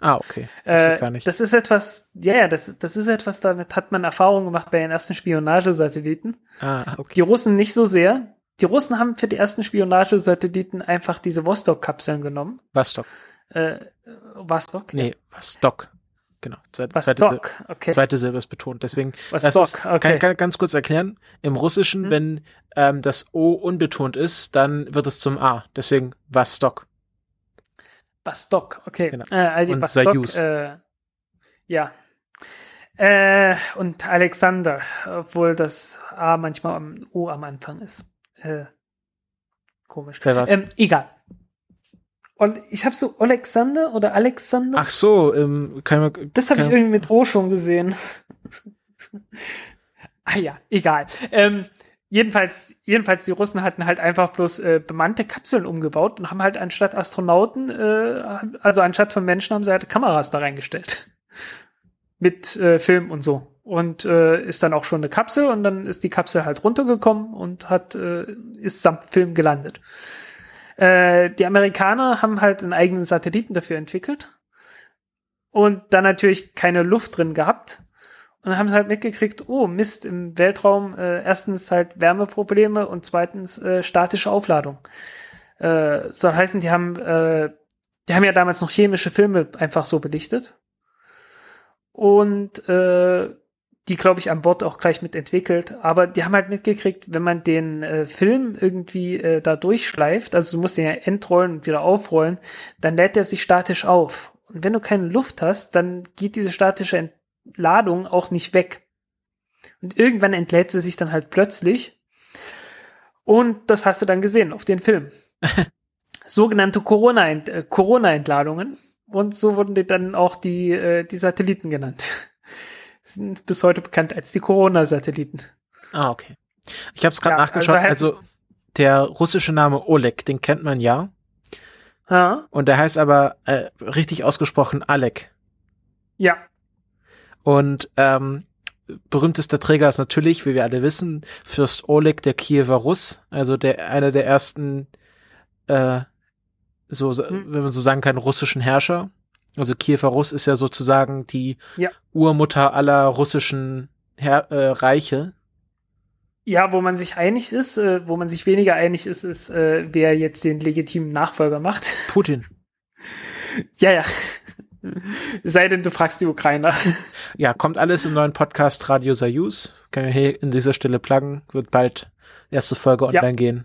Ah, okay. Äh, gar nicht. das ist etwas, ja, ja, das, das ist etwas, damit hat man Erfahrung gemacht bei den ersten Spionagesatelliten. ah, okay. Die Russen nicht so sehr. Die Russen haben für die ersten Spionagesatelliten einfach diese Vostok-Kapseln genommen. Vostok. Äh, Vostok? Nee, Vostok. Genau. Zweite, zweite, Vostok, okay. zweite Silbe ist betont. Deswegen, das Vostok, ist, okay. kann, kann ganz kurz erklären. Im Russischen, Hm. wenn ähm, das O unbetont ist, dann wird es zum A. Deswegen Vostok. Vostok, okay. Genau. Äh, also Und Vostok, äh, ja. Äh, und Alexander, obwohl das A manchmal am O am Anfang ist. Äh, komisch. Ähm, egal. Und ich habe so Alexander oder Alexander. Ach so, ähm, kann man, das habe ich irgendwie mit O schon gesehen. ah ja, egal. Ähm, jedenfalls, jedenfalls, die Russen hatten halt einfach bloß äh, bemannte Kapseln umgebaut und haben halt anstatt Astronauten, äh, also anstatt von Menschen, haben sie halt Kameras da reingestellt. Mit äh, Film und so. Und äh, ist dann auch schon eine Kapsel und dann ist die Kapsel halt runtergekommen und hat, äh, ist samt Film gelandet. Äh, die Amerikaner haben halt einen eigenen Satelliten dafür entwickelt und dann natürlich keine Luft drin gehabt. Und dann haben sie halt mitgekriegt, oh Mist, im Weltraum äh, erstens halt Wärmeprobleme und zweitens äh, statische Aufladung. Äh, soll heißen, die haben, äh, die haben ja damals noch chemische Filme einfach so belichtet. Und äh, die, glaube ich, an Bord auch gleich mit entwickelt. Aber die haben halt mitgekriegt, wenn man den äh, Film irgendwie äh, da durchschleift, also du musst den ja entrollen und wieder aufrollen, dann lädt er sich statisch auf. Und wenn du keine Luft hast, dann geht diese statische Entladung auch nicht weg. Und irgendwann entlädt sie sich dann halt plötzlich. Und das hast du dann gesehen auf den Film. Sogenannte äh, Corona-Entladungen. Und so wurden die dann auch die, äh, die Satelliten genannt. Sind bis heute bekannt als die Corona-Satelliten. Ah, okay. Ich habe es gerade Ja, nachgeschaut. also Also, der russische Name Oleg, den kennt man ja. Ha? Und der heißt aber äh, richtig ausgesprochen Alek. Ja, Und ähm, berühmtester Träger ist natürlich, wie wir alle wissen, Fürst Oleg der Kiewer Russ, also der einer der ersten, äh, so Hm. wenn man so sagen kann, russischen Herrscher. Also Kiewer Russ ist ja sozusagen die Ja. Urmutter aller russischen Her äh, Reiche. Ja, wo man sich einig ist, äh, wo man sich weniger einig ist, ist, äh, wer jetzt den legitimen Nachfolger macht. Putin. ja, ja. Sei denn, du fragst die Ukrainer. Ja, kommt alles im neuen Podcast Radio Soyuz. Können wir hier in dieser Stelle pluggen. Wird bald erste Folge Ja. online gehen.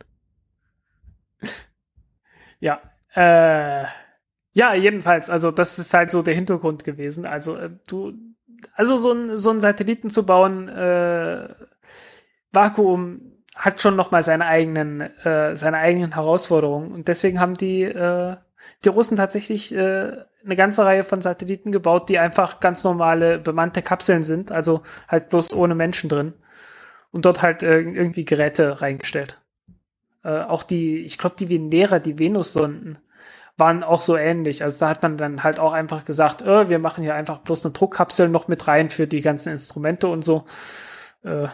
Ja. Äh, ja, jedenfalls, also das ist halt so der Hintergrund gewesen. Also äh, du, also so ein so ein Satelliten zu bauen, äh, Vakuum hat schon noch mal seine eigenen äh, seine eigenen Herausforderungen und deswegen haben die äh, die Russen tatsächlich äh, eine ganze Reihe von Satelliten gebaut, die einfach ganz normale bemannte Kapseln sind, also halt bloß ohne Menschen drin und dort halt äh, irgendwie Geräte reingestellt. Äh, auch die, ich glaube, die Venera, die Venus-Sonden waren auch so ähnlich. Also da hat man dann halt auch einfach gesagt, äh, wir machen hier einfach bloß eine Druckkapsel noch mit rein für die ganzen Instrumente und so. Äh,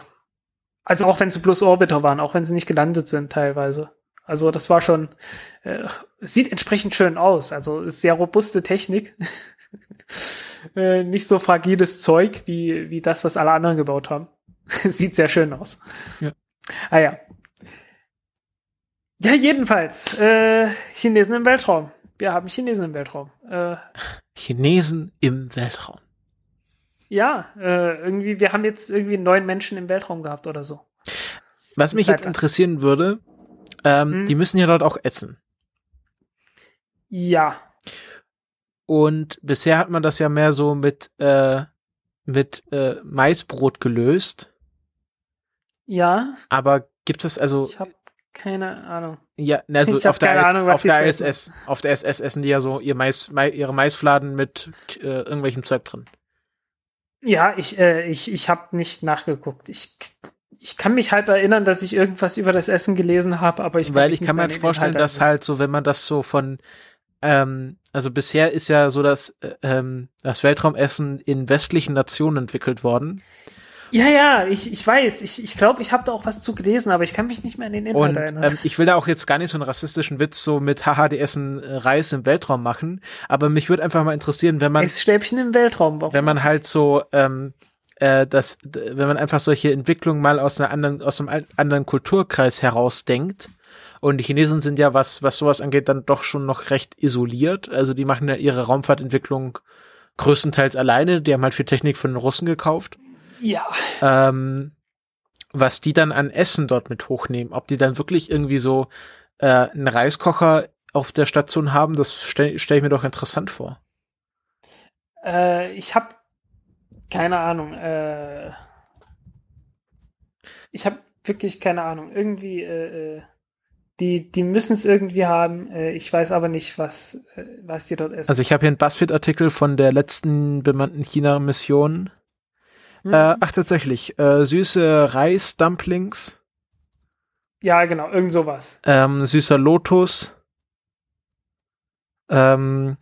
also auch wenn sie bloß Orbiter waren, auch wenn sie nicht gelandet sind teilweise. Also das war schon, äh, sieht entsprechend schön aus. Also ist sehr robuste Technik. äh, nicht so fragiles Zeug wie, wie das, was alle anderen gebaut haben. sieht sehr schön aus. Ja. Ah ja. Ja, jedenfalls, äh, Chinesen im Weltraum. Wir haben Chinesen im Weltraum. Äh, Chinesen im Weltraum. ja, äh, irgendwie, wir haben jetzt irgendwie neun Menschen im Weltraum gehabt oder so. Was mich jetzt interessieren würde, ähm, Hm. die müssen ja dort auch essen. Ja, Und bisher hat man das ja mehr so mit, äh, mit äh, Maisbrot gelöst. ja, Aber gibt es also, habe Keine Ahnung. Ja, also Ich auf der, Ahnung, auf der ISS, auf der SS essen die ja so ihr Mais, Mais, ihre Maisfladen mit äh, irgendwelchem Zeug drin. Ja, ich, äh, ich, ich habe nicht nachgeguckt. Ich, ich kann mich halb erinnern, dass ich irgendwas über das Essen gelesen habe, aber ich Weil ich kann mir halt vorstellen, Inhalt dass halt so, wenn man das so von, ähm, also bisher ist ja so das, äh, ähm, das Weltraumessen in westlichen Nationen entwickelt worden. Ja, ja, ich, ich weiß. Ich, ich glaube, ich habe da auch was zu gelesen, aber ich kann mich nicht mehr an den Inhalt Und erinnern. ähm, ich will da auch jetzt gar nicht so einen rassistischen Witz so mit haha, die essen äh, Reis im Weltraum machen, aber mich würde einfach mal interessieren, wenn man es Stäbchen im Weltraum. Warum? wenn man halt so ähm, äh, das wenn man einfach solche Entwicklungen mal aus einer anderen aus einem anderen Kulturkreis herausdenkt und die Chinesen sind ja was was sowas angeht dann doch schon noch recht isoliert, also die machen ja ihre Raumfahrtentwicklung größtenteils alleine, die haben halt viel Technik von den Russen gekauft ja, ähm, was die dann an Essen dort mit hochnehmen. Ob die dann wirklich irgendwie so äh, einen Reiskocher auf der Station haben, das stelle stell ich mir doch interessant vor. äh, ich habe keine Ahnung. Äh, ich habe wirklich keine Ahnung. Irgendwie, äh, äh, die, die müssen es irgendwie haben. Äh, ich weiß aber nicht, was, äh, was die dort essen. Also ich habe hier einen Buzzfeed-Artikel von der letzten bemannten China-Mission. Hm? Äh, ach tatsächlich, äh, süße Reis-Dumplings, ja, genau, irgend sowas. ähm, süßer Lotus, ähm,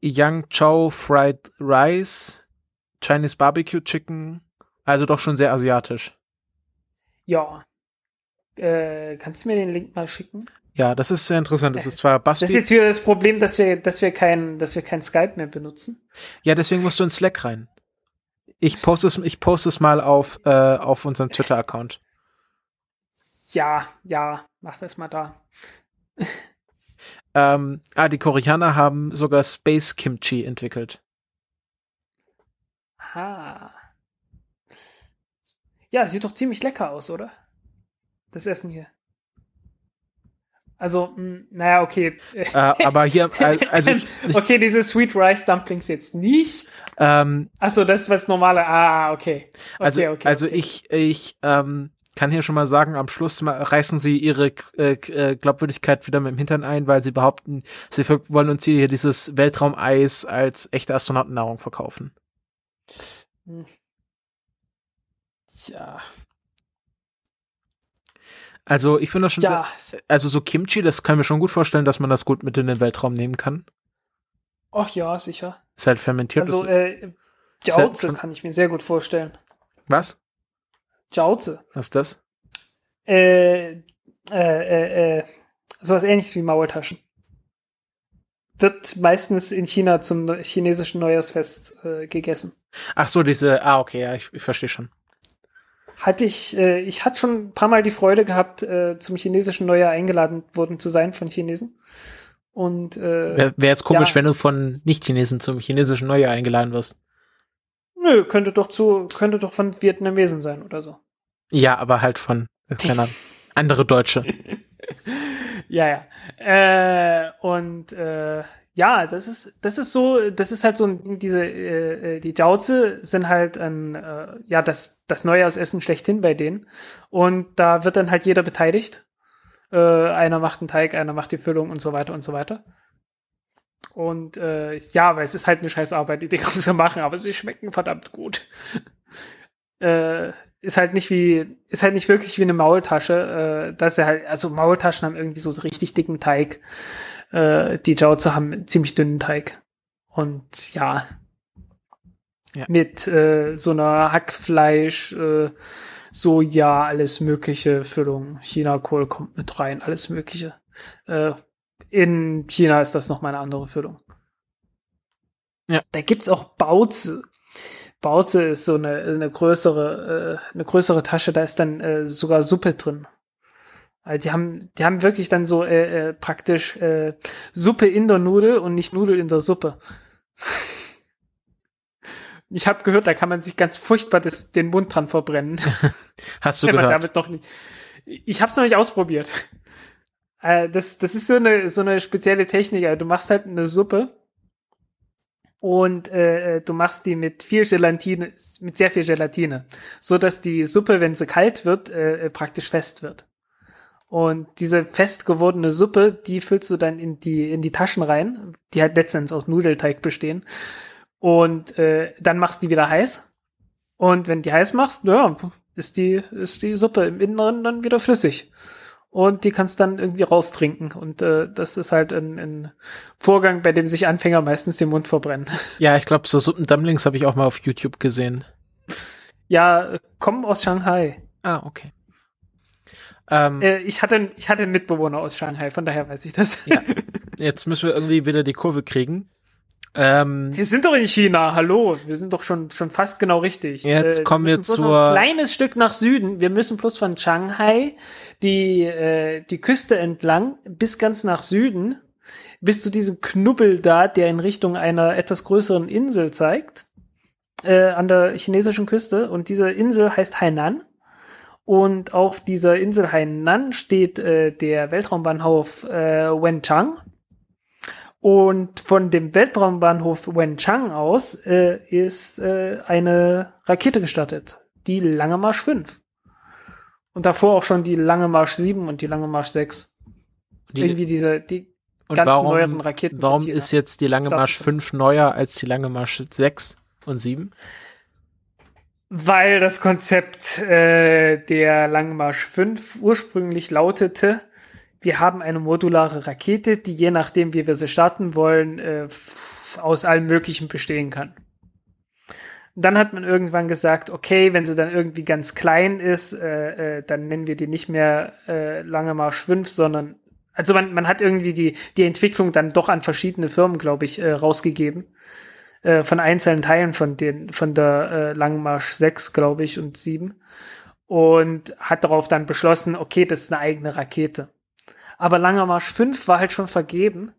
Yang Chow Fried Rice, Chinese Barbecue Chicken, also doch schon sehr asiatisch. Ja. Äh, kannst du mir den Link mal schicken? Ja, das ist sehr interessant. Das ist zwar Das ist jetzt wieder das Problem, dass wir, dass wir kein, dass wir kein Skype mehr benutzen. Ja, deswegen musst du in Slack rein. Ich poste es, ich poste es mal auf, äh, auf unserem Twitter-Account. Ja, ja, mach das mal da. Ähm, ah, die Koreaner haben sogar Space Kimchi entwickelt. Aha. Ja, sieht doch ziemlich lecker aus, oder? Das Essen hier. Also, mh, naja, okay. Äh, aber hier, also, okay, diese Sweet Rice Dumplings jetzt nicht. ähm, Achso, das ist was normale. Ah, okay. okay also, okay, also okay. ich, ich, ähm, kann hier schon mal sagen, am Schluss reißen sie ihre äh, äh, Glaubwürdigkeit wieder mit dem Hintern ein, weil sie behaupten, sie wollen uns hier dieses Weltraumeis als echte Astronautennahrung verkaufen. Tja. Also ich finde das schon, Ja, sehr, also so Kimchi, das kann mir schon gut vorstellen, dass man das gut mit in den Weltraum nehmen kann. ach ja, sicher. Ist halt fermentiert. Also, äh, halt Jauze schon- kann ich mir sehr gut vorstellen. was? Jauze. Was ist das? Äh, äh, äh, äh, sowas ähnliches wie Maultaschen. Wird meistens in China zum chinesischen Neujahrsfest äh, gegessen. Ach so, diese, ah, okay, ja, ich, ich verstehe schon. Hatte ich, äh, ich hatte schon ein paar Mal die Freude gehabt, äh, zum chinesischen Neujahr eingeladen worden zu sein von Chinesen. Und äh, Wäre wär jetzt komisch, ja. wenn du von Nicht-Chinesen zum chinesischen Neujahr eingeladen wirst. nö, könnte doch zu, könnte doch von Vietnamesen sein oder so. Ja, aber halt von, äh, keine andere Deutsche. Ja, ja. Äh, und äh, ja, das ist, das ist so, das ist halt so ein, diese, äh, äh, die Jauze sind halt ein, äh, ja, das, das Neujahrsessen schlechthin bei denen. Und da wird dann halt jeder beteiligt. Äh, einer macht den Teig, einer macht die Füllung und so weiter und so weiter. Und äh, ja, aber es ist halt eine scheiß Arbeit, die Dinger zu machen, aber sie schmecken verdammt gut. äh, ist halt nicht wie, ist halt nicht wirklich wie eine Maultasche. Äh, dass er halt, also Maultaschen haben irgendwie so richtig dicken Teig. Äh, die Jauze haben einen ziemlich dünnen Teig. Und ja. Ja. Mit äh, so einer Hackfleisch, äh, Soja, alles mögliche Füllung. China-Kohl kommt mit rein, alles mögliche. Äh, in China ist das nochmal eine andere Füllung. Ja. Da gibt's auch Bauze. Bauze ist so eine, eine größere, äh, eine größere Tasche, da ist dann äh, sogar Suppe drin. Also die haben, die haben wirklich dann so äh, äh, praktisch äh, Suppe in der Nudel und nicht Nudel in der Suppe. Ich habe gehört, da kann man sich ganz furchtbar das, den Mund dran verbrennen, Hast du wenn man gehört? damit noch nicht. Ich habe es noch nicht ausprobiert. Äh, das, das ist so eine, so eine spezielle Technik. Also du machst halt eine Suppe und äh, du machst die mit viel Gelatine, mit sehr viel Gelatine, so dass die Suppe, wenn sie kalt wird, äh, praktisch fest wird. Und diese fest gewordene Suppe, die füllst du dann in die, in die Taschen rein, die halt letztendlich aus Nudelteig bestehen. Und äh, dann machst du die wieder heiß. Und wenn die heiß machst, ja, ist die, ist die Suppe im Inneren dann wieder flüssig. Und die kannst dann irgendwie raustrinken. Und äh, das ist halt ein, ein Vorgang, bei dem sich Anfänger meistens den Mund verbrennen. Ja, ich glaube, so Suppendumplings habe ich auch mal auf YouTube gesehen. Ja, kommen aus Shanghai. Ah, okay. Ähm, Äh, ich, hatte, ich hatte einen Mitbewohner aus Shanghai, von daher weiß ich das. Ja. jetzt müssen wir irgendwie wieder die Kurve kriegen. Ähm, Wir sind doch in China, hallo. Wir sind doch schon, schon fast genau richtig. Jetzt Äh, kommen wir zur- Ein kleines Stück nach Süden. Wir müssen bloß von Shanghai die, äh, die Küste entlang bis ganz nach Süden, bis zu diesem Knubbel da, der in Richtung einer etwas größeren Insel zeigt, äh, an der chinesischen Küste. Und diese Insel heißt Hainan. Und auf dieser Insel Hainan steht äh, der Weltraumbahnhof äh, Wenchang. Und von dem Weltraumbahnhof Wenchang aus äh, ist äh, eine Rakete gestartet, die Lange Marsch 5. Und davor auch schon die Lange Marsch 7 und die Lange Marsch 6. die, Irgendwie diese, die und ganz warum, neueren Raketen. warum ist jetzt die Lange Marsch schon. 5 neuer als die Lange Marsch 6 und 7? Weil das Konzept äh, der Lange Marsch 5 ursprünglich lautete, wir haben eine modulare Rakete, die je nachdem, wie wir sie starten wollen, äh, aus allem Möglichen bestehen kann. Dann hat man irgendwann gesagt, okay, wenn sie dann irgendwie ganz klein ist, äh, äh, dann nennen wir die nicht mehr äh, Lange Marsch 5, sondern also man, man hat irgendwie die, die Entwicklung dann doch an verschiedene Firmen, glaube ich, äh, rausgegeben. Äh, von einzelnen Teilen von den, von der äh, Langen Marsch 6, glaube ich, und 7. Und hat darauf dann beschlossen, okay, das ist eine eigene Rakete. Aber Langer Marsch 5 war halt schon vergeben.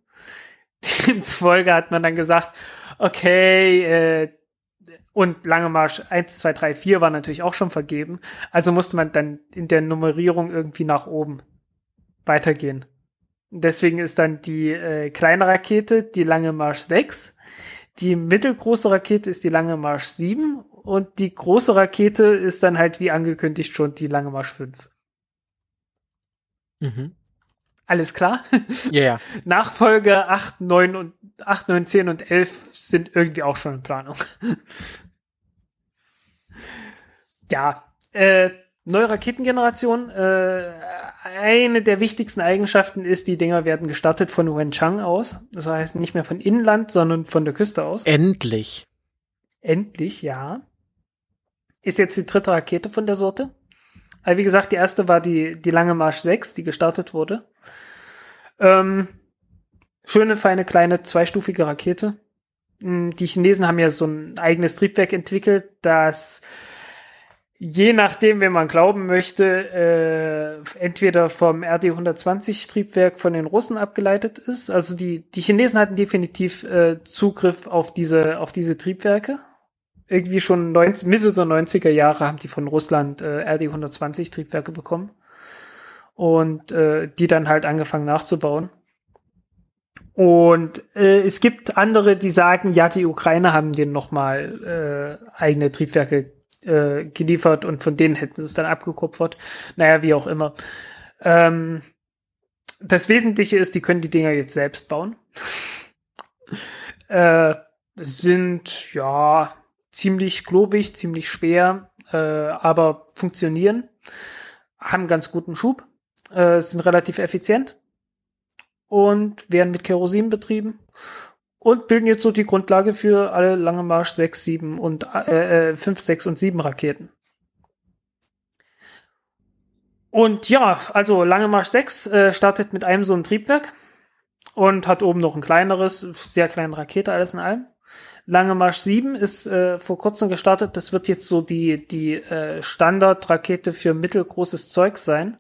Demzufolge hat man dann gesagt, okay, äh, und Lange Marsch 1, 2, 3, 4 war natürlich auch schon vergeben. Also musste man dann in der Nummerierung irgendwie nach oben weitergehen. Deswegen ist dann die äh, kleine Rakete die Lange Marsch 6. Die mittelgroße Rakete ist die Lange Marsch 7. Und die große Rakete ist dann halt wie angekündigt schon die Lange Marsch 5. Mhm. Alles klar? Ja, ja. Nachfolge 8, 9 und 8, 9, 10 und 11 sind irgendwie auch schon in Planung. ja, äh, neue Raketengeneration. Äh, eine der wichtigsten Eigenschaften ist, die Dinger werden gestartet von Wenchang aus. Das heißt nicht mehr von Inland, sondern von der Küste aus. Endlich. Endlich, ja. Ist jetzt die dritte Rakete von der Sorte. Aber wie gesagt, die erste war die, die Lange Marsch 6, die gestartet wurde. Ähm, schöne, feine, kleine, zweistufige Rakete. Mm, Die Chinesen haben ja so ein eigenes Triebwerk entwickelt, das je nachdem, wenn man glauben möchte, äh, entweder vom RD-120 Triebwerk von den Russen abgeleitet ist. Also die, die Chinesen hatten definitiv äh, Zugriff auf diese, auf diese Triebwerke. Irgendwie schon 90, Mitte der 90er Jahre haben die von Russland äh, RD-120 Triebwerke bekommen. Und äh, die dann halt angefangen nachzubauen. Und äh, es gibt andere, die sagen, ja, die Ukrainer haben denen nochmal äh, eigene Triebwerke äh, geliefert und von denen hätten sie es dann abgekupfert. Naja, wie auch immer. Ähm, das Wesentliche ist, die können die Dinger jetzt selbst bauen. äh, sind ja ziemlich klobig, ziemlich schwer, äh, aber funktionieren, haben ganz guten Schub, äh, sind relativ effizient und werden mit Kerosin betrieben und bilden jetzt so die Grundlage für alle Lange Marsch 6, 7 und äh, äh, 5, 6 und 7 Raketen. Und ja, also Lange Marsch 6 äh, startet mit einem so ein Triebwerk und hat oben noch ein kleineres, sehr kleine Rakete, alles in allem. Lange Marsch 7 ist äh, vor kurzem gestartet. Das wird jetzt so die, die äh, Standardrakete für mittelgroßes Zeug sein.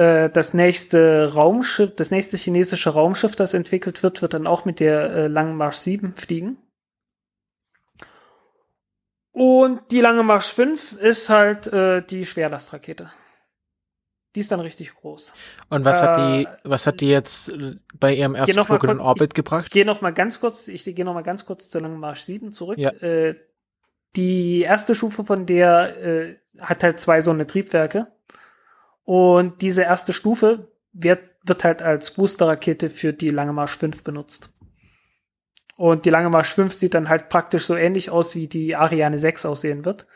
Äh, das nächste Raumschiff, das nächste chinesische Raumschiff, das entwickelt wird, wird dann auch mit der äh, Langen Marsch 7 fliegen. Und die Lange Marsch 5 ist halt äh, die Schwerlastrakete. Die ist dann richtig groß. Und was hat die, Äh, was hat die jetzt bei ihrem ersten Flug in den Orbit Ich gebracht? gehe noch mal ganz kurz, ich gehe noch mal ganz kurz zur Langen Marsch 7 zurück. Ja. Äh, die erste Stufe von der äh, hat halt zwei so eine Triebwerke. Und diese erste Stufe wird, wird halt als Booster-Rakete für die Lange Marsch 5 benutzt. Und die Lange Marsch 5 sieht dann halt praktisch so ähnlich aus, wie die Ariane 6 aussehen wird.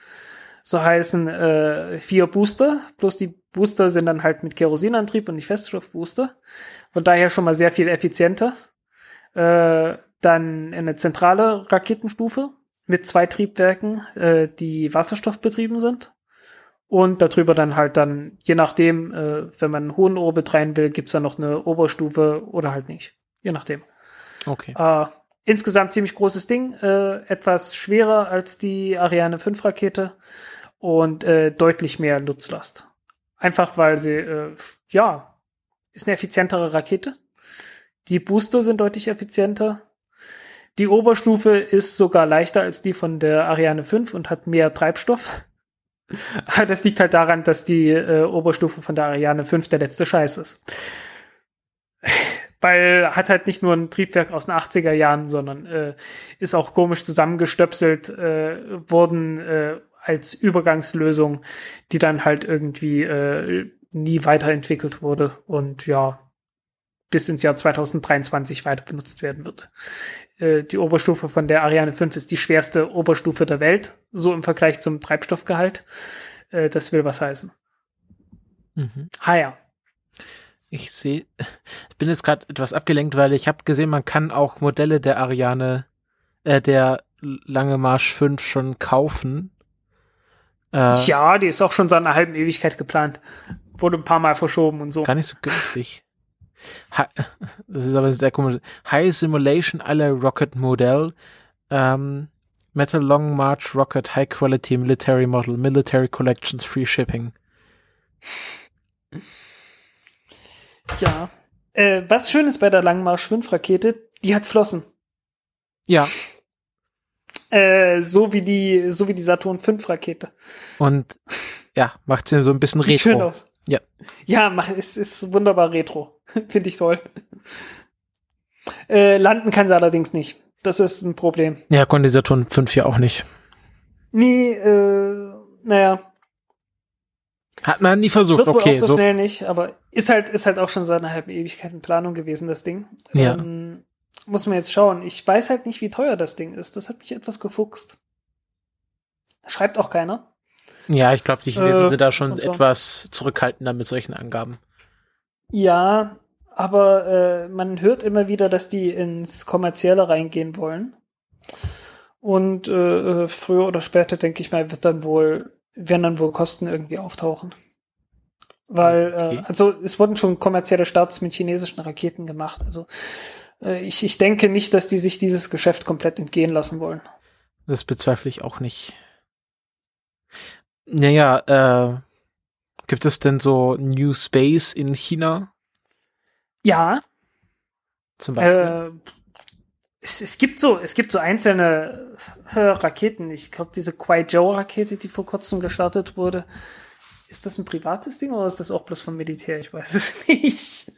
So heißen äh, vier Booster, plus die Booster sind dann halt mit Kerosinantrieb und nicht Feststoffbooster. Von daher schon mal sehr viel effizienter. Äh, dann eine zentrale Raketenstufe mit zwei Triebwerken, äh, die wasserstoffbetrieben sind. Und darüber dann halt dann, je nachdem, äh, wenn man einen hohen Orbit rein will, gibt's dann noch eine Oberstufe oder halt nicht. Je nachdem. Okay. Äh, insgesamt ziemlich großes Ding, äh, etwas schwerer als die Ariane 5 Rakete und äh, deutlich mehr Nutzlast. Einfach weil sie, äh, ja, ist eine effizientere Rakete. Die Booster sind deutlich effizienter. Die Oberstufe ist sogar leichter als die von der Ariane 5 und hat mehr Treibstoff. das liegt halt daran, dass die äh, Oberstufe von der Ariane 5 der letzte Scheiß ist. Weil hat halt nicht nur ein Triebwerk aus den 80er Jahren, sondern äh, ist auch komisch zusammengestöpselt äh, worden äh, als Übergangslösung, die dann halt irgendwie äh, nie weiterentwickelt wurde und ja, bis ins Jahr 2023 weiter benutzt werden wird. Äh, die Oberstufe von der Ariane 5 ist die schwerste Oberstufe der Welt, so im Vergleich zum Treibstoffgehalt. Äh, das will was heißen. Mhm. Ja. Ich sehe, ich bin jetzt gerade etwas abgelenkt, weil ich habe gesehen, man kann auch Modelle der Ariane, äh, der Lange Marsch 5 schon kaufen. Äh, Ja, die ist auch schon seit einer halben Ewigkeit geplant. Wurde ein paar Mal verschoben und so. Gar nicht so günstig. Das ist aber sehr komisch. High Simulation aller Rocket Modell. Ähm, Metal Long March Rocket High Quality Military Model. Military Collections Free Shipping. Ja. Äh, was schön ist bei der Langmarsch 5 Rakete, die hat Flossen. Ja, Äh, so wie die, so wie die Saturn 5 Rakete. und ja, macht sie so ein bisschen Sieht schön retro. aus. Ja. Ja, mach, ist, ist wunderbar retro. Finde ich toll. Äh, landen kann sie allerdings nicht. Das ist ein Problem. Ja, konnte Saturn 5 ja auch nicht. Nee, äh, naja, Hat man nie versucht. wird wohl Okay, auch so, so. schnell nicht, aber ist halt, ist halt auch schon seit einer halben Ewigkeit in Planung gewesen, das Ding. Ja. Ähm, muss man jetzt schauen. Ich weiß halt nicht, wie teuer das Ding ist. Das hat mich etwas gefuchst. Schreibt auch keiner. Ja, ich glaube, die Chinesen Äh, sind da schon etwas zurückhaltender mit solchen Angaben. Ja, aber äh, man hört immer wieder, dass die ins Kommerzielle reingehen wollen. Und äh, äh, früher oder später, denke ich mal, wird dann wohl, werden dann wohl Kosten irgendwie auftauchen. Weil, Okay. äh, also es wurden schon kommerzielle Starts mit chinesischen Raketen gemacht. Also äh, ich, ich denke nicht, dass die sich dieses Geschäft komplett entgehen lassen wollen. Das bezweifle ich auch nicht. Naja, äh, gibt es denn so New Space in China Ja, zum Beispiel? Äh, es, es gibt so, es gibt so einzelne äh, Raketen. Ich glaube, diese Kuai-Zhou-Rakete, die vor kurzem gestartet wurde, ist das ein privates Ding oder ist das auch bloß vom Militär? Ich weiß es nicht.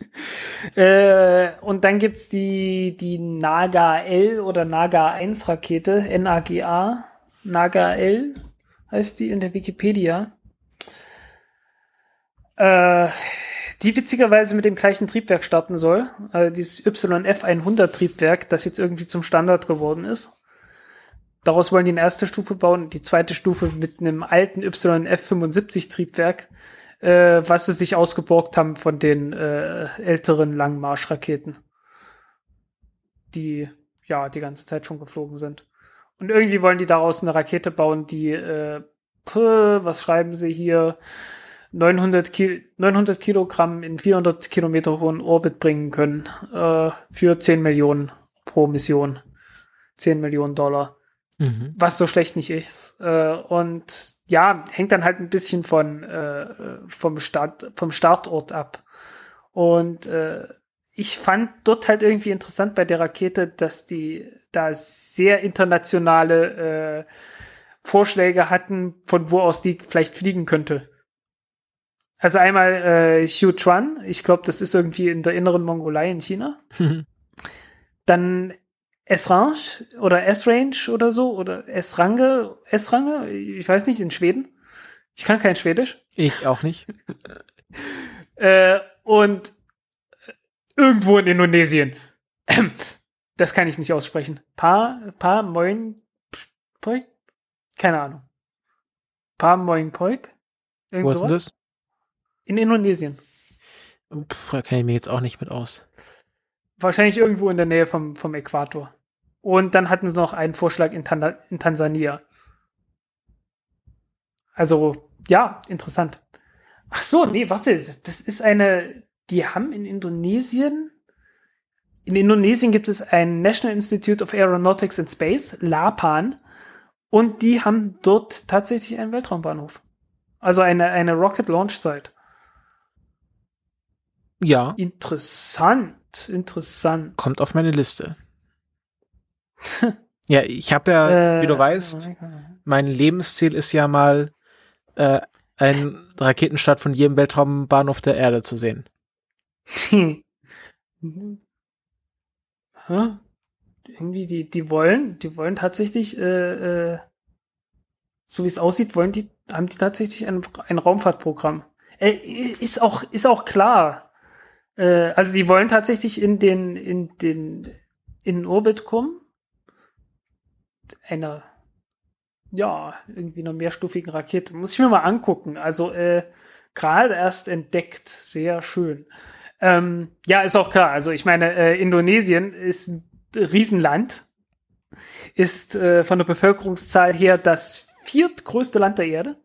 äh, und dann gibt's die, die Naga L oder Naga 1 Rakete, NAGA, Naga L heißt die in der Wikipedia. Äh, die witzigerweise mit dem gleichen Triebwerk starten soll. Äh, dieses YF100 Triebwerk, das jetzt irgendwie zum Standard geworden ist. Daraus wollen die eine erste Stufe bauen, die zweite Stufe mit einem alten YF75 Triebwerk, äh, was sie sich ausgeborgt haben von den äh, älteren Langmarschraketen, die ja die ganze Zeit schon geflogen sind. Und irgendwie wollen die daraus eine Rakete bauen, die, äh, was schreiben sie hier, 900, Ki 900 Kilogramm in 400 Kilometer hohen Orbit bringen können, äh, für 10 Millionen pro Mission. 10 Millionen Dollar Mhm. was so schlecht nicht ist. Äh, und ja, hängt dann halt ein bisschen von äh, vom Start vom Startort ab. Und äh, ich fand dort halt irgendwie interessant bei der Rakete, dass die da sehr internationale äh, Vorschläge hatten, von wo aus die vielleicht fliegen könnte. Also einmal äh, Sichuan, ich glaube, das ist irgendwie in der inneren Mongolei in China. Dann S-Range oder S-Range oder so oder S-Range, S-Range, ich weiß nicht, in Schweden. Ich kann kein Schwedisch. ich auch nicht. äh, und irgendwo in Indonesien. Das kann ich nicht aussprechen. Pa, Pa Moin Poik? Keine Ahnung. Pa Moin Poik? Wo ist denn das? In Indonesien. Puh, da kenne ich mich jetzt auch nicht mit aus. Wahrscheinlich irgendwo in der Nähe vom, vom Äquator. Und dann hatten sie noch einen Vorschlag in, Tan in Tansania. Also, ja, interessant. Ach so, nee, warte, das ist eine, die haben in Indonesien, in Indonesien gibt es ein National Institute of Aeronautics and Space, LAPAN, und die haben dort tatsächlich einen Weltraumbahnhof. Also eine, eine Rocket Launch Site. Ja. Interessant, interessant. Kommt auf meine Liste. ja, ich habe ja, äh, wie du weißt, mein Lebensziel ist ja mal äh, einen Raketenstart von jedem Weltraumbahnhof der Erde zu sehen. Huh? Irgendwie, die, die wollen, die wollen tatsächlich, äh, äh, so wie es aussieht, wollen die, haben die tatsächlich ein, ein Raumfahrtprogramm. Äh, ist auch, ist auch klar. Äh, also die wollen tatsächlich in den, in den, in den Orbit kommen. Eine, ja, irgendwie einer mehrstufigen Rakete. Muss ich mir mal angucken. Also, äh, gerade erst entdeckt. Sehr schön. Ähm, ja, ist auch klar. Also ich meine, äh, Indonesien ist ein Riesenland, ist äh, von der Bevölkerungszahl her das viertgrößte Land der Erde.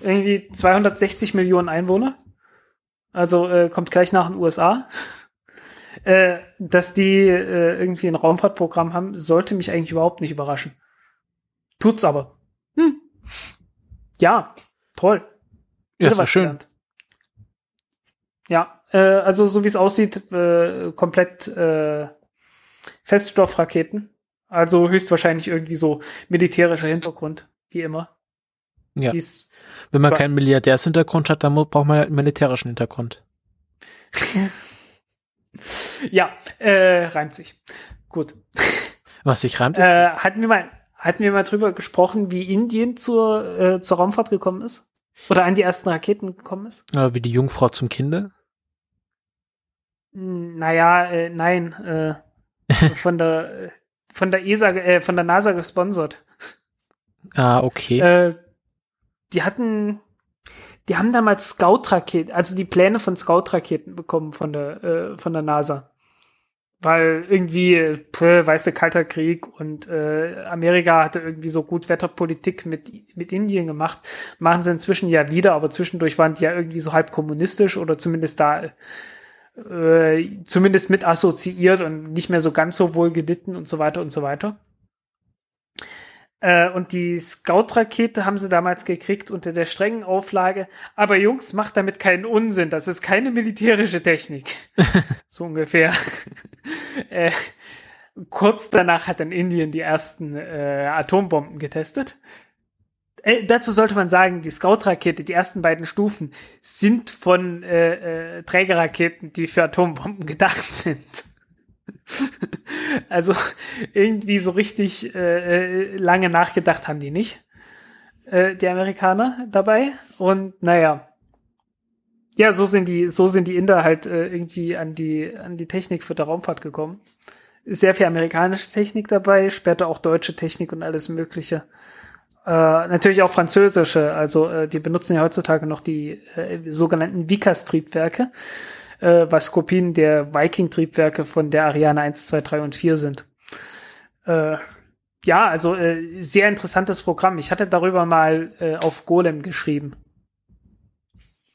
Irgendwie 260 Millionen Einwohner. Also äh, kommt gleich nach den USA. äh, dass die äh, irgendwie ein Raumfahrtprogramm haben, sollte mich eigentlich überhaupt nicht überraschen. Tut's aber. Hm. Ja, toll. Ja, ist schön. Gelernt. Ja, äh, also so wie es aussieht, äh, komplett äh, Feststoffraketen. Also höchstwahrscheinlich irgendwie so militärischer Hintergrund, wie immer. Ja. Dies Wenn man keinen Milliardärshintergrund hat, dann braucht man halt einen militärischen Hintergrund. ja, äh, reimt sich. Gut. Was sich reimt ist. Äh, hatten wir mal, hatten wir mal drüber gesprochen, wie Indien zur, äh, zur Raumfahrt gekommen ist? Oder an die ersten Raketen gekommen ist? Äh, wie die Jungfrau zum Kinde? Hm, naja, äh, nein, äh, von der von der ESA, äh, von der NASA gesponsert. Ah, okay. Äh, die hatten, die haben damals Scout-Raketen, also die Pläne von Scout-Raketen bekommen von der äh, von der NASA, weil irgendwie, pff, weißt du, kalter Krieg und äh, Amerika hatte irgendwie so gut Wetterpolitik mit mit Indien gemacht, machen sie inzwischen ja wieder, aber zwischendurch waren die ja irgendwie so halb kommunistisch oder zumindest da äh, zumindest mit assoziiert und nicht mehr so ganz so wohl gelitten und so weiter und so weiter. Äh, und die Scout-Rakete haben sie damals gekriegt unter der strengen Auflage. Aber Jungs, macht damit keinen Unsinn. Das ist keine militärische Technik. so ungefähr. äh, kurz danach hat dann Indien die ersten äh, Atombomben getestet. Äh, dazu sollte man sagen, die Scout-Rakete, die ersten beiden Stufen, sind von äh, äh, Trägerraketen, die für Atombomben gedacht sind. also irgendwie so richtig äh, äh, lange nachgedacht haben die nicht, äh, die Amerikaner dabei. Und naja, ja, so sind die, so sind die Inder halt äh, irgendwie an die, an die Technik für der Raumfahrt gekommen. Sehr viel amerikanische Technik dabei, später auch deutsche Technik und alles Mögliche. Äh, natürlich auch französische, also äh, die benutzen ja heutzutage noch die äh, sogenannten Vickers-Triebwerke, äh, was Kopien der Viking-Triebwerke von der Ariane 1, 2, 3 und 4 sind. Äh, ja, also äh, sehr interessantes Programm. Ich hatte darüber mal äh, auf Golem geschrieben.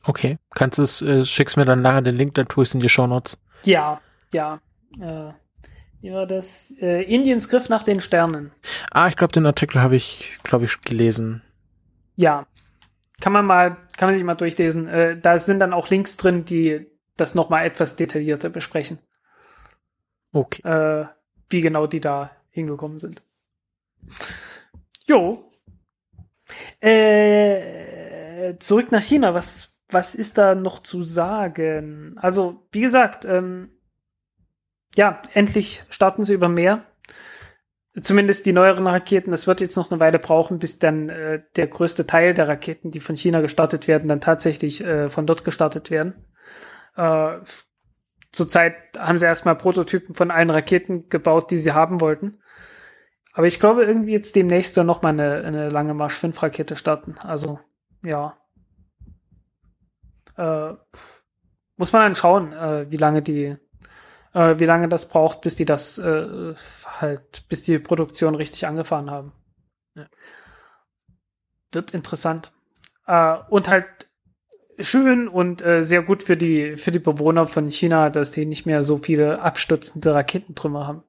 Okay, kannst du es, äh, schickst mir dann nachher den Link, dann tue ich es in die Show Notes. Ja, ja. Äh, wie war das? Äh, Indiens Griff nach den Sternen. Ah, ich glaube, den Artikel habe ich, glaube ich, gelesen. Ja. Kann man mal, kann man sich mal durchlesen. Äh, da sind dann auch Links drin, die das nochmal etwas detaillierter besprechen. Okay. Äh, wie genau die da hingekommen sind. Jo. Äh, zurück nach China. Was, was ist da noch zu sagen? Also, wie gesagt, ähm, ja, endlich starten sie über Meer. zumindest die neueren Raketen, das wird jetzt noch eine Weile brauchen, bis dann äh, der größte Teil der Raketen, die von China gestartet werden, dann tatsächlich äh, von dort gestartet werden. Äh, zurzeit haben sie erstmal Prototypen von allen Raketen gebaut, die sie haben wollten. Aber ich glaube, irgendwie jetzt demnächst soll noch mal eine, eine lange Marsch 5 Rakete starten. Also, ja. Äh, muss man dann schauen, äh, wie lange die, äh, wie lange das braucht, bis die das äh, halt, bis die Produktion richtig angefahren haben. Ja. Wird interessant. Äh, und halt schön und äh, sehr gut für die, für die Bewohner von China, dass die nicht mehr so viele abstürzende Raketentrümmer haben.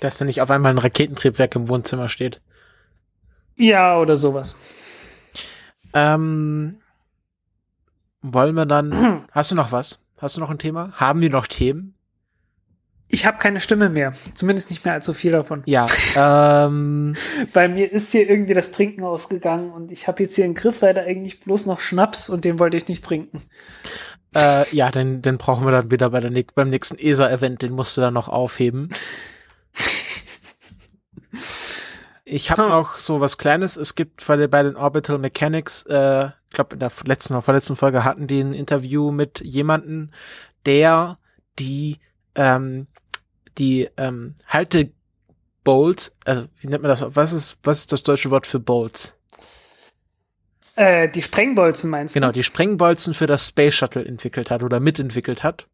Dass da nicht auf einmal ein Raketentriebwerk im Wohnzimmer steht. Ja, oder sowas. Ähm, wollen wir dann. hast du noch was? Hast du noch ein Thema? Haben wir noch Themen? Ich habe keine Stimme mehr. Zumindest nicht mehr allzu viel davon. Ja. ähm, Bei mir ist hier irgendwie das Trinken ausgegangen und ich habe jetzt hier einen Griff, weil da eigentlich bloß noch Schnaps und den wollte ich nicht trinken. äh, ja, den, den brauchen wir dann wieder bei der, beim nächsten ESA-Event. Den musst du dann noch aufheben. Ich habe Hm. noch so was Kleines. Es gibt bei, den- bei den Orbital Mechanics, äh, ich glaube in der letzten oder vorletzten Folge hatten die ein Interview mit jemanden, der die ähm, die ähm, Haltebolts, also wie nennt man das? Was ist was ist das deutsche Wort für Bolts? Äh, die Sprengbolzen meinst Genau, du? die Sprengbolzen für das Space Shuttle entwickelt hat oder mitentwickelt hat.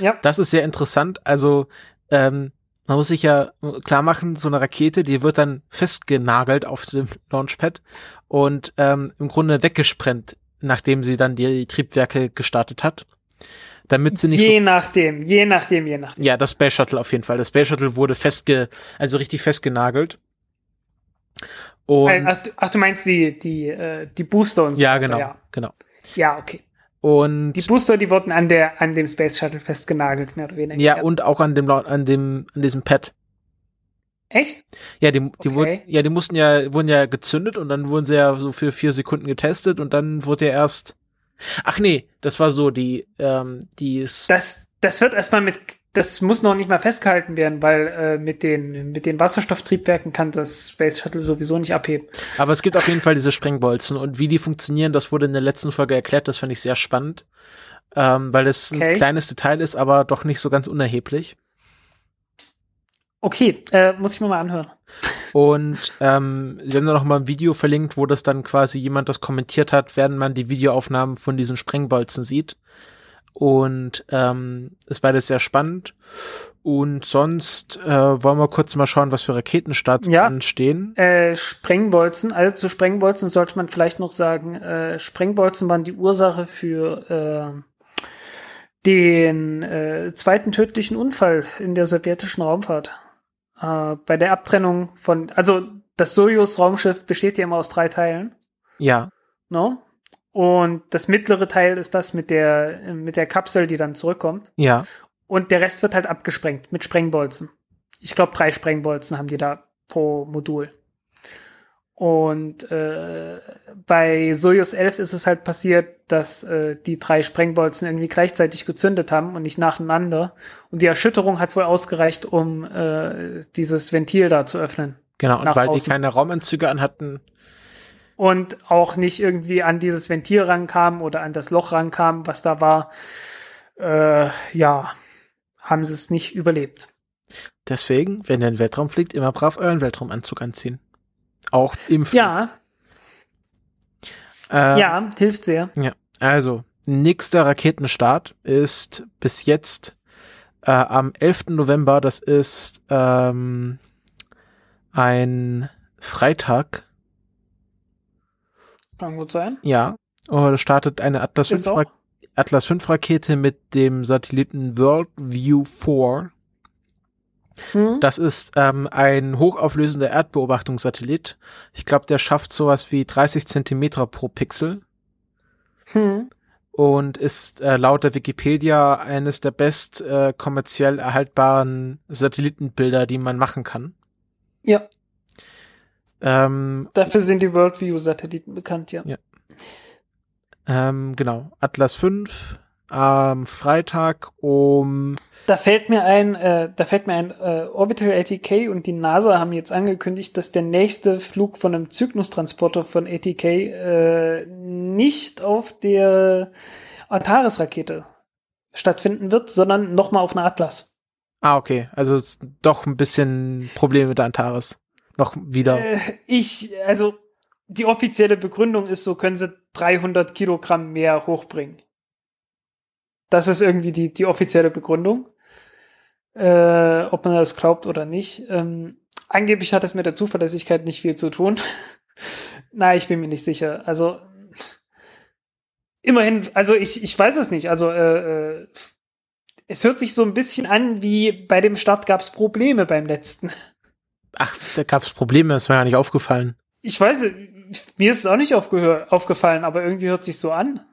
Ja. Das ist sehr interessant. Also ähm, man muss sich ja klar machen, so eine Rakete, die wird dann festgenagelt auf dem Launchpad und ähm, im Grunde weggesprengt, nachdem sie dann die Triebwerke gestartet hat. Damit sie nicht Je nachdem, je nachdem, je nachdem. so, ja, das Space Shuttle auf jeden Fall. Das Space Shuttle wurde festge, also richtig festgenagelt. Und Ach, du- ach, du meinst die, die, äh, die Booster und so. ja, genau, Ja. genau. ja, okay. Und Die Booster, die wurden an der, an dem Space Shuttle festgenagelt, mehr oder weniger. ja, und auch an dem, an dem, an diesem Pad. Echt? Ja, die, die Okay. wurden, ja, die mussten ja, wurden ja gezündet und dann wurden sie ja so für vier Sekunden getestet und dann wurde ja erst. Ach nee, das war so, die, ähm, die Das, das wird erstmal mit, das muss noch nicht mal festgehalten werden, weil äh, mit den, mit den Wasserstofftriebwerken kann das Space Shuttle sowieso nicht abheben. aber es gibt auf jeden Fall diese Sprengbolzen und wie die funktionieren, das wurde in der letzten Folge erklärt, das fand ich sehr spannend, ähm, weil es Okay. ein kleines Detail ist, aber doch nicht so ganz unerheblich. Okay, äh, muss ich mir mal anhören. Und ähm, wir haben da noch mal ein Video verlinkt, wo das dann quasi jemand das kommentiert hat, während man die Videoaufnahmen von diesen Sprengbolzen sieht. Und ähm, ist beides sehr spannend. Und sonst äh, wollen wir kurz mal schauen, was für Raketenstarts Ja. anstehen. Äh, Sprengbolzen, also zu Sprengbolzen sollte man vielleicht noch sagen, äh, Sprengbolzen waren die Ursache für äh, den äh, zweiten tödlichen Unfall in der sowjetischen Raumfahrt. Äh, bei der Abtrennung von, also das Sojus-Raumschiff besteht ja immer aus drei Teilen. Ja, No? Und das mittlere Teil ist das mit der, mit der Kapsel, die dann zurückkommt. ja, Und der Rest wird halt abgesprengt mit Sprengbolzen. Ich glaube, drei Sprengbolzen haben die da pro Modul. Und äh, bei Soyuz 11 ist es halt passiert, dass äh, die drei Sprengbolzen irgendwie gleichzeitig gezündet haben und nicht nacheinander. Und die Erschütterung hat wohl ausgereicht, um äh, dieses Ventil da zu öffnen. genau. Und weil die außen. keine Raumanzüge anhatten, und auch nicht irgendwie an dieses Ventil rankam oder an das Loch rankam, was da war, äh, ja, haben sie es nicht überlebt. deswegen, wenn ihr in den Weltraum fliegt, immer brav euren Weltraumanzug anziehen. Auch im Flug. Ja, Äh, ja, hilft sehr. Ja, also nächster Raketenstart ist bis jetzt äh, am 11. November, das ist ähm, ein Freitag, Kann gut sein. ja, oh, startet eine Atlas Ist 5, auch. Ra Atlas 5 Rakete mit dem Satelliten Worldview 4. Hm? Das ist ähm, ein hochauflösender Erdbeobachtungssatellit. Ich glaube, der schafft sowas wie 30 Zentimeter pro Pixel. Hm. und ist äh, laut der Wikipedia eines der best äh, kommerziell erhaltbaren Satellitenbilder, die man machen kann. Ja, Ähm, dafür sind die Worldview-Satelliten bekannt, ja. Ja. ähm, genau, Atlas 5 am Freitag um. Da fällt mir ein, äh, da fällt mir ein, äh, Orbital ATK und die NASA haben jetzt angekündigt, dass der nächste Flug von einem Cygnus-Transporter von ATK äh, nicht auf der Antares-Rakete stattfinden wird, sondern nochmal auf einer Atlas. Ah, okay. Also doch ein bisschen Probleme mit der Antares. Noch wieder. Äh, ich, also die offizielle Begründung ist, so können sie 300 Kilogramm mehr hochbringen. Das ist irgendwie die, die offizielle Begründung. Äh, ob man das glaubt oder nicht. Ähm, angeblich hat es mit der Zuverlässigkeit nicht viel zu tun. Na, ich bin mir nicht sicher. Also immerhin, also ich, ich weiß es nicht. Also äh, äh, es hört sich so ein bisschen an, wie bei dem Start gab es Probleme beim letzten. Ach, da gab es Probleme, das war ja nicht aufgefallen. Ich weiß, mir ist es auch nicht aufgefallen, aber irgendwie hört sich so an.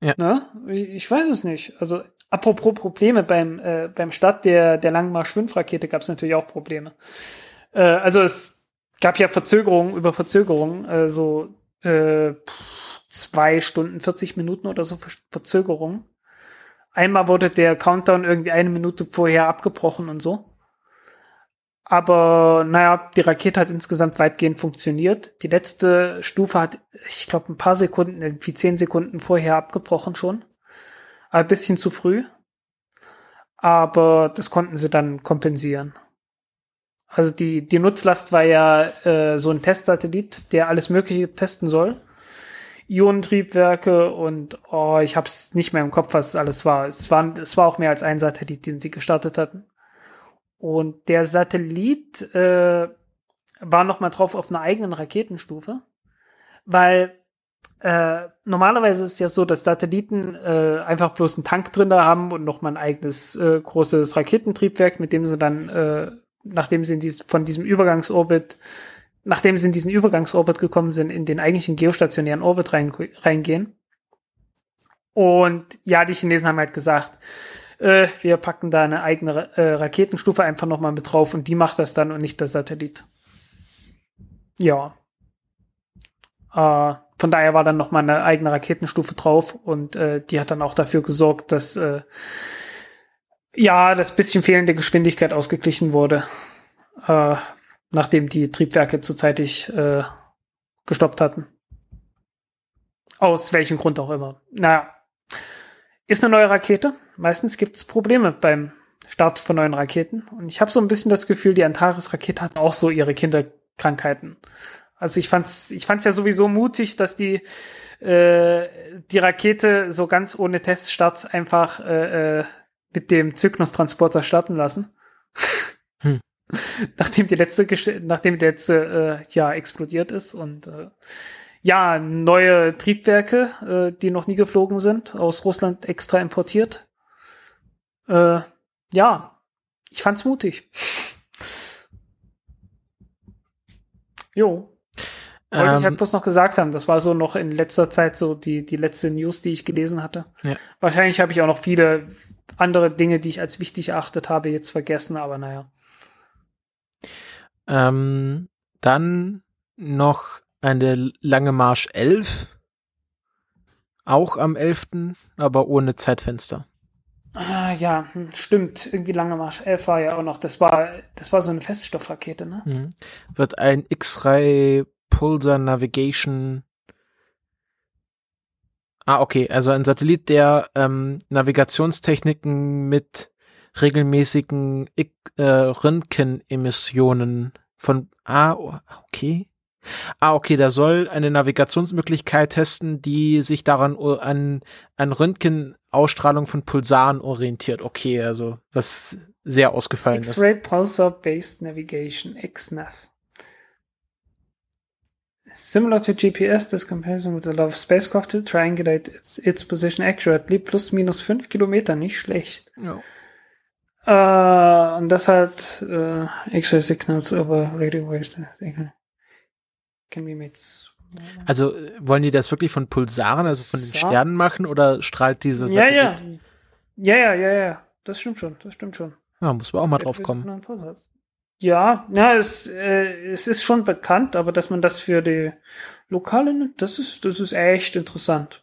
Ja. Ne? Ich, weiß es nicht. Also, apropos Probleme, beim, äh, beim Start der, der Langmarsch-5-Rakete gab es natürlich auch Probleme. Äh, also, es gab ja Verzögerungen über Verzögerungen, äh, so äh, zwei Stunden, 40 Minuten oder so Verzögerungen. Einmal wurde der Countdown irgendwie eine Minute vorher abgebrochen und so. Aber naja, die Rakete hat insgesamt weitgehend funktioniert. Die letzte Stufe hat, ich glaube, ein paar Sekunden, irgendwie zehn Sekunden vorher abgebrochen schon. Ein bisschen zu früh. Aber das konnten sie dann kompensieren. Also die, die Nutzlast war ja äh, so ein Testsatellit, der alles Mögliche testen soll. Ionentriebwerke und oh, ich habe es nicht mehr im Kopf, was alles war. Es, waren, es war auch mehr als ein Satellit, den sie gestartet hatten. Und der Satellit äh, war noch mal drauf auf einer eigenen Raketenstufe, weil äh, normalerweise ist es ja so, dass Satelliten äh, einfach bloß einen Tank drin da haben und noch mal ein eigenes äh, großes Raketentriebwerk, mit dem sie dann, äh, nachdem sie in dies, von diesem Übergangsorbit, nachdem sie in diesen Übergangsorbit gekommen sind, in den eigentlichen geostationären Orbit rein, reingehen. Und ja, die Chinesen haben halt gesagt, äh, wir packen da eine eigene äh, Raketenstufe einfach nochmal mit drauf und die macht das dann und nicht der Satellit. Ja. Äh, von daher war dann nochmal eine eigene Raketenstufe drauf und äh, die hat dann auch dafür gesorgt, dass äh, ja, das bisschen fehlende Geschwindigkeit ausgeglichen wurde, äh, nachdem die Triebwerke zuzeitig äh, gestoppt hatten. Aus welchem Grund auch immer. Naja, ist eine neue Rakete. Meistens gibt es Probleme beim Start von neuen Raketen. Und ich habe so ein bisschen das Gefühl, die Antares-Rakete hat auch so ihre Kinderkrankheiten. Also ich fand's, ich fand's ja sowieso mutig, dass die äh, die Rakete so ganz ohne Teststarts einfach äh, äh, mit dem Cygnus-Transporter starten lassen. Hm. nachdem die letzte, nachdem die letzte äh, ja explodiert ist und äh, ja, neue Triebwerke, äh, die noch nie geflogen sind, aus Russland extra importiert. Äh, ja, ich fand's mutig. Jo. Wollte ähm, ich halt bloß noch gesagt haben. Das war so noch in letzter Zeit so die, die letzte News, die ich gelesen hatte. Ja. Wahrscheinlich habe ich auch noch viele andere Dinge, die ich als wichtig erachtet habe, jetzt vergessen, aber naja. Ähm, dann noch eine lange Marsch 11. Auch am 11., aber ohne Zeitfenster. Ah, ja, hm, stimmt. Irgendwie lange Marsch 11 war ja auch noch. Das war, das war so eine Feststoffrakete, ne? Mhm. Wird ein X-Ray Pulsar Navigation. Ah, okay. Also ein Satellit, der ähm, Navigationstechniken mit regelmäßigen äh, Röntgenemissionen von. Ah, okay. Ah, okay, der soll eine Navigationsmöglichkeit testen, die sich daran an, an Röntgenausstrahlung von Pulsaren orientiert. Okay, also was sehr ausgefallen ist. X-Ray Pulsar Based Navigation, XNAV. Similar to GPS, this comparison love of spacecraft to triangulate its, its position accurately, plus minus fünf Kilometer, nicht schlecht. Ja. Uh, und das hat uh, X-Ray Signals over Radio Waves. Can we make also wollen die das wirklich von Pulsaren, also von den Sternen machen oder strahlt dieses Ja, ja. Ja, ja, ja, ja. Das stimmt schon, das stimmt schon. Ja, muss man auch mal drauf kommen. Ja, ja, es, äh, es ist schon bekannt, aber dass man das für die Lokale nimmt, das ist, das ist echt interessant.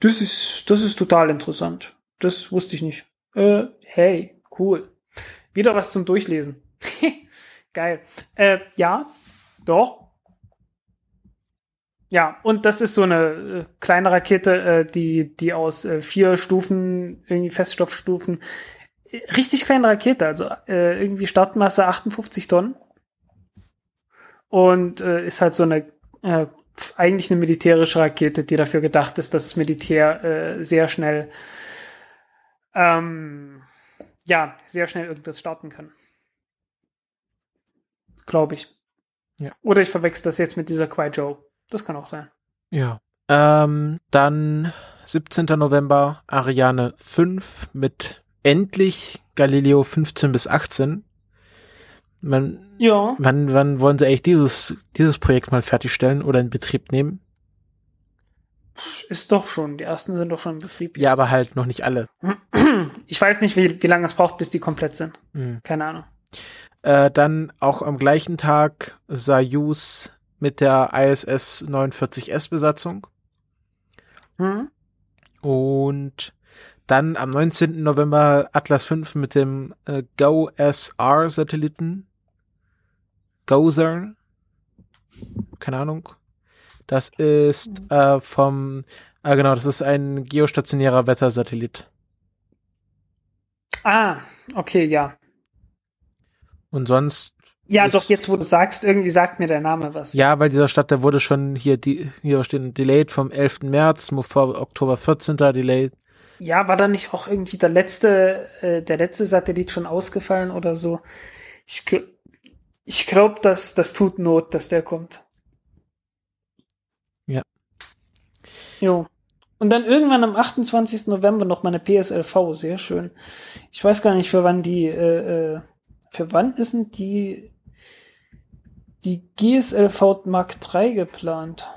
Das ist, das ist total interessant. Das wusste ich nicht. Äh, hey, cool. Wieder was zum Durchlesen. Geil. Äh, ja, doch. Ja, und das ist so eine äh, kleine Rakete, äh, die, die aus äh, vier Stufen, irgendwie Feststoffstufen, äh, richtig kleine Rakete, also äh, irgendwie Startmasse 58 Tonnen. Und äh, ist halt so eine, äh, eigentlich eine militärische Rakete, die dafür gedacht ist, dass das Militär äh, sehr schnell, ähm, ja, sehr schnell irgendwas starten kann. Glaube ich. Ja. Oder ich verwechsel das jetzt mit dieser Quai Joe. Das kann auch sein. Ja. Ähm, dann 17. November Ariane 5 mit endlich Galileo 15 bis 18. Man, Ja. wann, wann wollen sie eigentlich dieses, dieses Projekt mal fertigstellen oder in Betrieb nehmen? Ist doch schon. Die ersten sind doch schon in Betrieb. Ja, jetzt. aber halt noch nicht alle. Ich weiß nicht, wie, wie lange es braucht, bis die komplett sind. Mhm. Keine Ahnung. Äh, dann auch am gleichen Tag Soyuz mit der ISS 49S Besatzung. Hm? Und dann am 19. November Atlas 5 mit dem äh, GOSR-Satelliten. GOSR. Keine Ahnung. Das ist äh, vom, äh, genau, das ist ein geostationärer Wettersatellit. Ah, okay, ja. Und sonst, Ja, Ist- doch, jetzt, wo du sagst, irgendwie sagt mir der Name was. ja, weil dieser Stadt, der wurde schon hier, die, hier steht delayed vom 11. März, vor Oktober 14. delayed. Ja, war da nicht auch irgendwie der letzte, äh, der letzte Satellit schon ausgefallen oder so? Ich, ich glaube, dass das tut Not, dass der kommt. Ja. Jo. Und dann irgendwann am 28. November noch mal eine PSLV, sehr schön. Ich weiß gar nicht, für wann die, äh, äh, für wann ist denn die, die GSLV Mark III geplant?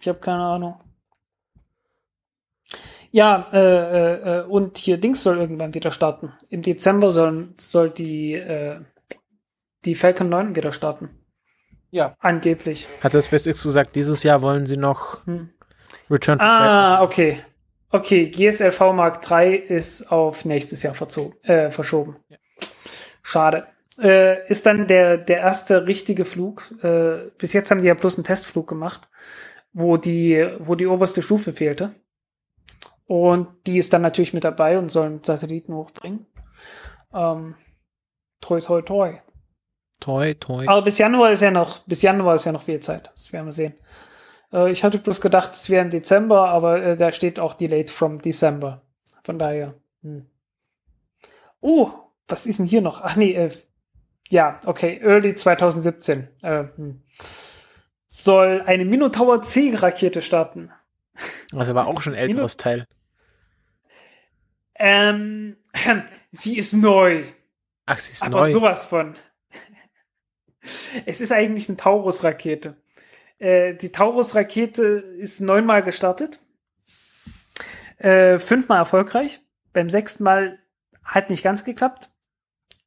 Ich habe keine Ahnung. Ja, äh, äh, äh, und hier Dings soll irgendwann wieder starten. Im Dezember soll, soll die, äh, die Falcon 9 wieder starten. Ja. Angeblich. Hat das SpaceX gesagt, dieses Jahr wollen sie noch Hm. Return to Ah, okay. Okay, GSLV Mark III ist auf nächstes Jahr verzogen, äh, verschoben. Schade. Äh, ist dann der, der erste richtige Flug. Äh, bis jetzt haben die ja bloß einen Testflug gemacht, wo die, wo die oberste Stufe fehlte. Und die ist dann natürlich mit dabei und sollen Satelliten hochbringen. Ähm, toi, toi, toi. Toi, toi. Aber bis Januar ist ja noch, bis Januar ist ja noch viel Zeit. Das werden wir sehen. Äh, ich hatte bloß gedacht, es wäre im Dezember, aber äh, da steht auch delayed from December. Von daher. Hm. Oh, was ist denn hier noch? Ach nee, äh, ja, okay, early 2017. Äh, hm. Soll eine Minotaur C-Rakete starten. Das ist aber auch schon ein älteres Teil. Ähm, sie ist neu. Ach, sie ist Aber neu. sowas von. Es ist eigentlich eine Taurus-Rakete. Äh, die Taurus-Rakete ist neunmal gestartet. Äh, fünfmal erfolgreich. Beim sechsten Mal hat nicht ganz geklappt.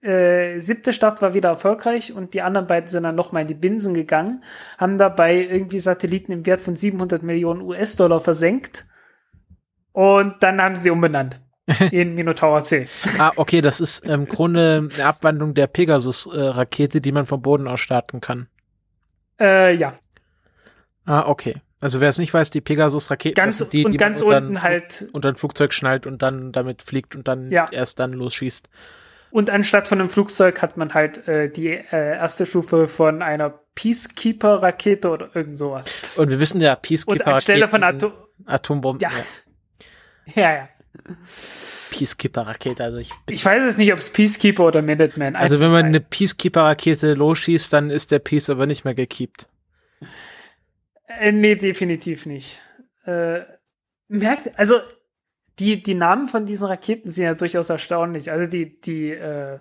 Äh, siebte Start war wieder erfolgreich und die anderen beiden sind dann nochmal in die Binsen gegangen, haben dabei irgendwie Satelliten im Wert von 700 Millionen US-Dollar versenkt und dann haben sie umbenannt in Minotaur C. Ah, okay, das ist im Grunde eine Abwandlung der Pegasus-Rakete, die man vom Boden aus starten kann. Äh, ja, Ah, okay. Also wer es nicht weiß, die Pegasus-Rakete, die, und die ganz man unter unten ein- halt unter ein Flugzeug schnallt und dann damit fliegt und dann Ja. erst dann losschießt. Und anstatt von einem Flugzeug hat man halt äh, die äh, erste Stufe von einer Peacekeeper-Rakete oder irgend sowas. Und wir wissen ja, Und Peacekeeper anstelle von Atom Atombomben. Ja. Ja. ja, ja. Peacekeeper-Rakete, also ich Ich weiß jetzt nicht, ob es Peacekeeper oder Minuteman. Also wenn man eine Peacekeeper-Rakete losschießt, dann ist der Peace aber nicht mehr gekeept. Äh, nee, definitiv nicht. Äh, merkt, also die, die Namen von diesen Raketen sind ja durchaus erstaunlich. Also die, die, äh,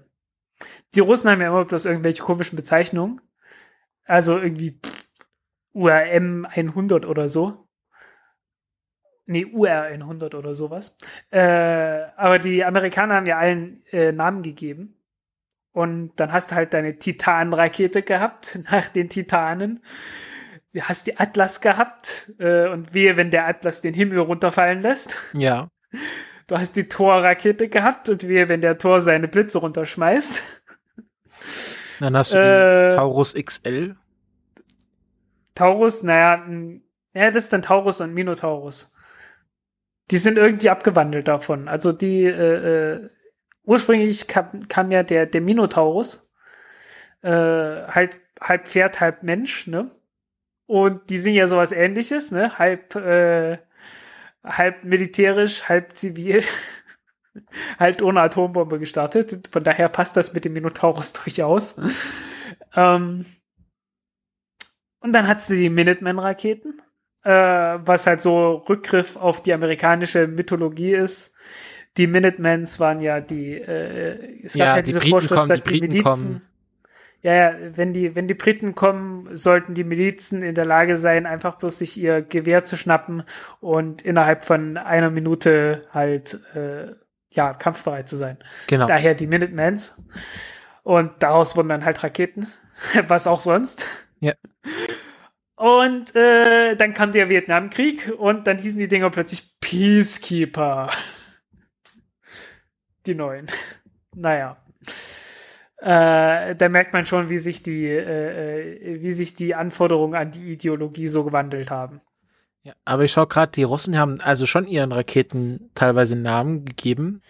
die Russen haben ja immer bloß irgendwelche komischen Bezeichnungen. Also irgendwie URM 100 oder so. Nee, UR 100 oder sowas. Äh, aber die Amerikaner haben ja allen äh, Namen gegeben. Und dann hast du halt deine Titan-Rakete gehabt, nach den Titanen. du hast die Atlas gehabt äh, und wehe, wenn der Atlas den Himmel runterfallen lässt. Ja. Du hast die Thor-Rakete gehabt und wehe, wenn der Thor seine Blitze runterschmeißt. Dann hast du Äh, die Taurus XL. Taurus, naja, ja, das ist dann Taurus und Minotaurus. Die sind irgendwie abgewandelt davon. Also die, äh, äh, ursprünglich kam, kam ja der, der Minotaurus, äh, halt halb Pferd, halb Mensch, ne? Und die sind ja sowas ähnliches, ne? Halb, äh, halb militärisch, halb zivil, halt ohne Atombombe gestartet. Von daher passt das mit dem Minotaurus durchaus. ähm, und dann hat's die Minuteman-Raketen, äh, was halt so Rückgriff auf die amerikanische Mythologie ist. Die Minutemans waren ja die, äh, es Ja, die Briten kommen, die Briten kommen. Ja, wenn die, wenn die Briten kommen, sollten die Milizen in der Lage sein, einfach bloß sich ihr Gewehr zu schnappen und innerhalb von einer Minute halt, äh, ja, kampfbereit zu sein. Genau. Daher die Minutemans. Und daraus wurden dann halt Raketen. Was auch sonst. Ja. Und äh, dann kam der Vietnamkrieg und dann hießen die Dinger plötzlich Peacekeeper. Die neuen. Naja. Äh, da merkt man schon, wie sich die, äh, äh, wie sich die Anforderungen an die Ideologie so gewandelt haben. Ja, aber ich schau gerade, die Russen haben also schon ihren Raketen teilweise Namen gegeben.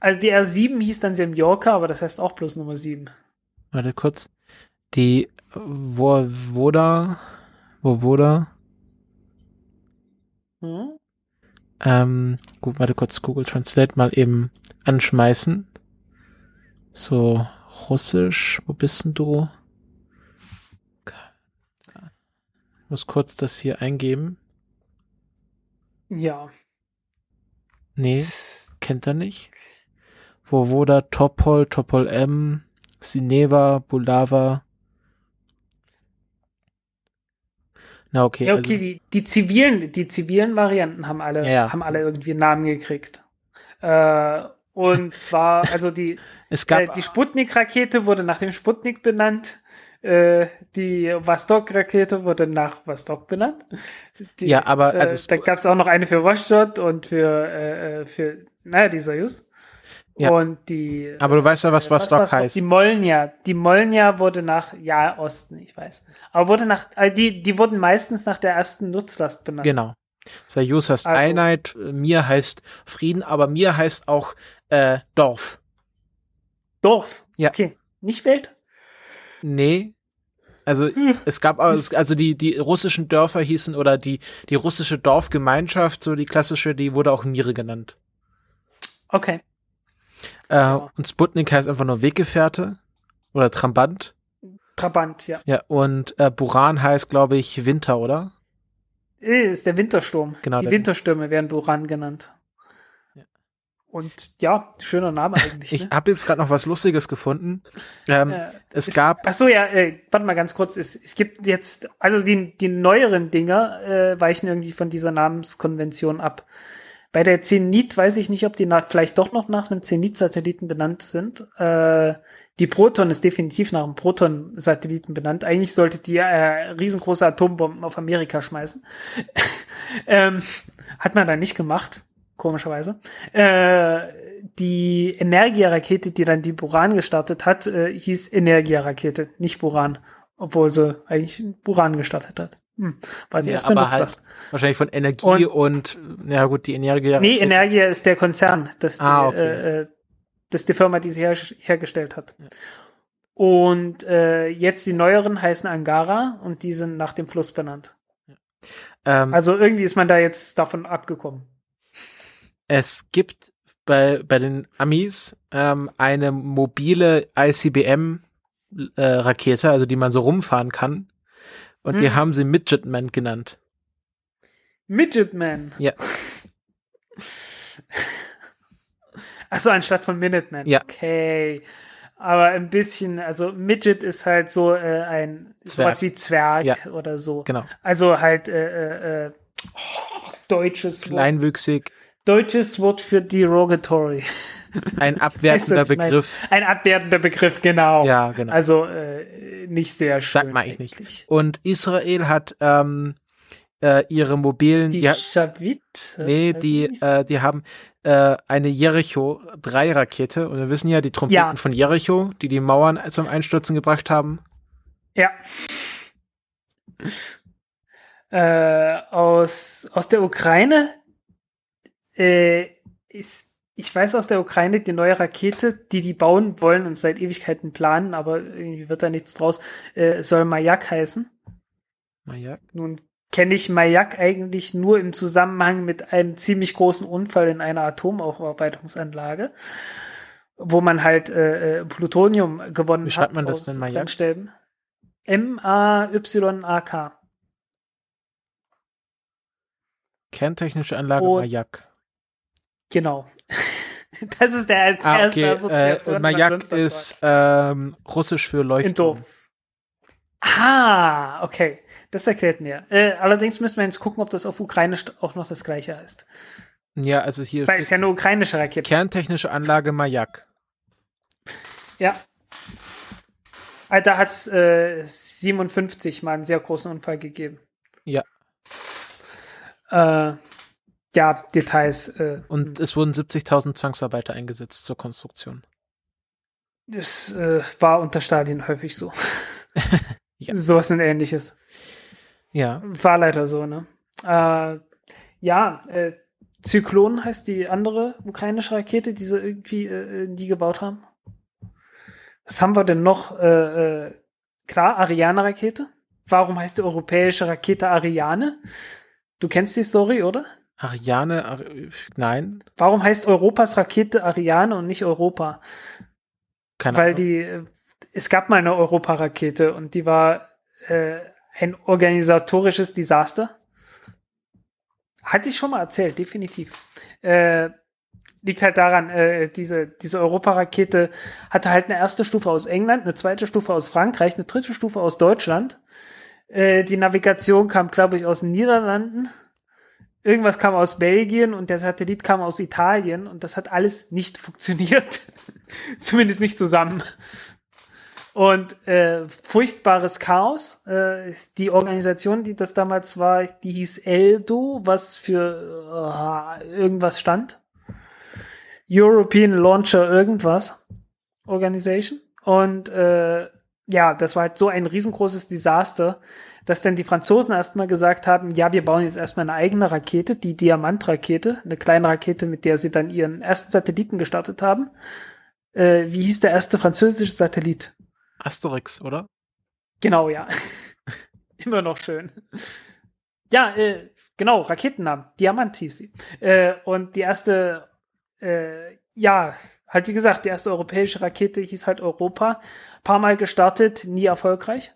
Also die R7 hieß dann Semyorka, aber das heißt auch bloß Nummer 7. Warte kurz. Die Wovoda, Wovoda, Hm? ähm, gut, warte kurz, Google Translate mal eben anschmeißen. So, Russisch, wo bist denn du? Ich muss kurz das hier eingeben. Ja. Nee, kennt er nicht. Wovoda, Topol, Topol M, Sineva, Bulava. Na okay, Ja, okay, also, die, die zivilen, die zivilen Varianten haben alle, ja. haben alle irgendwie einen Namen gekriegt. Äh, und zwar, also die, es gab äh, die Sputnik-Rakete wurde nach dem Sputnik benannt. Äh, die Vostok-Rakete wurde nach Vostok benannt. Die, Ja, aber also äh, da gab es auch noch eine für Washington und für, äh, äh, für, naja, die Soyuz. Ja. Und die. Aber du weißt ja, was äh, Vostok noch? heißt. Die Molnja. Die Molnja wurde nach, ja, Osten, ich weiß. Aber wurde nach, äh, die, die wurden meistens nach der ersten Nutzlast benannt. Genau. Sayus heißt Also- Einheit, Mir heißt Frieden, aber Mir heißt auch äh, Dorf. Dorf. Ja. Okay. Nicht Welt? Nee. Also es gab also die die russischen Dörfer hießen oder die die russische Dorfgemeinschaft, so die klassische, die wurde auch Mire genannt. Okay. Äh, und Sputnik heißt einfach nur Weggefährte oder Trabant. Trabant, ja. Ja, und äh, Buran heißt, glaube ich, Winter, oder? Äh, Ist der Wintersturm. Genau, Die Winterstürme werden Buran genannt. Und ja, schöner Name eigentlich. Ich ne? habe jetzt gerade noch was Lustiges gefunden. Ähm, Äh, es gab Ach so, ja, äh, warte mal ganz kurz. Es, es gibt jetzt, also die, die neueren Dinger äh, weichen irgendwie von dieser Namenskonvention ab. Bei der Zenit weiß ich nicht, ob die nach, vielleicht doch noch nach einem Zenit-Satelliten benannt sind. Äh, die Proton ist definitiv nach einem Proton-Satelliten benannt. Eigentlich sollte die äh, riesengroße Atombomben auf Amerika schmeißen. ähm, hat man da nicht gemacht, komischerweise. Äh, die Energia-Rakete, die dann die Buran gestartet hat, äh, hieß Energia-Rakete, nicht Buran. Obwohl sie eigentlich Buran gestartet hat. Hm, war die Ja, erste aber Nutzlast. wahrscheinlich von Energie Und- und, ja gut, die Energie. Nee, Energia ist der Konzern, das die, Ah, okay. äh, äh, das die Firma, die sie her hergestellt hat. Und äh, jetzt die neueren heißen Angara und die sind nach dem Fluss benannt. ähm, Also irgendwie ist man da jetzt davon abgekommen. Es gibt bei, bei den Amis ähm, eine mobile ICBM-Rakete, also die man so rumfahren kann. Und die Hm. haben sie Midgetman genannt. Midgetman. Ja. Achso, anstatt von Minuteman. Ja. Okay. Aber ein bisschen, also Midget ist halt so äh, ein sowas wie Zwerg Ja. oder so. Genau. Also halt äh, äh, äh, oh, deutsches Wort. Deutsches Wort für derogatory. Ein abwertender Weißt du, ich? Begriff. Ein abwertender Begriff, genau. Ja, genau. Also äh, nicht sehr schön. Sagt man eigentlich eigentlich. nicht. Und Israel hat ähm, äh, ihre mobilen, Die ja, Shavit? äh, nee, die, äh, die haben äh, eine Jericho 3 Rakete und wir wissen ja die Trompeten Ja. von Jericho, die die Mauern zum Einstürzen gebracht haben. Ja. Äh, aus, aus der Ukraine äh, ist, ich weiß aus der Ukraine die neue Rakete, die die bauen wollen und seit Ewigkeiten planen, aber irgendwie wird da nichts draus, äh, soll Mayak heißen. Majak. Nun kenne ich Mayak eigentlich nur im Zusammenhang mit einem ziemlich großen Unfall in einer Atomaufarbeitungsanlage, wo man halt äh, äh, Plutonium gewonnen Wie hat. schreibt man das denn, Mayak? M-A-Y-A-K. Kerntechnische Anlage Und- Majak. Genau. Das ist der, der Ah, erste okay. Äh, Assoziation, und man Majak ist ähm, russisch für. Leuchtturm. in doof. Ah, okay. Das erklärt mir. Äh, allerdings müssen wir jetzt gucken, ob das auf Ukrainisch auch noch das gleiche heißt. Ja, also hier Weil es ja eine ukrainische Rakete. Kerntechnische Anlage Majak. Ja. Ah, Da hat es äh, 57 mal einen sehr großen Unfall gegeben. Ja. Äh, ja, Details. Äh, Und es wurden 70.000 Zwangsarbeiter eingesetzt zur Konstruktion. das äh, war unter Stalin häufig so. Ja. Sowas und ähnliches. Ja. War leider so, ne? Äh, ja, äh, Zyklon heißt die andere ukrainische Rakete, die sie irgendwie äh, die gebaut haben. Was haben wir denn noch? Äh, äh, klar, Ariane-Rakete. Warum heißt die europäische Rakete Ariane? Du kennst die Story, oder? Ariane, Ari nein, Warum heißt Europas Rakete Ariane und nicht Europa? keine Weil Ahnung. die, es gab mal eine Europa-Rakete und die war äh, ein organisatorisches Desaster. Hatte ich schon mal erzählt, definitiv. Äh, liegt halt daran, äh, diese, diese Europa-Rakete hatte halt eine erste Stufe aus England, eine zweite Stufe aus Frankreich, eine dritte Stufe aus Deutschland. Äh, die Navigation kam, glaube ich, aus den Niederlanden. Irgendwas kam aus Belgien und der Satellit kam aus Italien und das hat alles nicht funktioniert. Zumindest nicht zusammen. Und äh, furchtbares Chaos. Äh, die Organisation, die das damals war, die hieß ELDO, was für äh, irgendwas stand. European Launcher irgendwas Organization. Und äh, ja, das war halt so ein riesengroßes Desaster, dass dann die Franzosen erstmal gesagt haben, ja, wir bauen jetzt erstmal eine eigene Rakete, die Diamant-Rakete, eine kleine Rakete, mit der sie dann ihren ersten Satelliten gestartet haben. Äh, wie hieß der erste französische Satellit? Asterix, oder? Genau, ja. Immer noch schön. Ja, äh, genau, Raketennamen. Diamant hieß sie. Äh, und die erste, äh, ja, halt wie gesagt, die erste europäische Rakete hieß halt Europa. Paar Mal gestartet, nie erfolgreich.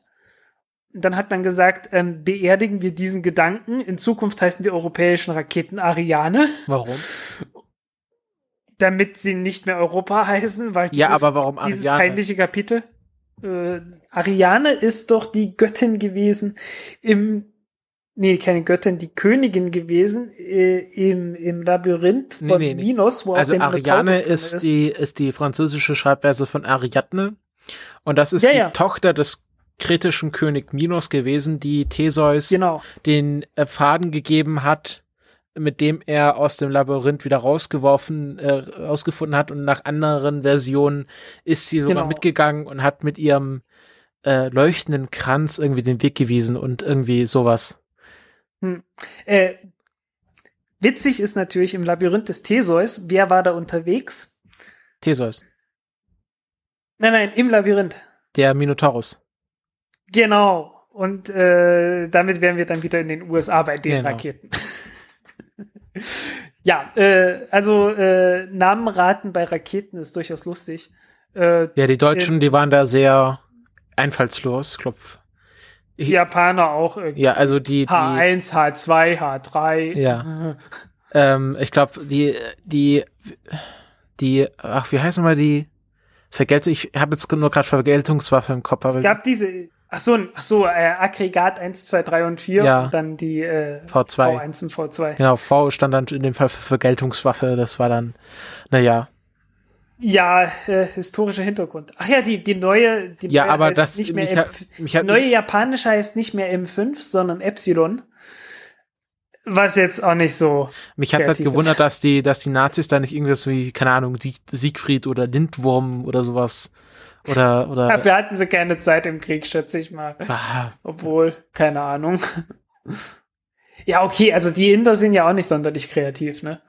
Dann hat man gesagt, ähm, beerdigen wir diesen Gedanken. In Zukunft heißen die europäischen Raketen Ariane, Warum? damit sie nicht mehr Europa heißen, weil Ja, dieses aber warum dieses peinliche Kapitel. Äh, Ariane ist doch die Göttin gewesen im, nee, keine Göttin, die Königin gewesen äh, im, im Labyrinth Nee, von nee, nee. Minos, wo Also auch der Ariane drin ist die, ist die französische Schreibweise von Ariadne. Und das ist Ja, die ja. Tochter des kretischen König Minos gewesen, die Theseus Genau, den äh, Faden gegeben hat, mit dem er aus dem Labyrinth wieder rausgeworfen, äh, rausgefunden hat und nach anderen Versionen ist sie sogar Genau. mitgegangen und hat mit ihrem äh, leuchtenden Kranz irgendwie den Weg gewiesen und irgendwie sowas. Äh, witzig ist natürlich im Labyrinth des Theseus, wer war da unterwegs? Theseus, Nein, nein, im Labyrinth. der Minotaurus. Genau. Und äh, damit wären wir dann wieder in den USA bei den Genau. Raketen. ja, äh, also äh, Namenraten bei Raketen ist durchaus lustig. Äh, Ja, die Deutschen, die waren da sehr einfallslos, Klopf. die Japaner auch irgendwie. Ja, also die, die H1, H2, H3. Ja. ähm, ich glaube, die, die, die, ach, wie heißen mal die? Vergelt, ich habe jetzt nur gerade Vergeltungswaffe im Kopf, Es gab diese Ach so, ach so, äh, Aggregat 1, 2, 3 und 4 Ja. und dann die äh, V2. V1 und V2. Genau, V stand dann in dem Fall für Vergeltungswaffe. Das war dann, naja. Ja, äh, historischer Hintergrund. Ach ja, die, die neue, die Ja, neue aber das nicht mehr mich hat, mich hat neue japanische heißt nicht mehr M5, sondern Epsilon. Was jetzt auch nicht so. Mich hat's halt gewundert, ist. dass die, dass die Nazis da nicht irgendwas wie, keine Ahnung, Sieg, Siegfried oder Lindwurm oder sowas oder, oder, Dafür hatten sie keine Zeit im Krieg, schätze ich mal. ah, Obwohl, keine Ahnung. Ja, okay, also die Inder sind ja auch nicht sonderlich kreativ, ne?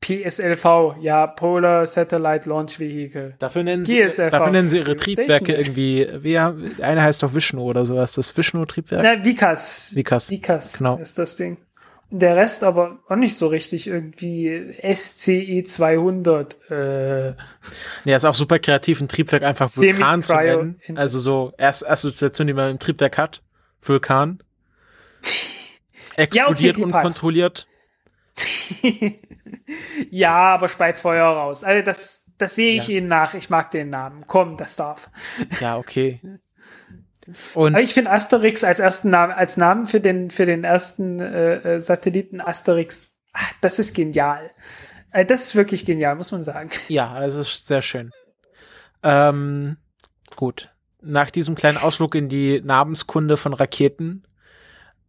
PSLV, ja, Polar Satellite Launch Vehicle. dafür nennen sie, dafür nennen sie ihre Triebwerke irgendwie, wie, eine heißt doch Vishnu oder sowas, das Vishnu-Triebwerk? Na, Vikas. Vikas. Vikas Genau. ist das Ding. Der Rest aber auch nicht so richtig irgendwie SCE 200. Äh, Ja, ist auch super kreativ, ein Triebwerk einfach Vulkan zu nennen. Also so, erste Assoziation, die man im Triebwerk hat, Vulkan. Explodiert die passt. unkontrolliert. ja, aber speit Feuer raus. Also das, das sehe ich Ja. Ihnen nach. Ich mag den Namen. Komm, das darf. Ja, okay. Und Aber ich finde Asterix als ersten Namen, als Namen für den, für den ersten äh, äh, Satelliten Asterix, ah, das ist genial. Äh, das ist wirklich genial, muss man sagen. Ja, also ist sehr schön. Ähm, gut. Nach diesem kleinen Ausflug in die Namenskunde von Raketen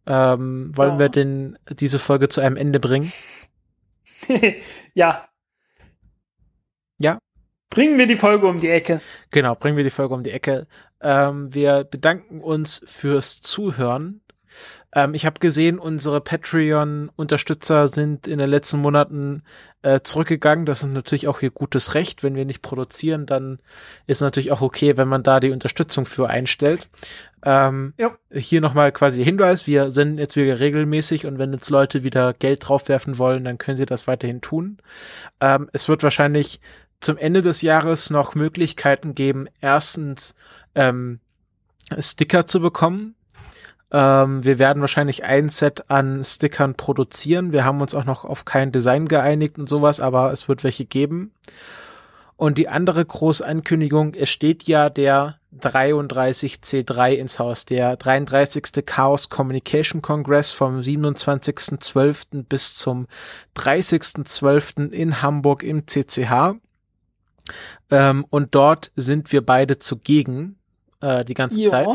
ähm, wollen Ja. wir denn diese Folge zu einem Ende bringen. ja. Bringen wir die Folge um die Ecke. Genau, bringen wir die Folge um die Ecke. Ähm, wir bedanken uns fürs Zuhören. Ähm, ich habe gesehen, unsere Patreon-Unterstützer sind in den letzten Monaten äh, zurückgegangen. Das ist natürlich auch ihr gutes Recht. Wenn wir nicht produzieren, dann ist natürlich auch okay, wenn man da die Unterstützung für einstellt. Ähm, Ja. Hier nochmal quasi der Hinweis, wir senden jetzt wieder regelmäßig und wenn jetzt Leute wieder Geld draufwerfen wollen, dann können sie das weiterhin tun. Ähm, es wird wahrscheinlich zum Ende des Jahres noch Möglichkeiten geben, erstens ähm, Sticker zu bekommen. Ähm, wir werden wahrscheinlich ein Set an Stickern produzieren. Wir haben uns auch noch auf kein Design geeinigt und sowas, aber es wird welche geben. Und die andere große Ankündigung, es steht ja der 33C3 ins Haus, der 33. Chaos Communication Congress vom 27.12. bis zum 30.12. in Hamburg im CCH. Ähm, und dort sind wir beide zugegen äh, die ganze Zeit.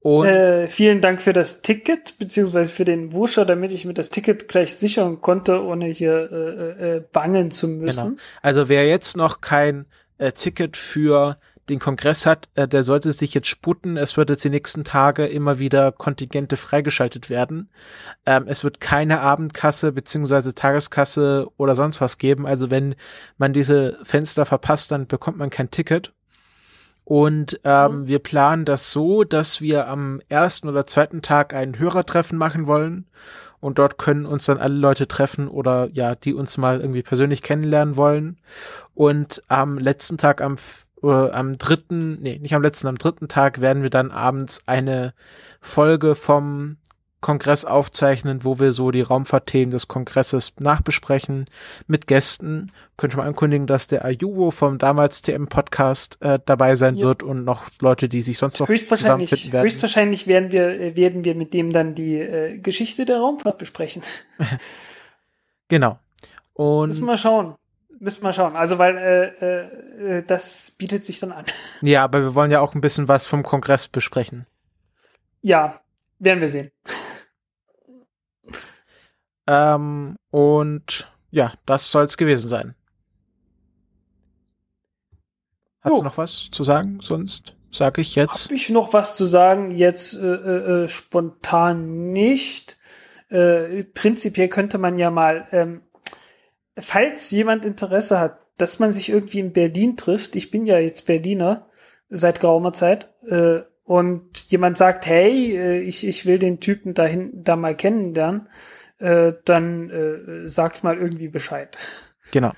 Und Äh, vielen Dank für das Ticket, beziehungsweise für den Wuscher, damit ich mir das Ticket gleich sichern konnte, ohne hier äh, äh, bangen zu müssen. Genau. Also wer jetzt noch kein äh, Ticket für den Kongress hat, äh, der sollte sich jetzt sputen. Es wird jetzt die nächsten Tage immer wieder Kontingente freigeschaltet werden. Ähm, es wird keine Abendkasse beziehungsweise Tageskasse oder sonst was geben. Also wenn man diese Fenster verpasst, dann bekommt man kein Ticket. Und ähm, Mhm. wir planen das so, dass wir am ersten oder zweiten Tag ein Hörertreffen machen wollen. Und dort können uns dann alle Leute treffen oder ja, die uns mal irgendwie persönlich kennenlernen wollen. Und am letzten Tag, am, äh, am dritten, nee, nicht am letzten, am dritten Tag werden wir dann abends eine Folge vom Kongress aufzeichnen, wo wir so die Raumfahrtthemen des Kongresses nachbesprechen mit Gästen. Könnte man ankündigen, dass der Ayubo vom damals TM-Podcast äh, dabei sein Ja. wird und noch Leute, die sich sonst noch Höchstwahrscheinlich, zusammenfinden werden. höchstwahrscheinlich werden wir, äh, werden wir mit dem dann die äh, Geschichte der Raumfahrt besprechen. Genau. Und Müssen wir mal schauen. Müssen wir mal schauen. Also, weil äh, äh, äh, das bietet sich dann an. ja, aber wir wollen ja auch ein bisschen was vom Kongress besprechen. Ja, werden wir sehen. Ähm, und ja, das soll's gewesen sein. Hast du noch was zu sagen? Sonst sage ich jetzt. Habe ich noch was zu sagen? Jetzt äh, äh, äh, spontan nicht. Äh, prinzipiell könnte man ja mal, ähm, falls jemand Interesse hat, dass man sich irgendwie in Berlin trifft. Ich bin ja jetzt Berliner seit geraumer Zeit. Äh, und jemand sagt, hey, äh, ich, ich will den Typen dahin da mal kennenlernen, äh, dann äh, sagt mal irgendwie Bescheid. Genau.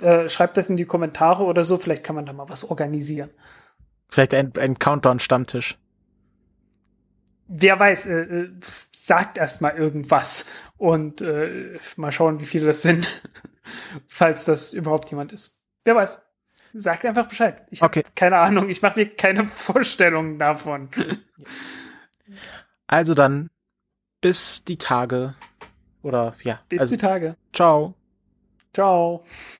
Äh, schreibt das in die Kommentare oder so, vielleicht kann man da mal was organisieren. Vielleicht ein, ein Countdown-Stammtisch. Wer weiß, äh, äh, sagt erst mal irgendwas und äh, mal schauen, wie viele das sind, falls das überhaupt jemand ist. Wer weiß. Sagt einfach Bescheid. Ich habe Okay. keine Ahnung. Ich mache mir keine Vorstellung davon. Also dann bis die Tage oder ja, Bis also die Tage. ciao. Ciao.